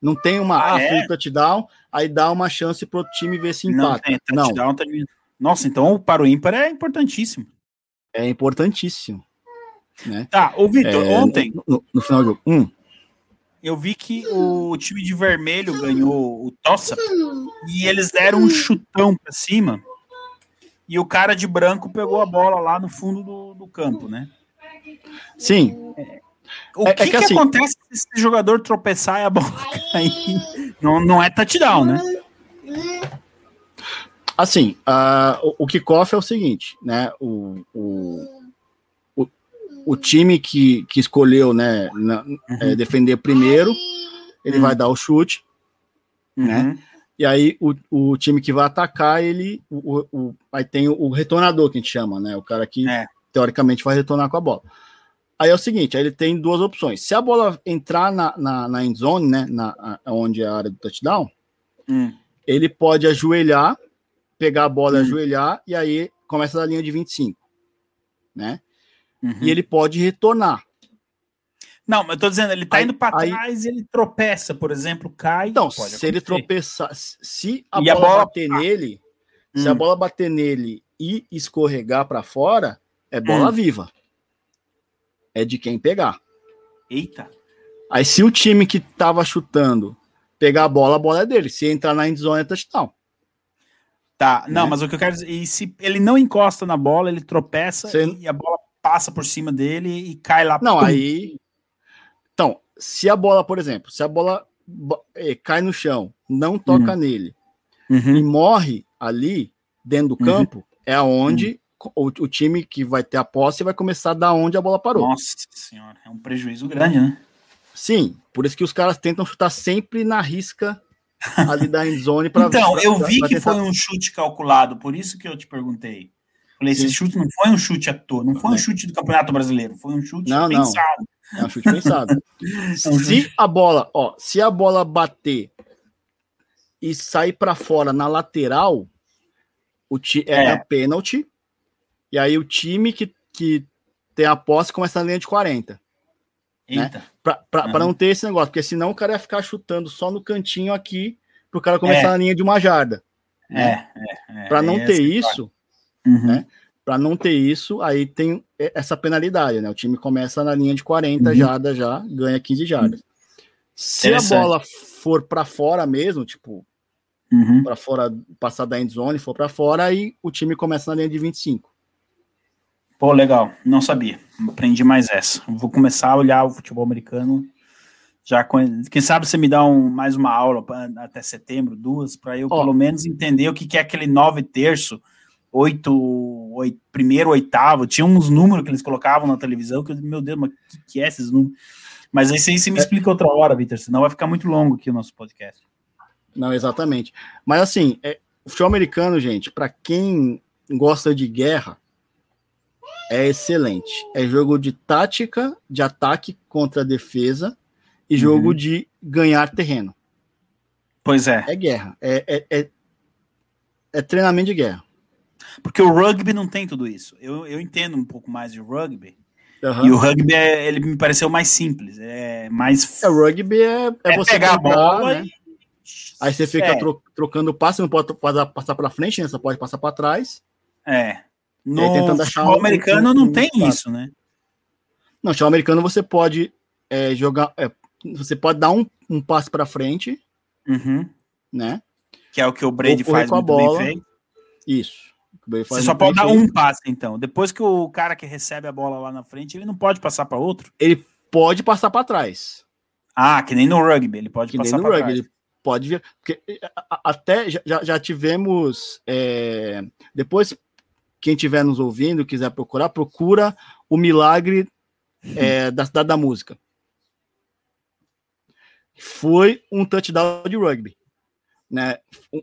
Não tem uma, Ah, ah, é? o touchdown, aí dá uma chance pro outro time ver se Não empata. tem Não, touchdown, tem- Nossa, então para o ímpar é importantíssimo. é importantíssimo. Tá, ô Vitor, É, ontem No, no- no final do jogo. Hum, eu vi que o time de vermelho ganhou o tossa e eles deram um chutão pra cima e o cara de branco pegou a bola lá no fundo do, do campo, né? sim, O É- é que, que que assim- acontece se esse jogador tropeçar e a bola <laughs> cair? Não, não é touchdown, né? assim, ah, o, o kickoff é o seguinte, né? O, o, o time que, que escolheu, né, na- é, defender primeiro, ele Uhum. vai dar o chute, né? Uhum. E aí o, o time que vai atacar, ele. O, o- aí tem o, retornador que a gente chama, né? O cara que É. teoricamente vai retornar com a bola. Aí é o seguinte, aí ele tem duas opções. Se a bola entrar na, na, na end zone, né? Na, a- onde é a área do touchdown, Hum. ele pode ajoelhar, pegar a bola e Hum. ajoelhar, e aí começa da linha de 25. Né? Uhum. E ele pode retornar. Não, mas eu tô dizendo, ele tá Aí- indo pra aí- trás e ele tropeça, por exemplo, cai. Então, pode se ele tropeçar, se a E a bola, bola- bater nele, se a Hum. bola bater nele e escorregar para fora, é bola Hum. viva. É de quem pegar. Eita. Aí se o time que tava chutando pegar a bola, a bola é dele. Se entrar na endzone é touchdown. Tá, não, Né? mas o que eu quero dizer, e se ele não encosta na bola, ele tropeça e a bola passa por cima dele e cai lá. Não, aí Então, se a bola, por exemplo, se a bola bo- eh, cai no chão, não toca nele e Uhum. morre ali dentro do Uhum. campo, é aonde o, o time que vai ter a posse vai começar da onde a bola parou. Nossa senhora, é um prejuízo grande, né? Sim, por isso que os caras tentam chutar sempre na risca ali da <laughs> endzone para Então, eu vi que foi um chute calculado, por isso que eu te perguntei. Falei, esse Sim. chute não foi um chute à toa, não foi um Não. chute do Campeonato Brasileiro, foi um chute Não, não. pensado. É um chute pensado. <laughs> É um se a bola, ó, se a bola bater e sair para fora na lateral, o ti, é, É. a pênalti. E aí o time que, que tem a posse começa na linha de 40. Eita. Pra, pra, Uhum. não ter esse negócio, porque senão o cara ia ficar chutando só no cantinho aqui pro cara começar É. na linha de uma jarda. É, é, é. Para não é ter isso, Uhum. né? Para não ter isso, aí tem essa penalidade, né? O time começa na linha de 40 Uhum. jardas já, ganha 15 jardas. Se a bola for para fora mesmo, tipo, Uhum. para fora, passar da end zone, for para fora, aí o time começa na linha de 25. Pô, legal, não sabia. Aprendi mais essa. Vou começar a olhar o futebol americano. Já com... Quem sabe você me dá um, mais uma aula pra- até setembro, duas, para eu Ó. pelo menos entender o que, que é aquele nove terço, oito, oito, primeiro, oitavo. Tinha uns números que eles colocavam na televisão que eu, meu Deus, mas o que, que é esses números? Mas isso aí você me explica outra hora, Vitor, senão vai ficar muito longo aqui o nosso podcast. Não, exatamente. Mas assim, é, o futebol americano, gente, para quem gosta de guerra, é excelente. É jogo de tática, de ataque contra defesa e uhum. jogo de ganhar terreno. Pois é. É guerra. É, é, é, é, treinamento de guerra. Porque o rugby não tem tudo isso. Eu, eu entendo um pouco mais de rugby. Uhum. E o rugby é, ele me pareceu mais simples. É mais. É, o rugby é, é, é você pegar a bola. Né? E... Aí você fica é. tro trocando passe, não pode passar para frente, né? Você pode passar para trás. É. No tentando achar futebol um, americano um, não tem isso, né? Não, futebol americano você pode é, jogar, é, você pode dar um, um passe para frente, uhum. né? Que é o que o Brady faz com a bola. Isso. Você só pode dar um passe, então. Depois que o cara que recebe a bola lá na frente, ele não pode passar para outro. Ele pode passar para trás. Ah, que nem no rugby, ele pode que passar para trás. Ele pode vir, porque até já, já tivemos é, depois quem estiver nos ouvindo, quiser procurar, procura o milagre é, <laughs> da cidade da música. Foi um touchdown de rugby. Né?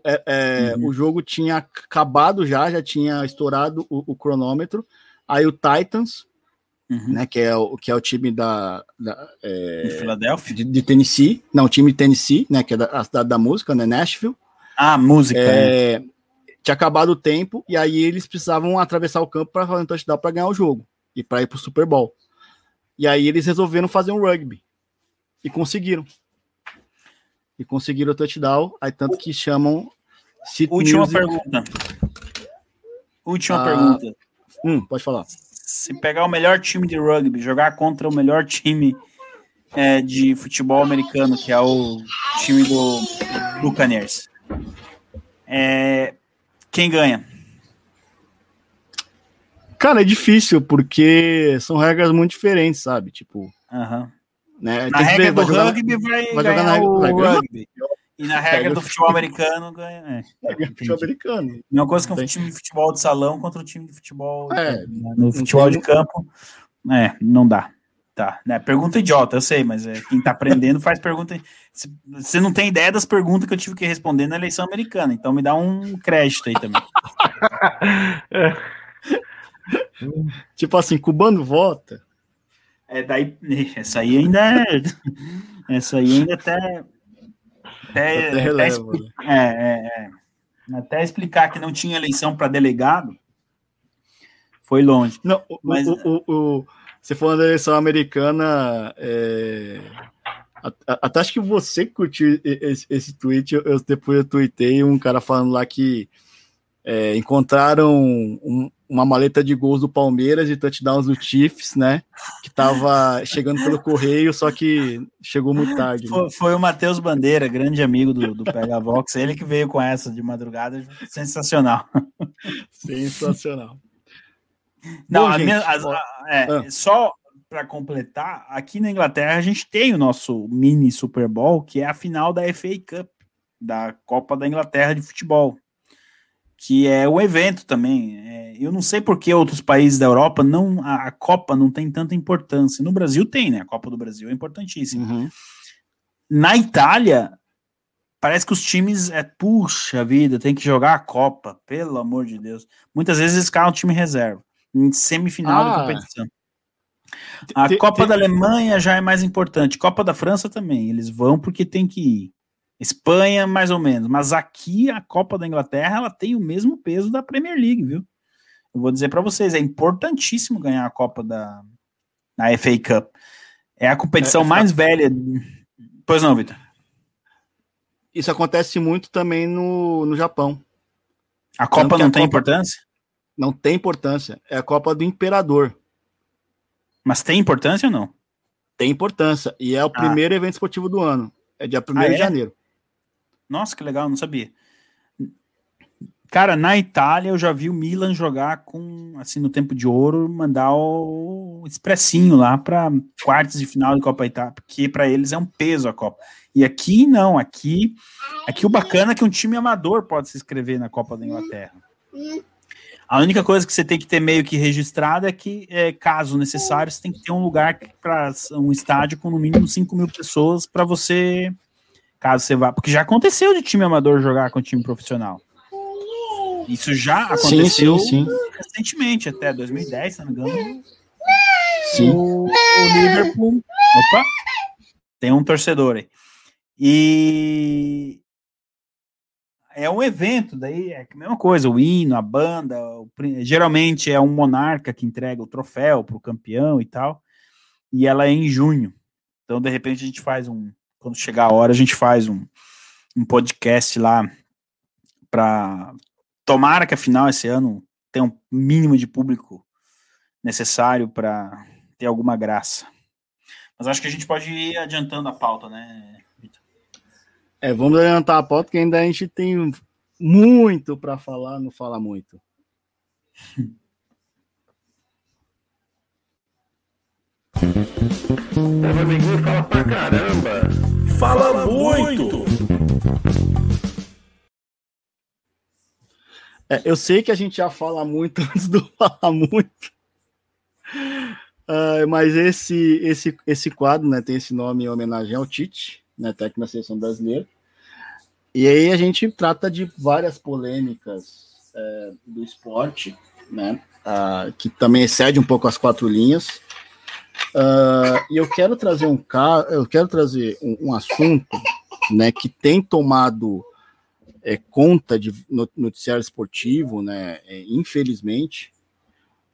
É, é, uhum. O jogo tinha acabado já, já tinha estourado o, o cronômetro. Aí o Titans, uhum. né, que, é o, que é o time da, da é, de Filadélfia, de, de, Tennessee, não, o time de Tennessee, né, que é da, a cidade da música, né, Nashville. Ah, música. É, né? tinha acabado o tempo e aí eles precisavam atravessar o campo para fazer um touchdown para ganhar o jogo e para ir para o Super Bowl. E aí eles resolveram fazer um rugby e conseguiram. E conseguiram o touchdown, aí tanto que chamam Última music. pergunta. Última ah, pergunta. Hum, pode falar. Se pegar o melhor time de rugby, jogar contra o melhor time é, de futebol americano, que é o time do Buccaneers, é, quem ganha? Cara, é difícil, porque são regras muito diferentes, sabe? Tipo. Uhum. Né? Na regra do rugby vai, vai ganhar na, o vai rugby. E na regra do futebol americano ganha. É, futebol americano. Mesma coisa que um time de futebol de salão contra o time de futebol. É, no futebol de campo. É, não dá. Tá, né? Pergunta idiota, eu sei, mas é, quem tá aprendendo faz pergunta. Você não tem ideia das perguntas que eu tive que responder na eleição americana, então me dá um crédito aí também. <laughs> tipo assim, cubano vota. É, daí. <laughs> Essa aí ainda é. Essa aí ainda até. Até, até, releva, até, né? é, é, é, até explicar que não tinha eleição para delegado foi longe. Não, mas... o, o, o você falando da eleição americana, é... até acho que você curtiu esse, esse tweet, eu, depois eu tuitei um cara falando lá que é, encontraram um, uma maleta de gols do Palmeiras e touchdowns do Chiefs, né? Que tava chegando pelo correio, só que chegou muito tarde. Né? Foi, foi, o Matheus Bandeira, grande amigo do, do Pega Vox, ele que veio com essa de madrugada, sensacional. Sensacional. Não, Bom, minha, as, a, é, ah. só para completar, aqui na Inglaterra a gente tem o nosso mini Super Bowl, que é a final da FA Cup, da Copa da Inglaterra de futebol, que é o evento também. É, eu não sei por que outros países da Europa não a, a, Copa não tem tanta importância. No Brasil tem, né? A Copa do Brasil é importantíssima. Uhum. Na Itália, parece que os times é puxa vida, tem que jogar a Copa, pelo amor de Deus. Muitas vezes eles caem o time reserva em semifinal ah. da competição. A Copa da Alemanha já é mais importante. Copa da França também. Eles vão porque tem que ir. Espanha, mais ou menos. Mas aqui, a Copa da Inglaterra, ela tem o mesmo peso da Premier League, viu? Eu vou dizer para vocês, é importantíssimo ganhar a Copa da FA Cup. É a competição é, mais velha. Pois não, Vitor? Isso acontece muito também no, no Japão. A Copa não a tem Copa... importância? Não tem importância. É a Copa do Imperador. Mas tem importância ou não? Tem importância. E é o ah. primeiro evento esportivo do ano. É dia 1 ah, é? de janeiro. Nossa, que legal, não sabia. Cara, na Itália eu já vi o Milan jogar com, assim, no tempo de ouro, mandar o expressinho lá para quartos de final de Copa Itália, porque para eles é um peso a Copa. E aqui não, aqui, aqui o bacana é que um time amador pode se inscrever na Copa da Inglaterra. A única coisa que você tem que ter meio que registrado é que, é, caso necessário, você tem que ter um lugar para um estádio com no mínimo 5 mil pessoas para você, caso você vá. Porque já aconteceu de time amador jogar com time profissional. Isso já aconteceu sim, sim. recentemente, até 2010, se não me engano. Sim. O, o Liverpool. Opa! Tem um torcedor aí. E é um evento, daí é a mesma coisa, o hino, a banda, o, geralmente é um monarca que entrega o troféu para o campeão e tal, e ela é em junho. Então, de repente, a gente faz um, quando chegar a hora, a gente faz um, um podcast lá para tomara que afinal esse ano tenha um mínimo de público necessário para ter alguma graça. Mas acho que a gente pode ir adiantando a pauta, né, Vitor? É, vamos adiantar a pauta, que ainda a gente tem muito para falar, não fala muito. <laughs> O amiguinho fala pra caramba. Fala muito. É, eu sei que a gente já fala muito <laughs> antes do falar muito. Uh, mas esse, esse, esse quadro né, tem esse nome em homenagem ao Tite, né, técnico da seleção brasileira. E aí a gente trata de várias polêmicas é, do esporte, né, uh, que também excede um pouco as quatro linhas. Uh, e eu quero trazer um caso, eu quero trazer um, um assunto, né, que tem tomado é, conta de noticiário esportivo, né, é, infelizmente,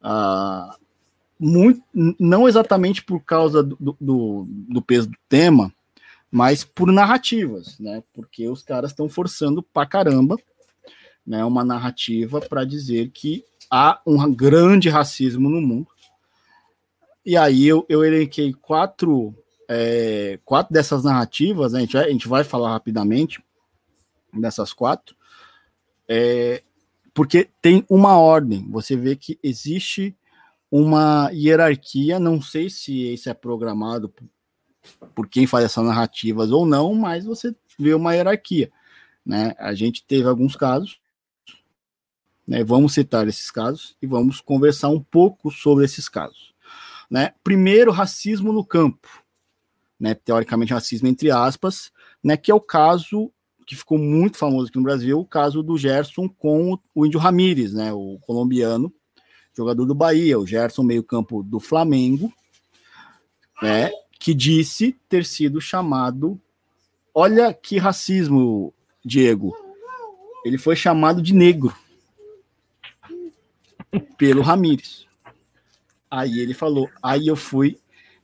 uh, muito, não exatamente por causa do, do, do, peso do tema, mas por narrativas, né, porque os caras estão forçando pra caramba, né, uma narrativa para dizer que há um grande racismo no mundo. E aí eu, eu elenquei quatro, é, quatro dessas narrativas, né, a, gente vai, a gente vai falar rapidamente, nessas quatro, é, porque tem uma ordem. Você vê que existe uma hierarquia, não sei se isso é programado por quem faz essas narrativas ou não, mas você vê uma hierarquia. Né? A gente teve alguns casos, né? vamos citar esses casos e vamos conversar um pouco sobre esses casos. Né? Primeiro, racismo no campo, né? teoricamente racismo entre aspas, né? que é o caso que ficou muito famoso aqui no Brasil, o caso do Gerson com o Índio Ramírez, né, o colombiano, jogador do Bahia, o Gerson meio-campo do Flamengo, né, que disse ter sido chamado. Olha que racismo, Diego. Ele foi chamado de negro pelo Ramírez. Aí ele falou, aí eu fui,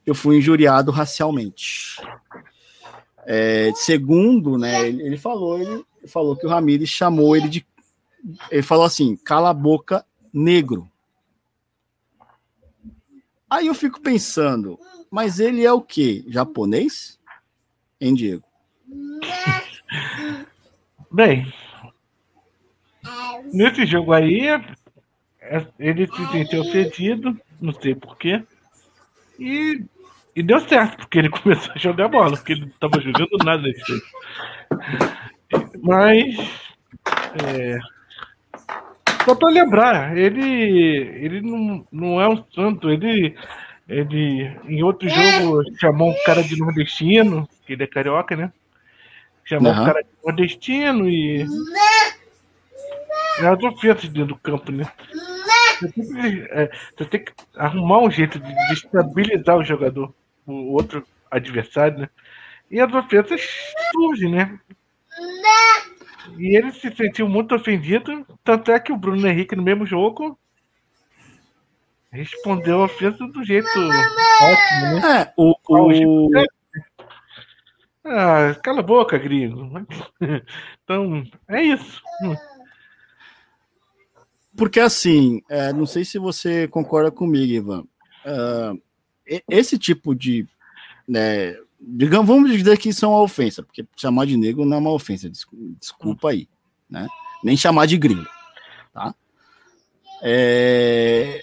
eu fui injuriado racialmente. É, segundo, né, ele, ele, falou, ele falou que o Ramires chamou ele de, ele falou assim, cala a boca, negro. Aí eu fico pensando, mas ele é o quê? Japonês? Hein, Diego? Bem, nesse jogo aí, é, ele se sentiu ofendido, não sei porquê, e e deu certo, porque ele <laughs> começou a jogar bola, porque ele não estava jogando nada nesse Mas. É, só para lembrar, ele, ele não, não é um santo, ele, ele em outro jogo chamou um cara de nordestino, que ele é carioca, né? Chamou uhum. um cara de nordestino e. É as ofensas dentro do campo, né? Você tem, que, é, você tem que arrumar um jeito de destabilizar o jogador o outro adversário, né? E as ofensas surgem, né? E ele se sentiu muito ofendido, tanto é que o Bruno Henrique no mesmo jogo respondeu a ofensa do jeito ótimo, né? É, o, o... Ah, cala a boca, gringo. <laughs> Então, é isso. Porque assim, é, não sei se você concorda comigo, Ivan. Uh, esse tipo de. Né, digamos, vamos dizer que isso é uma ofensa, porque chamar de negro não é uma ofensa, desculpa aí, né? Nem chamar de gringo, tá? É,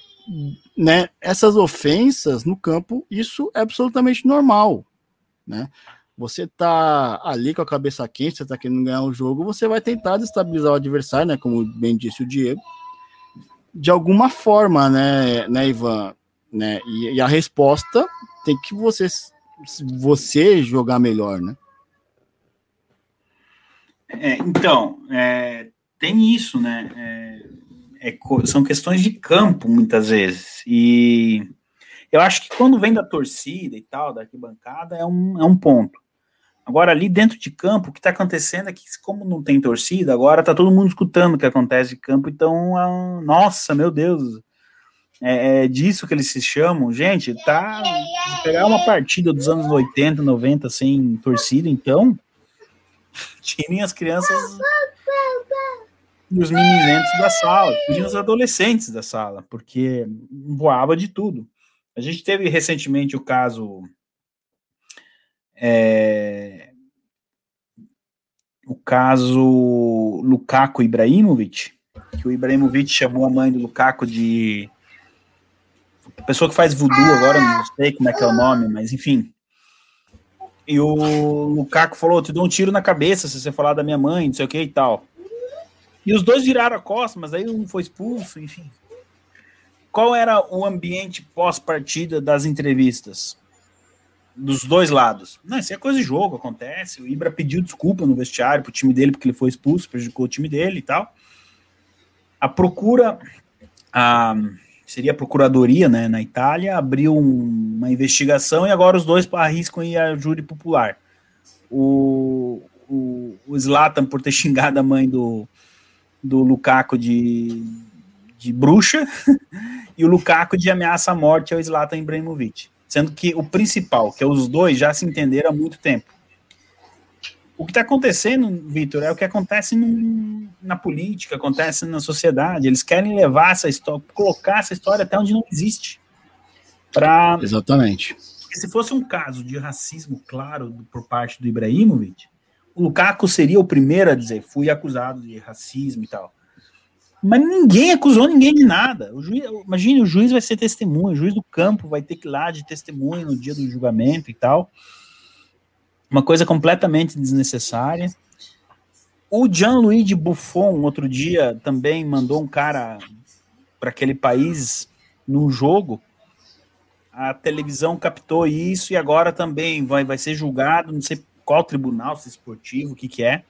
né, essas ofensas no campo, isso é absolutamente normal, né? Você tá ali com a cabeça quente, você tá querendo ganhar o jogo, você vai tentar destabilizar o adversário, né? Como bem disse o Diego, de alguma forma, né, né, Ivan? né? E, e, a resposta tem que você você jogar melhor, né? É, então, é, tem isso, né? É, é, são questões de campo, muitas vezes. E eu acho que quando vem da torcida e tal, da arquibancada, é um, é um ponto. Agora, ali dentro de campo, o que está acontecendo é que, como não tem torcida, agora está todo mundo escutando o que acontece de campo, então, ah, nossa, meu Deus, é, é, disso que eles se chamam. Gente, tá. Pegar uma partida dos anos 80, 90 sem torcida, então, <laughs> tirem as crianças e os meninos da sala, e os adolescentes da sala, porque voava de tudo. A gente teve recentemente o caso é, o caso Lukaku Ibrahimovic, que o Ibrahimovic chamou a mãe do Lukaku de pessoa que faz voodoo agora, não sei como é que é o nome, mas enfim. E o Lukaku falou: te dou um tiro na cabeça se você falar da minha mãe, não sei o que e tal. E os dois viraram a costa, mas aí um foi expulso, enfim. Qual era o ambiente pós-partida das entrevistas? Dos dois lados. Não, isso é coisa de jogo, acontece. O Ibra pediu desculpa no vestiário pro time dele, porque ele foi expulso, prejudicou o time dele e tal. A procura, a, seria a procuradoria né, na Itália, abriu um, uma investigação e agora os dois arriscam ir a júri popular. O, o, o Zlatan por ter <laughs> xingado a mãe do, do Lukaku de, de bruxa <laughs> e o Lukaku de ameaça à morte ao Zlatan Ibrahimovic sendo que o principal, que é os dois, já se entenderam há muito tempo. O que está acontecendo, Vitor, é o que acontece no, na política, acontece na sociedade. Eles querem levar essa história, colocar essa história até onde não existe. Pra... Exatamente. Porque se fosse um caso de racismo claro por parte do Ibrahimovic, o Lukaku seria o primeiro a dizer fui acusado de racismo e tal. Mas ninguém acusou ninguém de nada. O juiz, imagine, o juiz vai ser testemunha, o juiz do campo vai ter que ir lá de testemunha no dia do julgamento e tal. Uma coisa completamente desnecessária. O Gianluigi Buffon, outro dia, também mandou um cara para aquele país num jogo. A televisão captou isso e agora também vai, vai ser julgado, não sei qual tribunal, se esportivo, o que que é.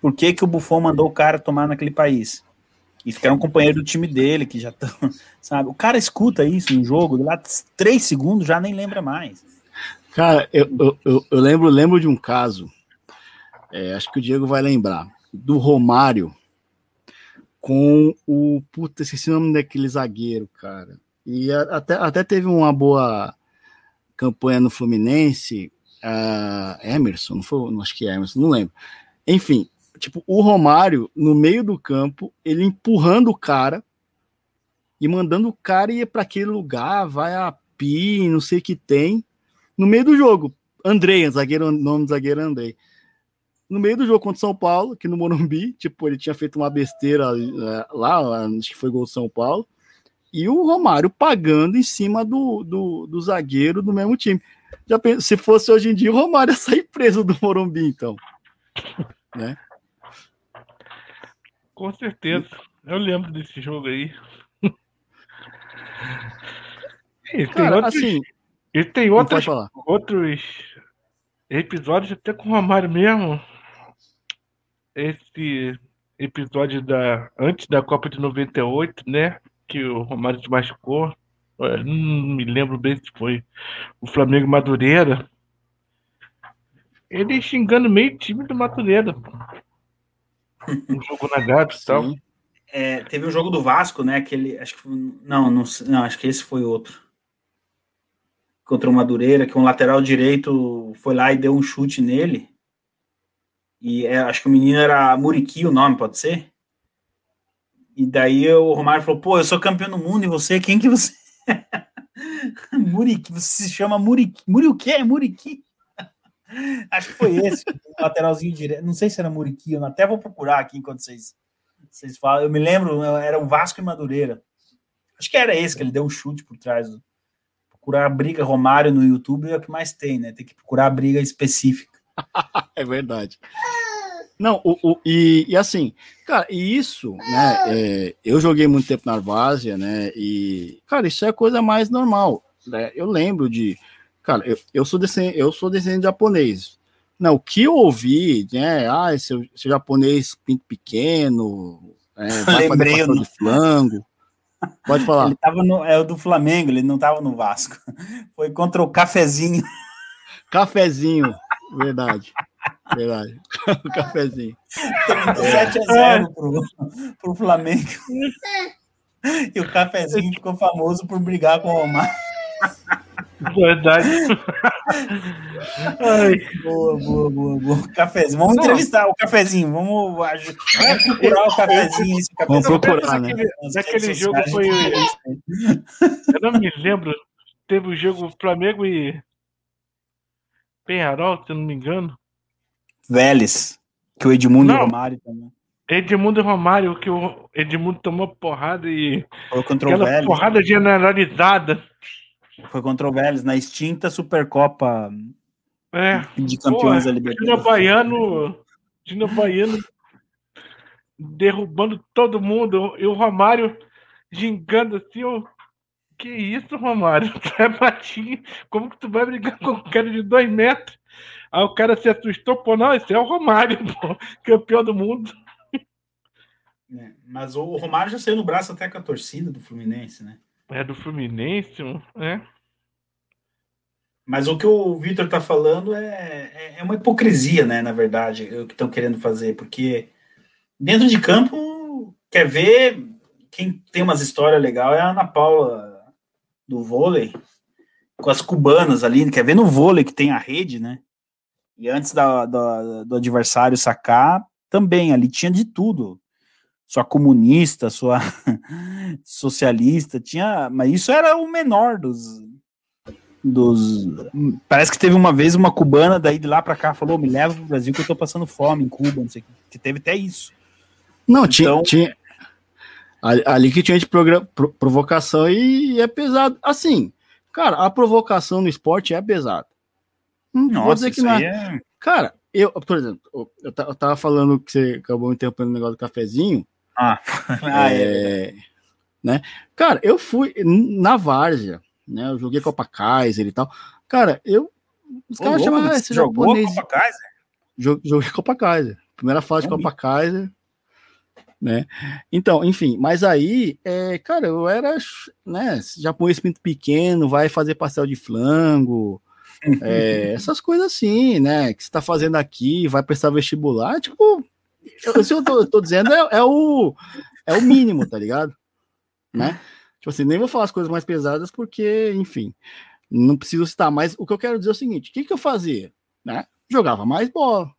Por que, que o Buffon mandou o cara tomar naquele país? E ficar um companheiro do time dele, que já estão, <laughs> sabe? O cara escuta isso no jogo, lá três segundos já nem lembra mais. Cara, eu, eu, eu, eu lembro, lembro de um caso, é, acho que o Diego vai lembrar, do Romário com o. Puta, esqueci o nome daquele zagueiro, cara. E até, até teve uma boa campanha no Fluminense. Uh, Emerson, não foi? Não, acho que é Emerson, não lembro. Enfim, tipo, o Romário, no meio do campo, ele empurrando o cara e mandando o cara ir para aquele lugar, vai a pi, não sei o que tem, no meio do jogo. Andrei, zagueiro, nome do zagueiro Andrei. No meio do jogo contra o São Paulo, que no Morumbi, tipo, ele tinha feito uma besteira é, lá, acho que foi gol do São Paulo, e o Romário pagando em cima do, do, do zagueiro do mesmo time. Já se fosse hoje em dia, o Romário ia sair preso do Morumbi, então. Né? Com certeza. Eu lembro desse jogo aí. <laughs> e tem Cara, outros, assim, e tem outros, outros episódios até com o Romário mesmo. Esse episódio da antes da Copa de 98, né? Que o Romário se machucou. Não me lembro bem se foi o Flamengo Madureira. Ele xingando meio time do Madureira. Um jogo na Gabi e tal. É, teve um jogo do Vasco, né? Aquele, acho que não, não, não, acho que esse foi outro. Contra o Madureira, que um lateral direito foi lá e deu um chute nele. E é, acho que o menino era Muriqui, o nome, pode ser? E daí o Romário falou: pô, eu sou campeão do mundo e você, quem que você. <laughs> Muriqui, você se chama Muriqui. Muri o quê? Muriqui? Acho que foi esse, lateralzinho direto. Não sei se era Muriqui, eu até vou procurar aqui enquanto vocês, vocês falam. Eu me lembro, era um Vasco e Madureira. Acho que era esse que ele deu um chute por trás. Procurar a briga Romário no YouTube é o que mais tem, né? Tem que procurar a briga específica. <laughs> é verdade. Não, o, o, e, e, assim, cara, e isso, né? É, eu joguei muito tempo na Arvásia, né? E, cara, isso é coisa mais normal. Né? Eu lembro de Cara, eu, eu, sou descendente, eu sou descendente de japonês. Não, o que eu ouvi, né? Ah, seu, seu japonês pinto pequeno, é, vai <laughs> Lembrei, fazer de flango. Pode falar. Ele tava no, é o do Flamengo, ele não tava no Vasco. <laughs> Foi contra o Cafezinho. Cafezinho, verdade. Verdade. o cafezinho. 7 a 0 pro, pro Flamengo. <laughs> E o Cafezinho ficou famoso por brigar com o Romário. Verdade. Ai, Boa, boa, boa, boa. Cafezinho. Vamos entrevistar o Cafezinho. Vamos, vamos procurar o Cafezinho. Esse Vamos cafezinho. procurar, né? Naquele redes jogo foi. Eu não me lembro. Teve o jogo Flamengo e. Penharol, se eu não me engano. Vélez. Que o Edmundo e o Não. Romário também. Edmundo e Romário, que o Edmundo tomou porrada e. Foi contra o Aquela Vélez. porrada generalizada. Foi contra o Vélez na extinta Supercopa É. de Campeões da Libertadores. Baiano. Dino Baiano derrubando todo mundo. E o Romário gingando assim, ó. Que isso, Romário? Tu é baixinho. Como que tu vai brigar com um cara de dois metros? Aí o cara se assustou, pô, não, esse é o Romário, pô, campeão do mundo. É, mas o Romário já saiu no braço até com a torcida do Fluminense, né? É do Fluminense, é. Mas o que o Vitor tá falando é, é, é uma hipocrisia, né? Na verdade, o que estão querendo fazer, porque dentro de campo, quer ver quem tem umas histórias legais é a Ana Paula do vôlei, com as cubanas ali, quer ver no vôlei que tem a rede, né? E antes da, da- do adversário sacar, também ali tinha de tudo. Sua comunista, sua <laughs> socialista, tinha. Mas isso era o menor dos, dos. Parece que teve uma vez uma cubana daí de lá pra cá falou: me leva pro Brasil que eu tô passando fome em Cuba, não sei o que. Teve até isso. Não, tinha, Então- tinha. Ali, ali que tinha de pro- provocação e, é pesado. Assim, cara, a provocação no esporte é pesada. Não vou dizer que não é. é. Cara, eu, por exemplo, eu, eu tava falando que você acabou interrompendo o negócio do cafezinho. Ah, <laughs> ah, é. é, né? Cara, eu fui na Várzea, né? Eu joguei Copa Kaiser e tal. Cara, eu. Os caras chamavam esse japonês. Copa Kaiser? Jo- Joguei Copa Kaiser. Primeira fase de Copa Kaiser. Né? Então, enfim, mas aí, é, cara, eu era, né, japonês pinto pequeno, vai fazer pastel de flango, <laughs> é, essas coisas assim, né, que você tá fazendo aqui, vai prestar vestibular, tipo, eu, se eu tô, tô dizendo é, é o, é o mínimo, tá ligado? Né? Tipo assim, nem vou falar as coisas mais pesadas porque, enfim, não preciso citar, mas o que eu quero dizer é o seguinte, o que que eu fazia? Né? Jogava mais bola,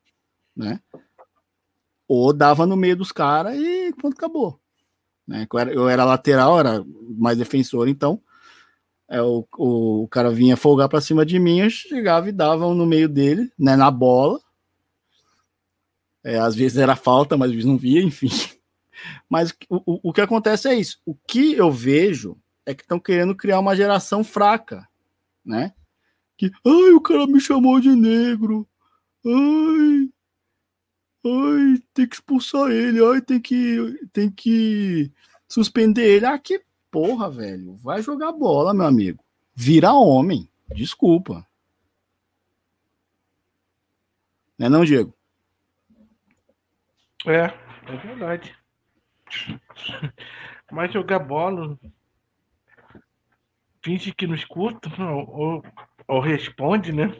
né? Ou dava no meio dos caras e ponto acabou. Né? Eu, era, eu era lateral, era mais defensor, então é, o, o, cara vinha folgar para cima de mim, eu chegava e dava no meio dele, né, na bola. É, às vezes era falta, mas às vezes não via, enfim. Mas o, o, que acontece é isso. O que eu vejo é que estão querendo criar uma geração fraca, né? Que, ai, o cara me chamou de negro. Ai, ai, tem que expulsar ele. Ai, tem que, tem que suspender ele. Ah, que porra, velho. Vai jogar bola, meu amigo. Vira homem. Desculpa. Não é não, Diego? É, é verdade. Mas jogar bola. Finge que não escuta, ou, ou, ou responde, né?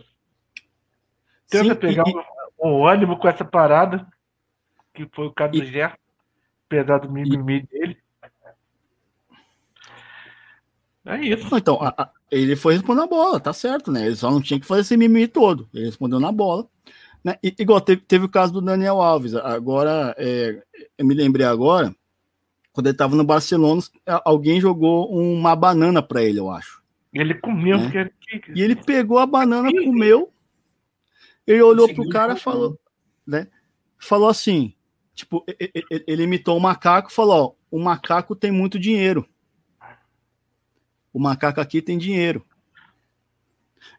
Tenta Sim, pegar e- um ônibus com essa parada, que foi o caso do Gerson, apesar do mimimi dele. É isso. Então, a- a- ele foi responder na bola, tá certo, né? Ele só não tinha que fazer esse mimimi todo. Ele respondeu na bola. Né? I- igual teve, teve o caso do Daniel Alves. Agora, é, eu me lembrei agora, quando ele tava no Barcelona, alguém jogou uma banana para ele, eu acho. Ele comeu, Né? que, que, E ele pegou a banana, comeu. Ele olhou Conseguiu pro cara e falou, né? Falou assim, tipo, e- e- e- ele imitou o macaco e falou, ó, o macaco tem muito dinheiro. O macaco aqui tem dinheiro.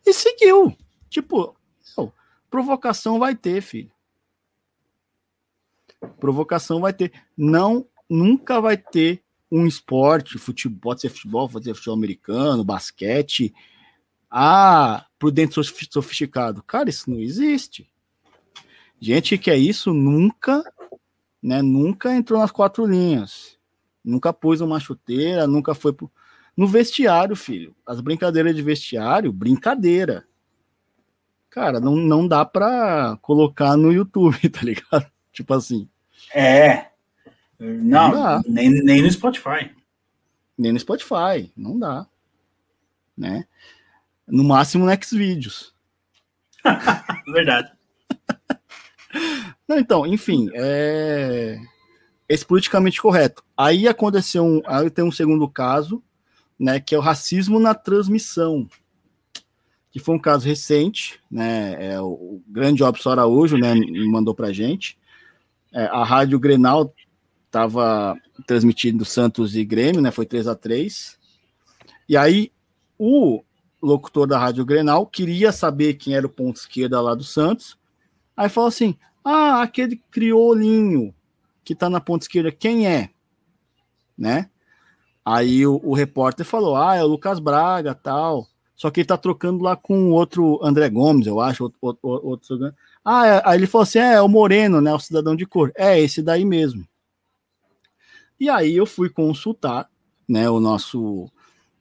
E seguiu. Tipo, provocação vai ter, filho. Provocação vai ter. Não, nunca vai ter um esporte, futebol, pode ser futebol, pode ser futebol americano, basquete, ah, por dentro sofisticado. Cara, isso não existe. Gente que é isso nunca, né? Nunca entrou nas quatro linhas. Nunca pôs uma chuteira, nunca foi pro... no vestiário, filho. As brincadeiras de vestiário, brincadeira. Cara, não, não dá pra colocar no YouTube, <laughs> tá ligado? Tipo assim. É. Não, Não nem, nem no Spotify. Nem no Spotify, não dá. Né? No máximo no Xvideos. <laughs> Verdade. Não, então, enfim, é esse politicamente correto. Aí aconteceu um, aí tem um segundo caso, né, que é o racismo na transmissão, que foi um caso recente, né, é, o grande Robson Araújo, né, mandou pra gente. É, a Rádio Grenal estava transmitindo Santos e Grêmio, né, foi 3 a 3 E aí o locutor da Rádio Grenal queria saber quem era o ponto esquerda lá do Santos. Aí falou assim: "Ah, aquele criolinho que tá na ponta esquerda, quem é?" Né? Aí o, o repórter falou: "Ah, é o Lucas Braga, tal. Só que ele tá trocando lá com outro André Gomes, eu acho, outro, outro, outro Ah, é, aí ele falou assim: "É, é o Moreno, né, o cidadão de cor". É esse daí mesmo. E aí eu fui consultar, né, o nosso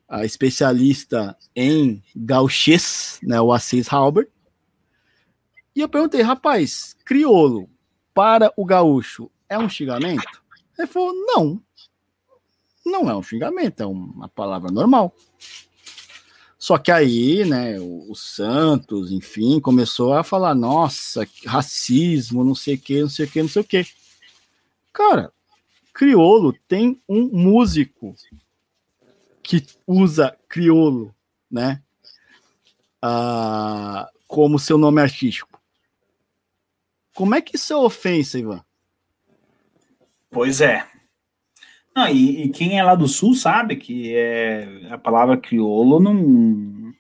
a especialista em gauchês, né, o Assis Halbert. E eu perguntei, rapaz, criolo para o gaúcho é um xingamento? Ele falou, não, não é um xingamento, é uma palavra normal. Só que aí, né, o, o Santos, enfim, começou a falar, nossa, racismo, não sei o que, não sei o que, não sei o que. Cara, criolo tem um músico que usa criolo, né? Ah, como seu nome artístico. Como é que isso é ofensa, Ivan? Pois é. E, e, quem é lá do sul sabe que é, a palavra crioulo não.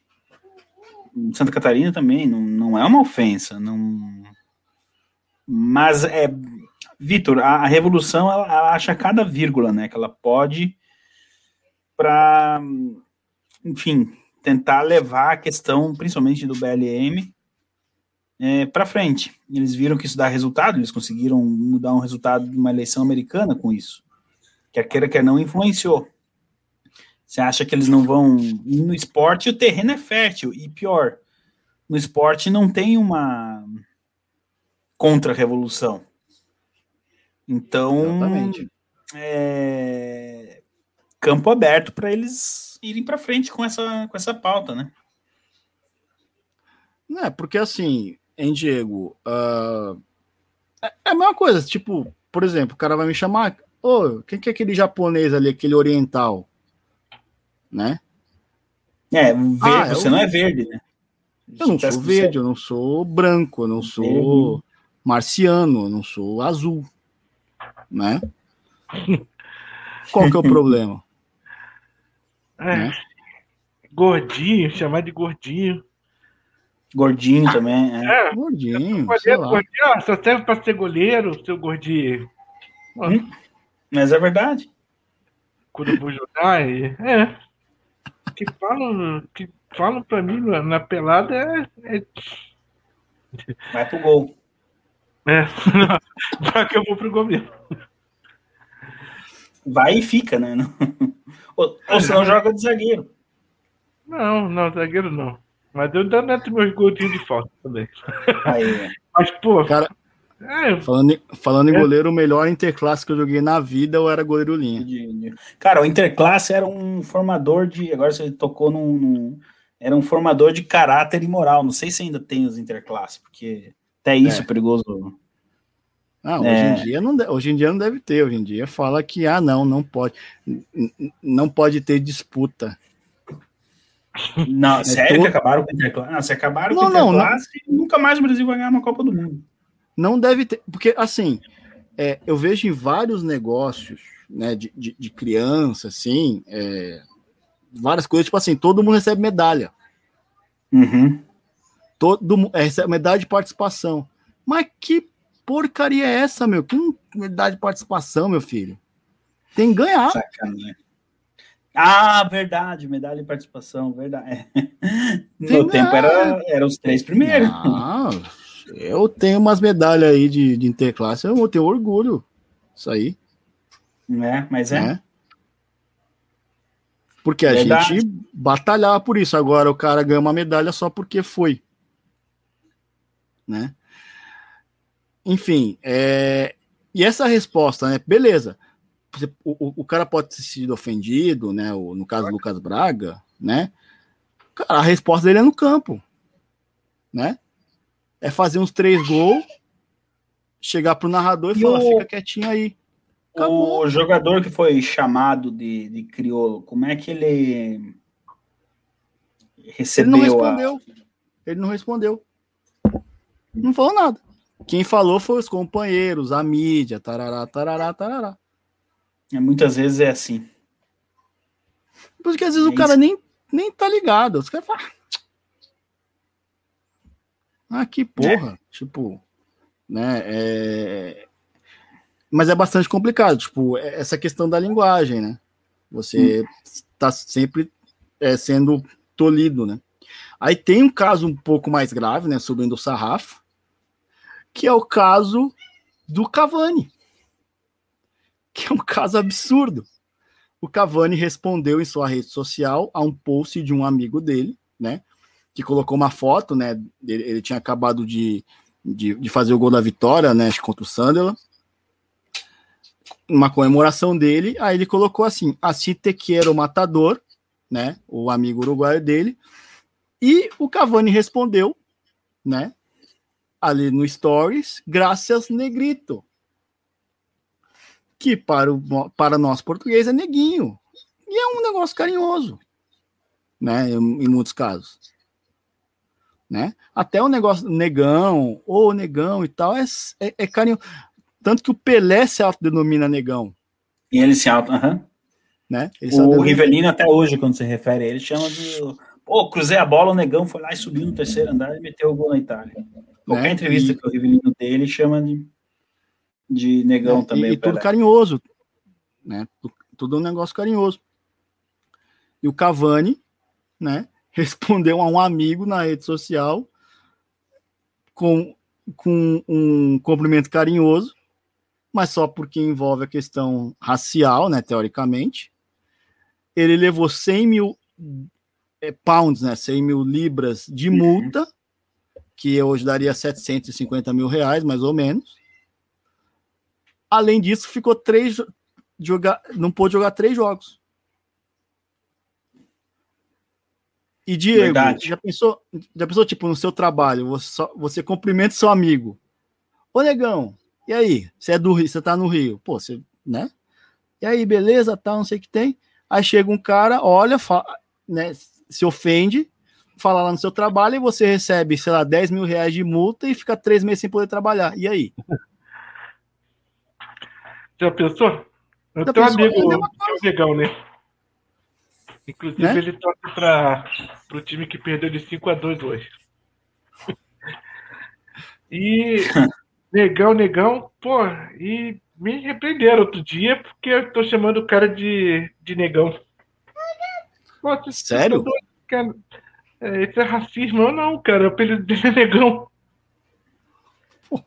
Santa Catarina também não, não é uma ofensa. Não... Mas é. Vitor, a, a revolução ela, ela acha cada vírgula, né? Que ela pode para, enfim, tentar levar a questão, principalmente do BLM, é, para frente. Eles viram que isso dá resultado, eles conseguiram mudar um resultado de uma eleição americana com isso. Quer queira, quer não, influenciou. Você acha que eles não vão. No esporte, o terreno é fértil, e pior, no esporte não tem uma contra-revolução. Então, é, campo aberto para eles irem para frente com essa, com essa pauta, né? Não é, porque assim, em Diego, uh, é, é a mesma coisa, tipo, por exemplo, o cara vai me chamar, ô, oh, quem que é aquele japonês ali, aquele oriental, né? É, verde, ah, você eu... não é verde, né? Eu não sou verde, eu não sou branco, eu não sou marciano, eu não sou azul, né? <laughs> Qual que é o problema? <laughs> É. Né? Gordinho, chamar de gordinho. Gordinho também, é. é. Gordinho. Goleiro, gordinho ó, só serve para ser goleiro, seu gordinho. Hum, mas é verdade. Curubujudai, é. Que falam, que falam para mim na pelada é, é. Vai pro gol. É, <laughs> já que eu vou pro gol mesmo. Vai e fica, né? Ou, ou senão joga de zagueiro. Não, não, zagueiro não. Mas eu ainda meto meus goldinhos de falta também. Aí, Mas, pô. Cara, é, falando, em, falando em é. goleiro, o melhor interclasse que eu joguei na vida eu era goleiro linha. Cara, o interclasse era um formador de. Agora você tocou num, num. Era um formador de caráter e moral. Não sei se ainda tem os interclasses, porque até isso é, é perigoso. Ah, hoje, é. em dia não deve, hoje em dia não deve ter. Hoje em dia fala que ah, não, não pode, não pode ter disputa. Não, é sério todo... que acabaram com o Interclasse? Não, se acabaram não, com o Interclasse, não, não. nunca mais o Brasil vai ganhar uma Copa do Mundo. Não deve ter, porque assim, é, eu vejo em vários negócios, né, de, de, de criança, assim, é, várias coisas, tipo assim, todo mundo recebe medalha. Uhum. Todo é, recebe medalha de participação. Mas que porcaria é essa, meu? Que medalha de participação, meu filho? Tem que ganhar. Sacanagem. Ah, verdade, medalha de participação, verdade. <laughs> No tempo era, era os três primeiros. Ah, Eu tenho umas medalhas aí de, de interclasse, eu tenho orgulho. Isso aí. É, mas é. Né? Porque a Verdade. gente batalhava por isso. Agora o cara ganha uma medalha só porque foi. Né? Enfim, é... e essa resposta, né? Beleza. O, o, o cara pode ter sido ofendido, né? O, no caso do Lucas Braga, né? Cara, a resposta dele é no campo, né? É fazer uns três gols, chegar pro narrador e, e falar, o... fica quietinho aí. Acabou. O jogador que foi chamado de, de crioulo, como é que ele recebeu? Ele não respondeu. A... Ele não respondeu. Não falou nada. Quem falou foi os companheiros, a mídia, tarará, tarará, tarará. É, muitas vezes é assim. Porque às vezes é o cara nem, nem tá ligado. Os caras falam. Ah, que porra. É. Tipo, né? É... Mas é bastante complicado, tipo, é, essa questão da linguagem, né? Você está hum. sempre é, sendo tolhido, né? Aí tem um caso um pouco mais grave, né? Subindo o sarrafo, que é o caso do Cavani, que é um caso absurdo. O Cavani respondeu em sua rede social a um post de um amigo dele, né? Que colocou uma foto, né? Ele, ele tinha acabado de, de, de, fazer o gol da vitória, né? Contra o Sunderland. Uma comemoração dele, aí ele colocou assim, assim te quero matador, né, o amigo uruguaio dele, e o Cavani respondeu, né, ali no Stories, graças Negrito, que para, o, para nós português é neguinho, e é um negócio carinhoso, né, em, em muitos casos. Né? Até o negócio negão, ou negão e tal, é, é, é carinho. Tanto que o Pelé se autodenomina negão. E ele se auto. Uhum. Né? o Rivelino, até hoje, quando se refere a ele, chama de. Pô, cruzei a bola, o negão foi lá e subiu no terceiro andar e meteu o gol na Itália. Qualquer né? entrevista e... que o Rivelino dele chama de, de negão é, também. E, e tudo carinhoso. Né? Tudo um negócio carinhoso. E o Cavani, né? Respondeu a um amigo na rede social com, com um cumprimento carinhoso mas só porque envolve a questão racial, né, teoricamente. Ele levou 100 mil é, pounds, né, 100 mil libras de uhum. multa, que hoje daria 750 mil reais, mais ou menos. Além disso, ficou três jogar, não pôde jogar três jogos. E Diego, Verdade. já pensou, já pensou tipo no seu trabalho, você, só, você cumprimenta seu amigo. Ô negão, e aí, você é do Rio, você tá no Rio, pô, você, né? E aí, beleza, tal, tá, não sei o que tem. Aí chega um cara, olha, fala, né, se ofende, fala lá no seu trabalho e você recebe, sei lá, 10 mil reais de multa e fica três meses sem poder trabalhar. E aí? Já pensou? Eu Já tenho um amigo que é legal, né? Inclusive, né? ele toca para o time que perdeu de 5 a 2 hoje. <laughs> E <laughs> Negão, negão, pô, e me repreenderam outro dia porque eu tô chamando o cara de, de negão. Pô, Sério? Cara, é, isso é racismo? Eu não, cara, o apelido dele é negão.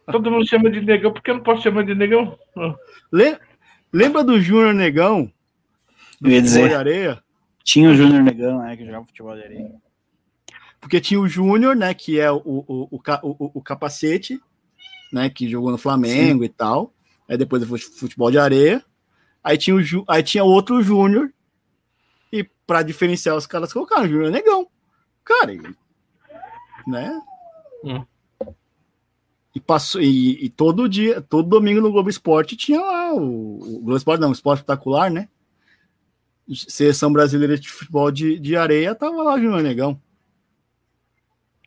Todo mundo chama de negão, porque eu não posso chamar de negão? Lembra do Júnior Negão? Do eu ia dizer, de areia? Tinha o Júnior Negão, né, que jogava futebol de areia. Porque tinha o Júnior, né, que é o, o, o, o, o capacete, né? Que jogou no Flamengo Sim. e tal. Aí depois foi futebol de areia. Aí tinha, o Ju, aí tinha outro Júnior. E para diferenciar os caras, colocaram o Júnior Negão. Cara, né? Hum. E passou e, e, todo dia, todo domingo no Globo Esporte tinha lá o, o Globo Esporte, não, o Esporte Espetacular, né? Seleção brasileira de futebol de, de areia tava lá o Júnior Negão.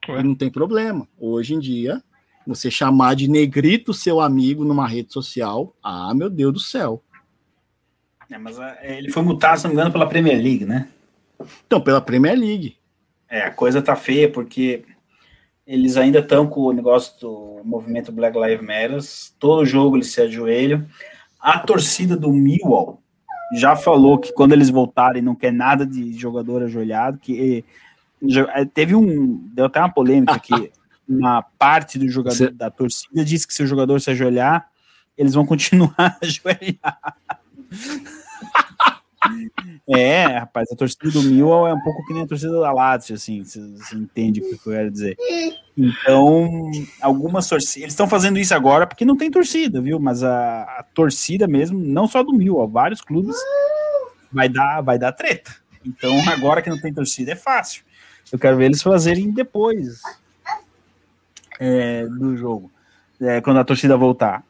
Não tem problema. Hoje em dia, você chamar de negrito seu amigo numa rede social, ah, meu Deus do céu. É, mas é, ele foi multado, se não me engano, pela Premier League, né? Então, pela Premier League. É, a coisa tá feia porque eles ainda estão com o negócio do movimento Black Lives Matter. Todo jogo eles se ajoelham. A torcida do Millwall já falou que quando eles voltarem não quer nada de jogador ajoelhado, que eh, teve um deu até uma polêmica aqui <laughs> uma parte do jogador Cê- da torcida diz que se o jogador se ajoelhar, eles vão continuar <laughs> a ajoelhar. <laughs> É, rapaz, a torcida do Millwall é um pouco que nem a torcida da Lazio, assim, você entende o que eu quero dizer. Então, algumas torcidas, eles estão fazendo isso agora porque não tem torcida, viu? Mas a, a torcida mesmo, não só do Millwall, vários clubes vai dar, vai dar treta. Então, agora que não tem torcida é fácil. Eu quero ver eles fazerem depois é, do jogo, é, quando a torcida voltar.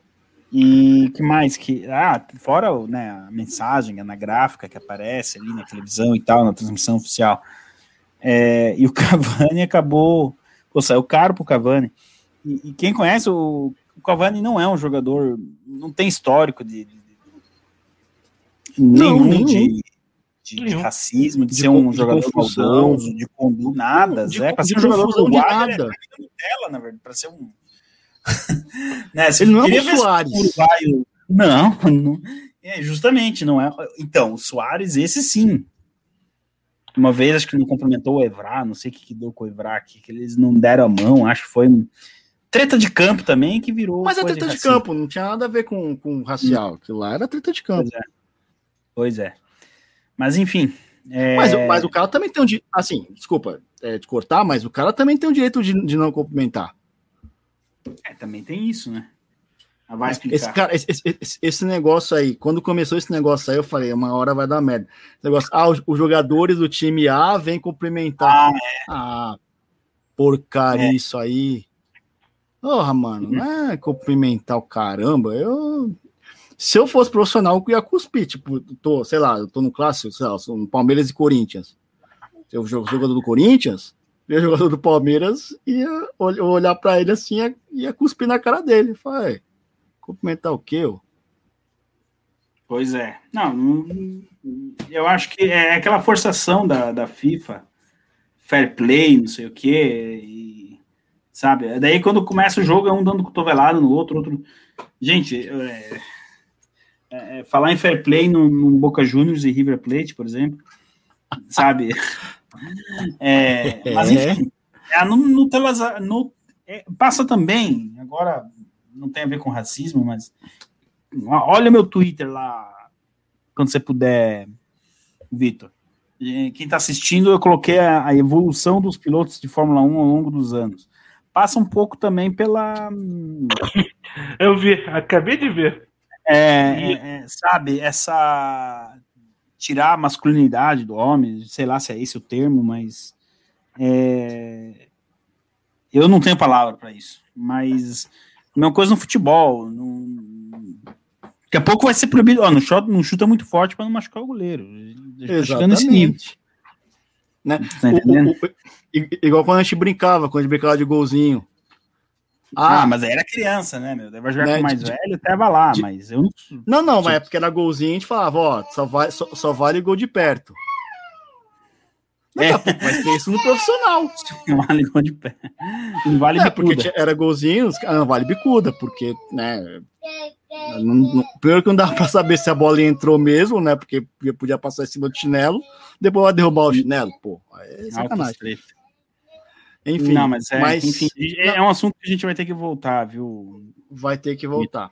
E que mais que ah, fora né, a mensagem na gráfica que aparece ali na televisão e tal, na transmissão oficial. É, e o <laughs> Cavani acabou, pô, saiu caro pro Cavani. E, e quem conhece o, o Cavani não é um jogador, não tem histórico de, de- de- nenhum, nenhum. de, de- Nenhum. racismo, de, ser um jogador maldoso, de condu nada, De é para de ser um jogador uruguaio, nada. ele é Nutella, na verdade, para ser um <laughs> né, se Ele não é o Soares. uruguaio- Não, <laughs> não, é justamente, não é. Então, o Soares, esse sim. Uma vez, acho que não cumprimentou o Evra, não sei o que, que deu com o Evra aqui, que eles não deram a mão, acho que foi um- treta de campo também que virou. Mas é treta de racismo. campo, não tinha nada a ver com, com racial. Aquilo lá era treta de campo. Pois é. Pois é. Mas enfim. é, Mas, mas o cara também tem um direito. Assim, desculpa é, de cortar, mas o cara também tem o direito de, de não cumprimentar. É, também tem isso, né? Vai explicar. Esse, cara, esse, esse- esse negócio aí, quando começou esse negócio aí, eu falei, uma hora vai dar merda. Esse negócio, ah, os, os jogadores do time A vêm cumprimentar. Ah, Ah, porcaria É. isso aí. Porra, mano, não é cumprimentar o caramba. Eu. Se eu fosse profissional, eu ia cuspir. Tipo, tô, sei lá, eu tô no clássico, sei lá, Palmeiras e Corinthians. Se eu jogo jogador do Corinthians, eu jogador do Palmeiras ia ol- olhar pra ele assim ia, ia cuspir na cara dele. Falei, cumprimentar o quê? ô? Pois é. Não, eu acho que é aquela forçação da, da FIFA, fair play, não sei o quê, e, sabe? Daí quando começa o jogo é um dando cotovelada no outro, outro. Gente, é, é, é, falar em fair play no, no Boca Juniors e River Plate, por exemplo, sabe? <laughs> É, mas enfim, é, no, no Telasa- no- é, passa também, agora não tem a ver com racismo, mas Olha meu Twitter lá, quando você puder, Vitor. E Quem está assistindo, eu coloquei a, a evolução dos pilotos de Fórmula 1 ao longo dos anos. Passa um pouco também pela. Eu vi, acabei de ver. é, é, é, sabe, essa. Tirar a masculinidade do homem, sei lá se é esse o termo, mas. é, eu não tenho palavra para isso. Mas. A mesma coisa no futebol. Não, Daqui a pouco vai ser proibido. Ó, não, chuta, não chuta muito forte para não machucar o goleiro. Tá nível. Né? Tá O- o- o- igual quando a gente brincava, quando a gente brincava de golzinho. Ah, mas aí era criança, né, meu? Vai jogar Né, com mais de- velho, até vai lá, de- mas eu não. Não, não, mas é porque era golzinho, a gente falava, ó, só, vai, só, só vale gol de perto. Daqui a É. pouco vai ter isso no profissional. <laughs> Não vale gol de pé. Não vale É, porque bicuda. tinha- era golzinho, os caras, não vale bicuda, porque, né, não- não- primeiro que não dava pra saber se a bola entrou mesmo, né, porque podia passar em cima do chinelo, depois vai derrubar o chinelo, pô, é sacanagem. Enfim, não, mas é, mas enfim, é um assunto que a gente vai ter que voltar, viu? vai ter que voltar.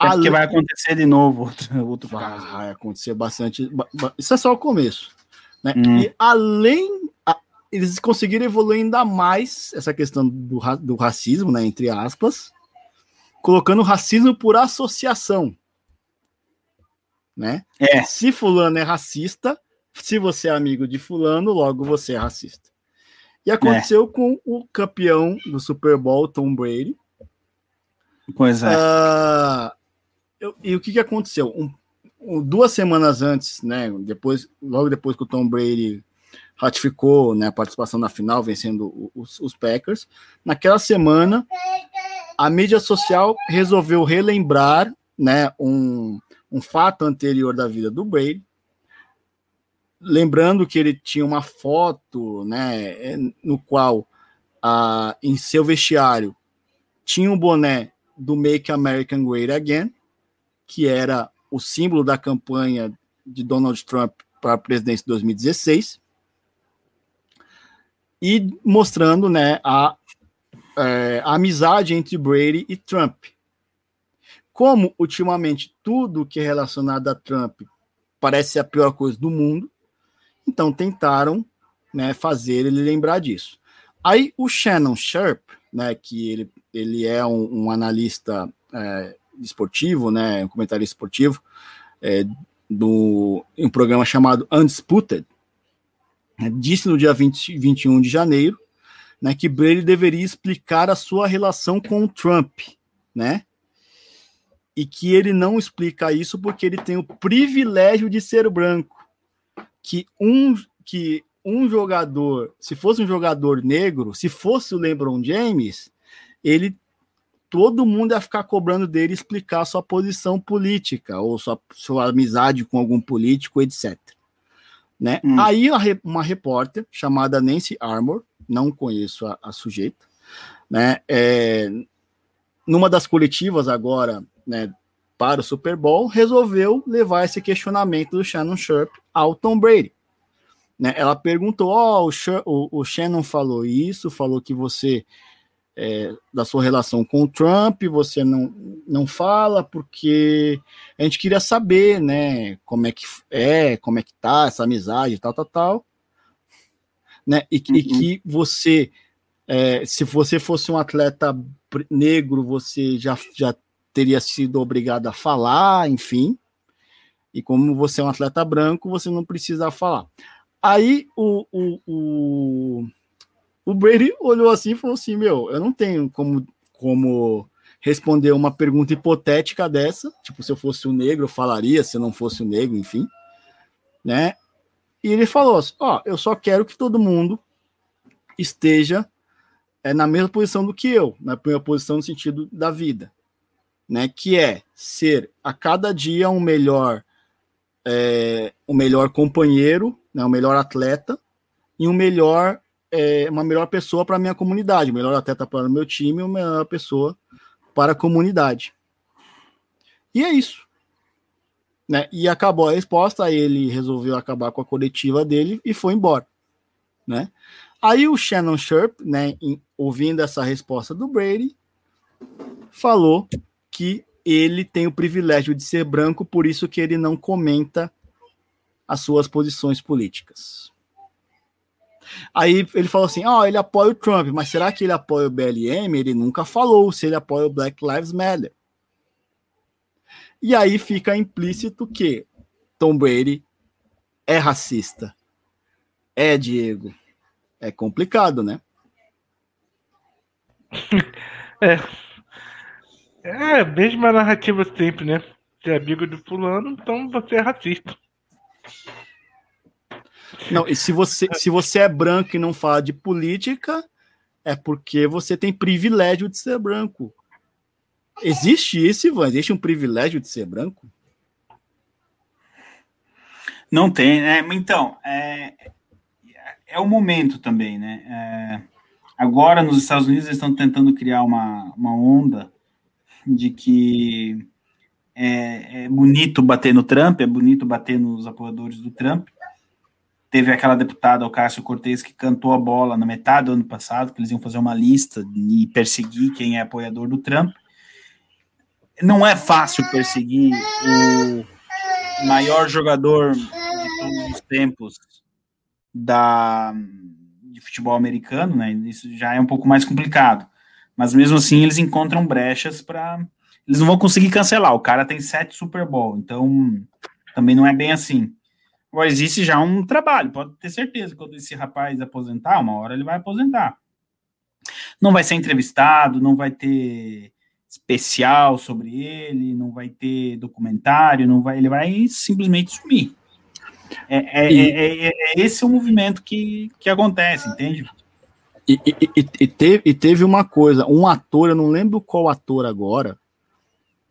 É porque Ale- vai acontecer de novo outro, outro caso. Vai acontecer bastante. ba- ba- Isso é só o começo. Né? Hum. E além. eles conseguiram evoluir ainda mais essa questão do, do racismo, né, entre aspas, colocando racismo por associação. Né? É. Se fulano é racista, se você é amigo de fulano, logo você é racista. E aconteceu com o campeão do Super Bowl, Tom Brady, Pois é. ah, eu- e o que, que aconteceu? Um- um- duas semanas antes, né? Depois, logo depois que o Tom Brady ratificou né, a participação na final, vencendo os, os Packers, naquela semana a mídia social resolveu relembrar né, um, um fato anterior da vida do Brady, lembrando que ele tinha uma foto né, no qual ah, em seu vestiário tinha um boné do Make America Great Again, que era o símbolo da campanha de Donald Trump para a presidência de 2016, e mostrando né, a é, a amizade entre Brady e Trump. Como ultimamente tudo que é relacionado a Trump parece a pior coisa do mundo, então tentaram né, fazer ele lembrar disso. Aí o Shannon Sharp, né, que ele, ele é um, um analista é, esportivo, né, um comentarista esportivo, é, do um programa chamado Undisputed, né, disse no dia 20, 21 de janeiro né, que Brady deveria explicar a sua relação com o Trump, né? E que ele não explica isso porque ele tem o privilégio de ser branco. Que um, que um jogador, se fosse um jogador negro, se fosse o LeBron James, ele todo mundo ia ficar cobrando dele explicar sua posição política ou sua, sua amizade com algum político, etc. Né? Hum. Aí uma repórter chamada Nancy Armour, não conheço a, a sujeita, né? É, numa das coletivas agora, né, para o Super Bowl, resolveu levar esse questionamento do Shannon Sharp ao Tom Brady. Né? Ela perguntou: Ó, oh, o, o, Shannon falou isso, falou que você, é, da sua relação com o Trump, você não, não fala, porque a gente queria saber, né, como é que é, como é que tá essa amizade, tal, tal, tal. Né? E, uhum. e que você, é, se você fosse um atleta negro, você já, já teria sido obrigado a falar, enfim. E como você é um atleta branco, você não precisa falar. Aí o, o, o, o Brady olhou assim e falou assim: Meu, eu não tenho como, como responder uma pergunta hipotética dessa. Tipo, se eu fosse um negro, eu falaria, se eu não fosse um negro, enfim. Né? E ele falou assim: Ó, oh, eu só quero que todo mundo esteja é, na mesma posição do que eu, na primeira posição no sentido da vida, né? Que é ser a cada dia um melhor, é, um melhor companheiro né, o melhor atleta e um melhor, é, uma melhor pessoa para a minha comunidade, melhor atleta para o meu time uma melhor pessoa para a comunidade. E é isso. Né? E acabou a resposta, ele resolveu acabar com a coletiva dele e foi embora. Né? Aí o Shannon Sharp, né, em, ouvindo essa resposta do Brady, falou que ele tem o privilégio de ser branco, por isso que ele não comenta as suas posições políticas. Aí ele falou assim: ó, oh, ele apoia o Trump, mas será que ele apoia o BLM? Ele nunca falou se ele apoia o Black Lives Matter. E aí fica implícito que Tom Brady é racista. É, Diego. É complicado, né? <laughs> é. É, mesma narrativa sempre, né? Você é amigo do fulano, então você é racista. Não, e se você, se você é branco e não fala de política, é porque você tem privilégio de ser branco. Existe isso, Ivan? Existe um privilégio de ser branco? Não tem, né? Então, é, é o momento também, né? É, agora, nos Estados Unidos, eles estão tentando criar uma, uma onda de que é, é, bonito bater no Trump, é bonito bater nos apoiadores do Trump. Teve aquela deputada, o Cássio Cortez, que cantou a bola na metade do ano passado, que eles iam fazer uma lista e perseguir quem é apoiador do Trump. Não é fácil perseguir o maior jogador de todos os tempos da, de futebol americano, né? Isso já é um pouco mais complicado. Mas mesmo assim, eles encontram brechas para eles não vão conseguir cancelar. O cara tem sete Super Bowl, então também não é bem assim. Agora, existe já um trabalho, pode ter certeza, quando esse rapaz aposentar, uma hora ele vai aposentar. Não vai ser entrevistado, não vai ter especial sobre ele, não vai ter documentário, não vai, ele vai simplesmente sumir. É, é, e, é, é, é esse o movimento que, que acontece, entende? E, e, e, teve, e teve uma coisa, um ator, eu não lembro qual ator agora,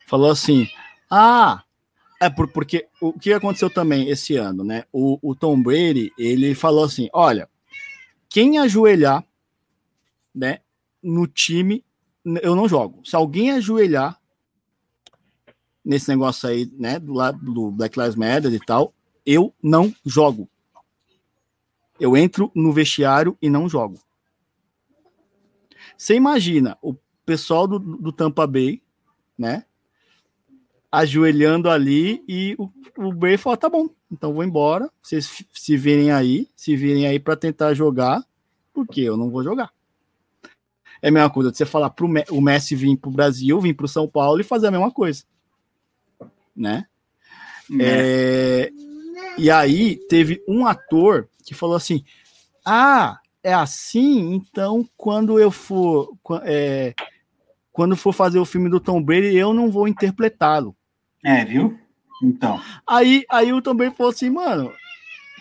falou assim: ah, é por, porque o que aconteceu também esse ano, né? O, o Tom Brady ele falou assim: olha, quem ajoelhar, né, no time, eu não jogo. Se alguém ajoelhar nesse negócio aí, né, do lado do Black Lives Matter e tal, eu não jogo. Eu entro no vestiário e não jogo. Você imagina o pessoal do, do Tampa Bay, né? Ajoelhando ali e o, o Brady fala: tá bom, então vou embora. Vocês se virem aí, se virem aí para tentar jogar, porque eu não vou jogar. É a mesma coisa de você falar pro o Messi vir pro Brasil, vir pro São Paulo e fazer a mesma coisa. Né? É. É, e aí teve um ator que falou assim: Ah, é assim? Então quando eu for. É, quando for fazer o filme do Tom Brady, eu não vou interpretá-lo. É, viu? Então. Aí, aí o Tom Brady falou assim, mano,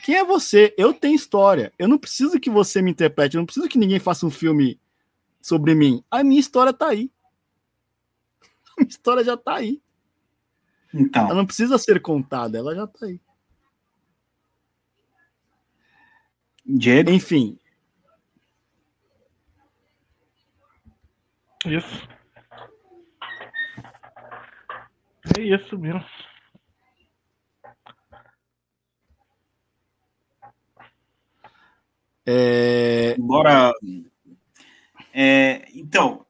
quem é você? Eu tenho história. Eu não preciso que você me interprete. Eu não preciso que ninguém faça um filme sobre mim. A minha história tá aí. <laughs> A minha história já tá aí. Então. Ela não precisa ser contada, ela já tá aí. Diego? Enfim. Isso. É isso mesmo. É... Embora. É, então,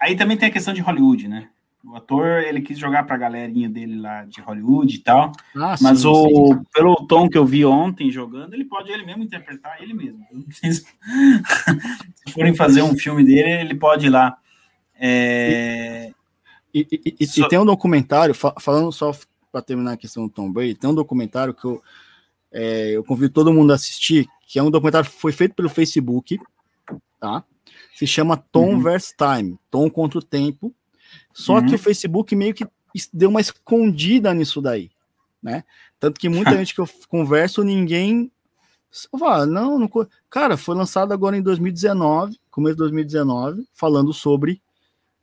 aí também tem a questão de Hollywood, né? O ator, ele quis jogar pra galerinha dele lá de Hollywood e tal. Ah, mas sim, o, sim. pelo tom que eu vi ontem jogando, ele pode ele mesmo interpretar ele mesmo. <laughs> Se forem fazer um filme dele, ele pode ir lá. É, E, e- e- e Só- tem um documentário, fa- falando só para terminar a questão do Tom Brady, tem um documentário que eu, é, eu convido todo mundo a assistir, que é um documentário que foi feito pelo Facebook, tá? Se chama Tom Uhum. vs Time, Tom contra o Tempo. Só Uhum. que o Facebook meio que deu uma escondida nisso daí, né? Tanto que muita <laughs> gente que eu converso, ninguém fala, não, não, co-" cara, foi lançado agora em 2019, começo de 2019, falando sobre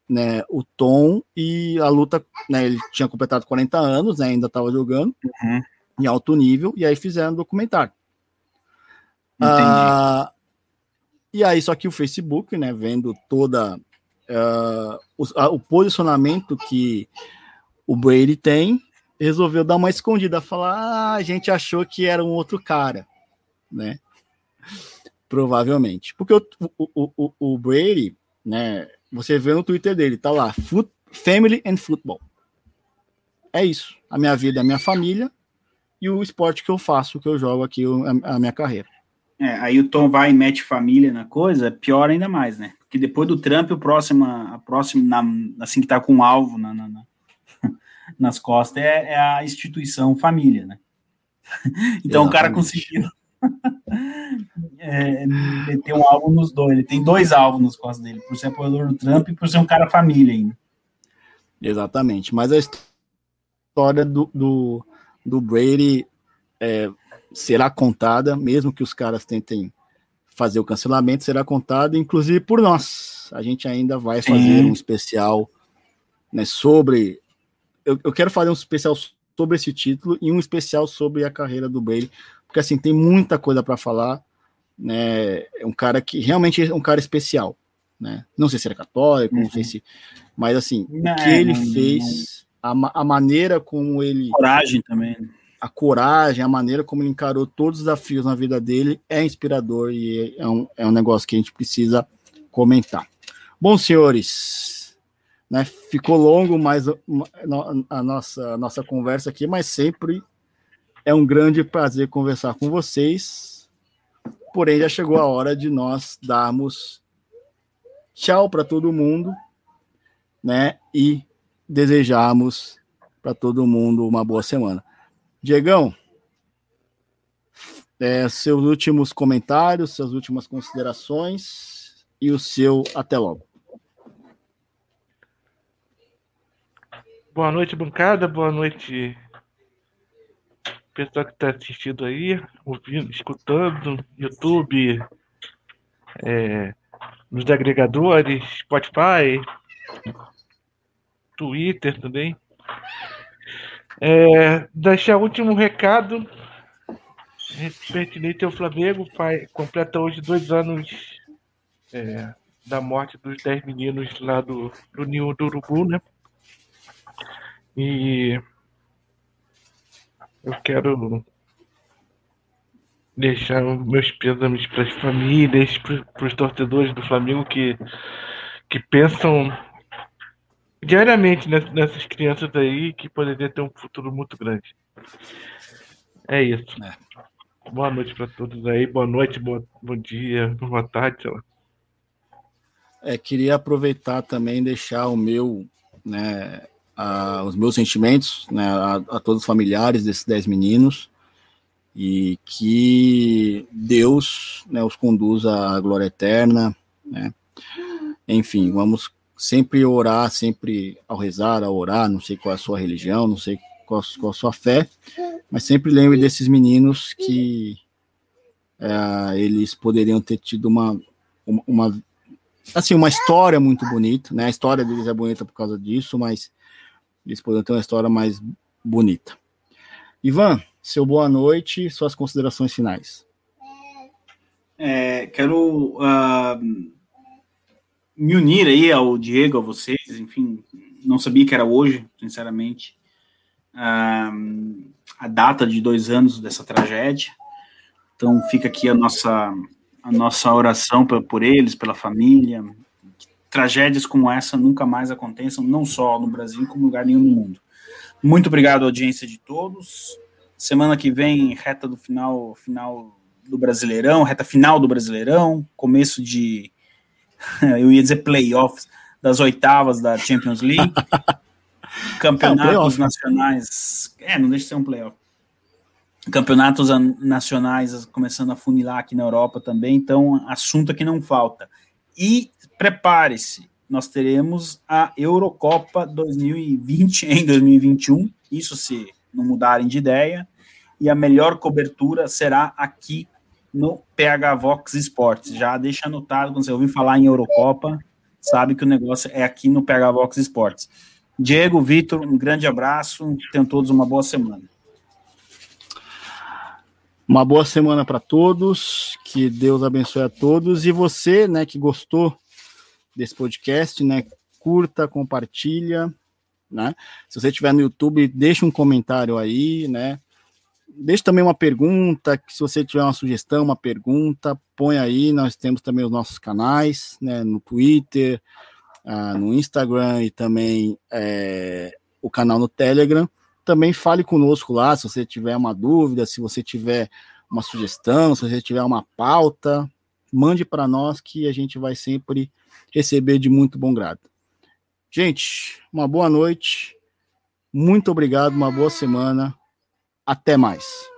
né, o Tom e a luta, né, ele tinha completado 40 anos, né, ainda estava jogando Uhum. em alto nível, e aí fizeram um documentário. Entendi. Ah, e aí, só que o Facebook, né, vendo toda ah, o, a- o posicionamento que o Brady tem, resolveu dar uma escondida, falar, ah, a gente achou que era um outro cara, né? Provavelmente. Porque o, o, o, o Brady, né, você vê no Twitter dele, tá lá, "Foot- Family and Football. É isso. A minha vida é a minha família e o esporte que eu faço, que eu jogo aqui, a minha carreira. É, aí o Tom vai e mete família na coisa, é pior ainda mais, né? Porque depois do Trump, o próximo, a próxima, na- assim que tá com um alvo na- na- na- <laughs> nas costas, é, é a instituição família, né? <laughs> Então o cara Exatamente. conseguiu <laughs> é, meter um alvo nos dois. Ele tem dois alvos nas costas dele, por ser apoiador do Trump e por ser um cara família ainda. Exatamente. Mas a história do, do, do Brady é, será contada, mesmo que os caras tentem fazer o cancelamento, será contada, inclusive por nós. A gente ainda vai fazer um especial né, sobre. Eu, eu quero fazer um especial sobre esse título e um especial sobre a carreira do Brady, porque assim tem muita coisa para falar. Né, é um cara que realmente é um cara especial. Né? Não sei se era católico, não sei Uhum. se. Mas assim, Não, o que ele não- fez, a, ma- a maneira como ele, Coragem também. A coragem, a maneira como ele encarou todos os desafios na vida dele é inspirador e é um, é um negócio que a gente precisa comentar. Bom, senhores, né, ficou longo mais a, a nossa, a nossa conversa aqui, mas sempre é um grande prazer conversar com vocês. Porém, já chegou a hora de nós darmos tchau para todo mundo, né? E desejarmos para todo mundo uma boa semana. Diegão, é, seus últimos comentários, suas últimas considerações e o seu até logo. Boa noite, bancada. Boa noite, pessoal que está assistindo aí, ouvindo, escutando, YouTube, é, nos agregadores, Spotify, Twitter também. É, deixar o último recado pertinente ao Flamengo, pai, completa hoje dois anos é, da morte dos dez meninos lá do, do Ninho do Urubu, né? E eu quero deixar meus pêsames para as famílias, para os torcedores do Flamengo que, que pensam diariamente nessas crianças aí que poderiam ter um futuro muito grande. É isso. É. Boa noite para todos aí. Boa noite, boa, bom dia, boa tarde, sei lá. É, queria aproveitar também e deixar o meu, né, a, os meus sentimentos né, a, a, todos os familiares desses dez meninos e que Deus né, os conduza à glória eterna, né? Enfim, vamos sempre orar, sempre ao rezar, ao orar, não sei qual é a sua religião, não sei qual, qual a sua fé, mas sempre lembre desses meninos que é, eles poderiam ter tido uma, uma, uma, assim, uma história muito bonita, né? A história deles é bonita por causa disso, mas eles poderiam ter uma história mais bonita. Ivan, seu boa noite, suas considerações finais. É, quero uh, me unir aí ao Diego, a vocês, enfim, não sabia que era hoje, sinceramente, uh, a data de dois anos dessa tragédia. Então fica aqui a nossa a nossa oração por, por eles, pela família. Tragédias como essa nunca mais aconteçam, não só no Brasil, como em lugar nenhum no mundo. Muito obrigado, audiência de todos. Semana que vem, reta do final, final do Brasileirão, reta final do Brasileirão, começo de, <laughs> eu ia dizer playoffs, das oitavas da Champions League, <laughs> campeonatos é, nacionais, é, não deixa de ser um playoff, campeonatos nacionais começando a funilar aqui na Europa também, então assunto que não falta. E prepare-se, nós teremos a Eurocopa 2020 <laughs> em 2021, isso se não mudarem de ideia, e a melhor cobertura será aqui no PH Vox Esportes. Já deixa anotado, quando você ouvir falar em Eurocopa, sabe que o negócio é aqui no PH Vox Esportes. Diego, Vitor, um grande abraço, tenham todos uma boa semana. Uma boa semana para todos, que Deus abençoe a todos e você, né, que gostou desse podcast, né, curta, compartilha, né? Se você estiver no YouTube, deixa um comentário aí, né? Deixe também uma pergunta, se você tiver uma sugestão, uma pergunta, põe aí. Nós temos também os nossos canais, né, no Twitter, uh, no Instagram e também é, o canal no Telegram. Também fale conosco lá, se você tiver uma dúvida, se você tiver uma sugestão, se você tiver uma pauta, mande para nós que a gente vai sempre receber de muito bom grado. Gente, uma boa noite, muito obrigado, uma boa semana. Até mais.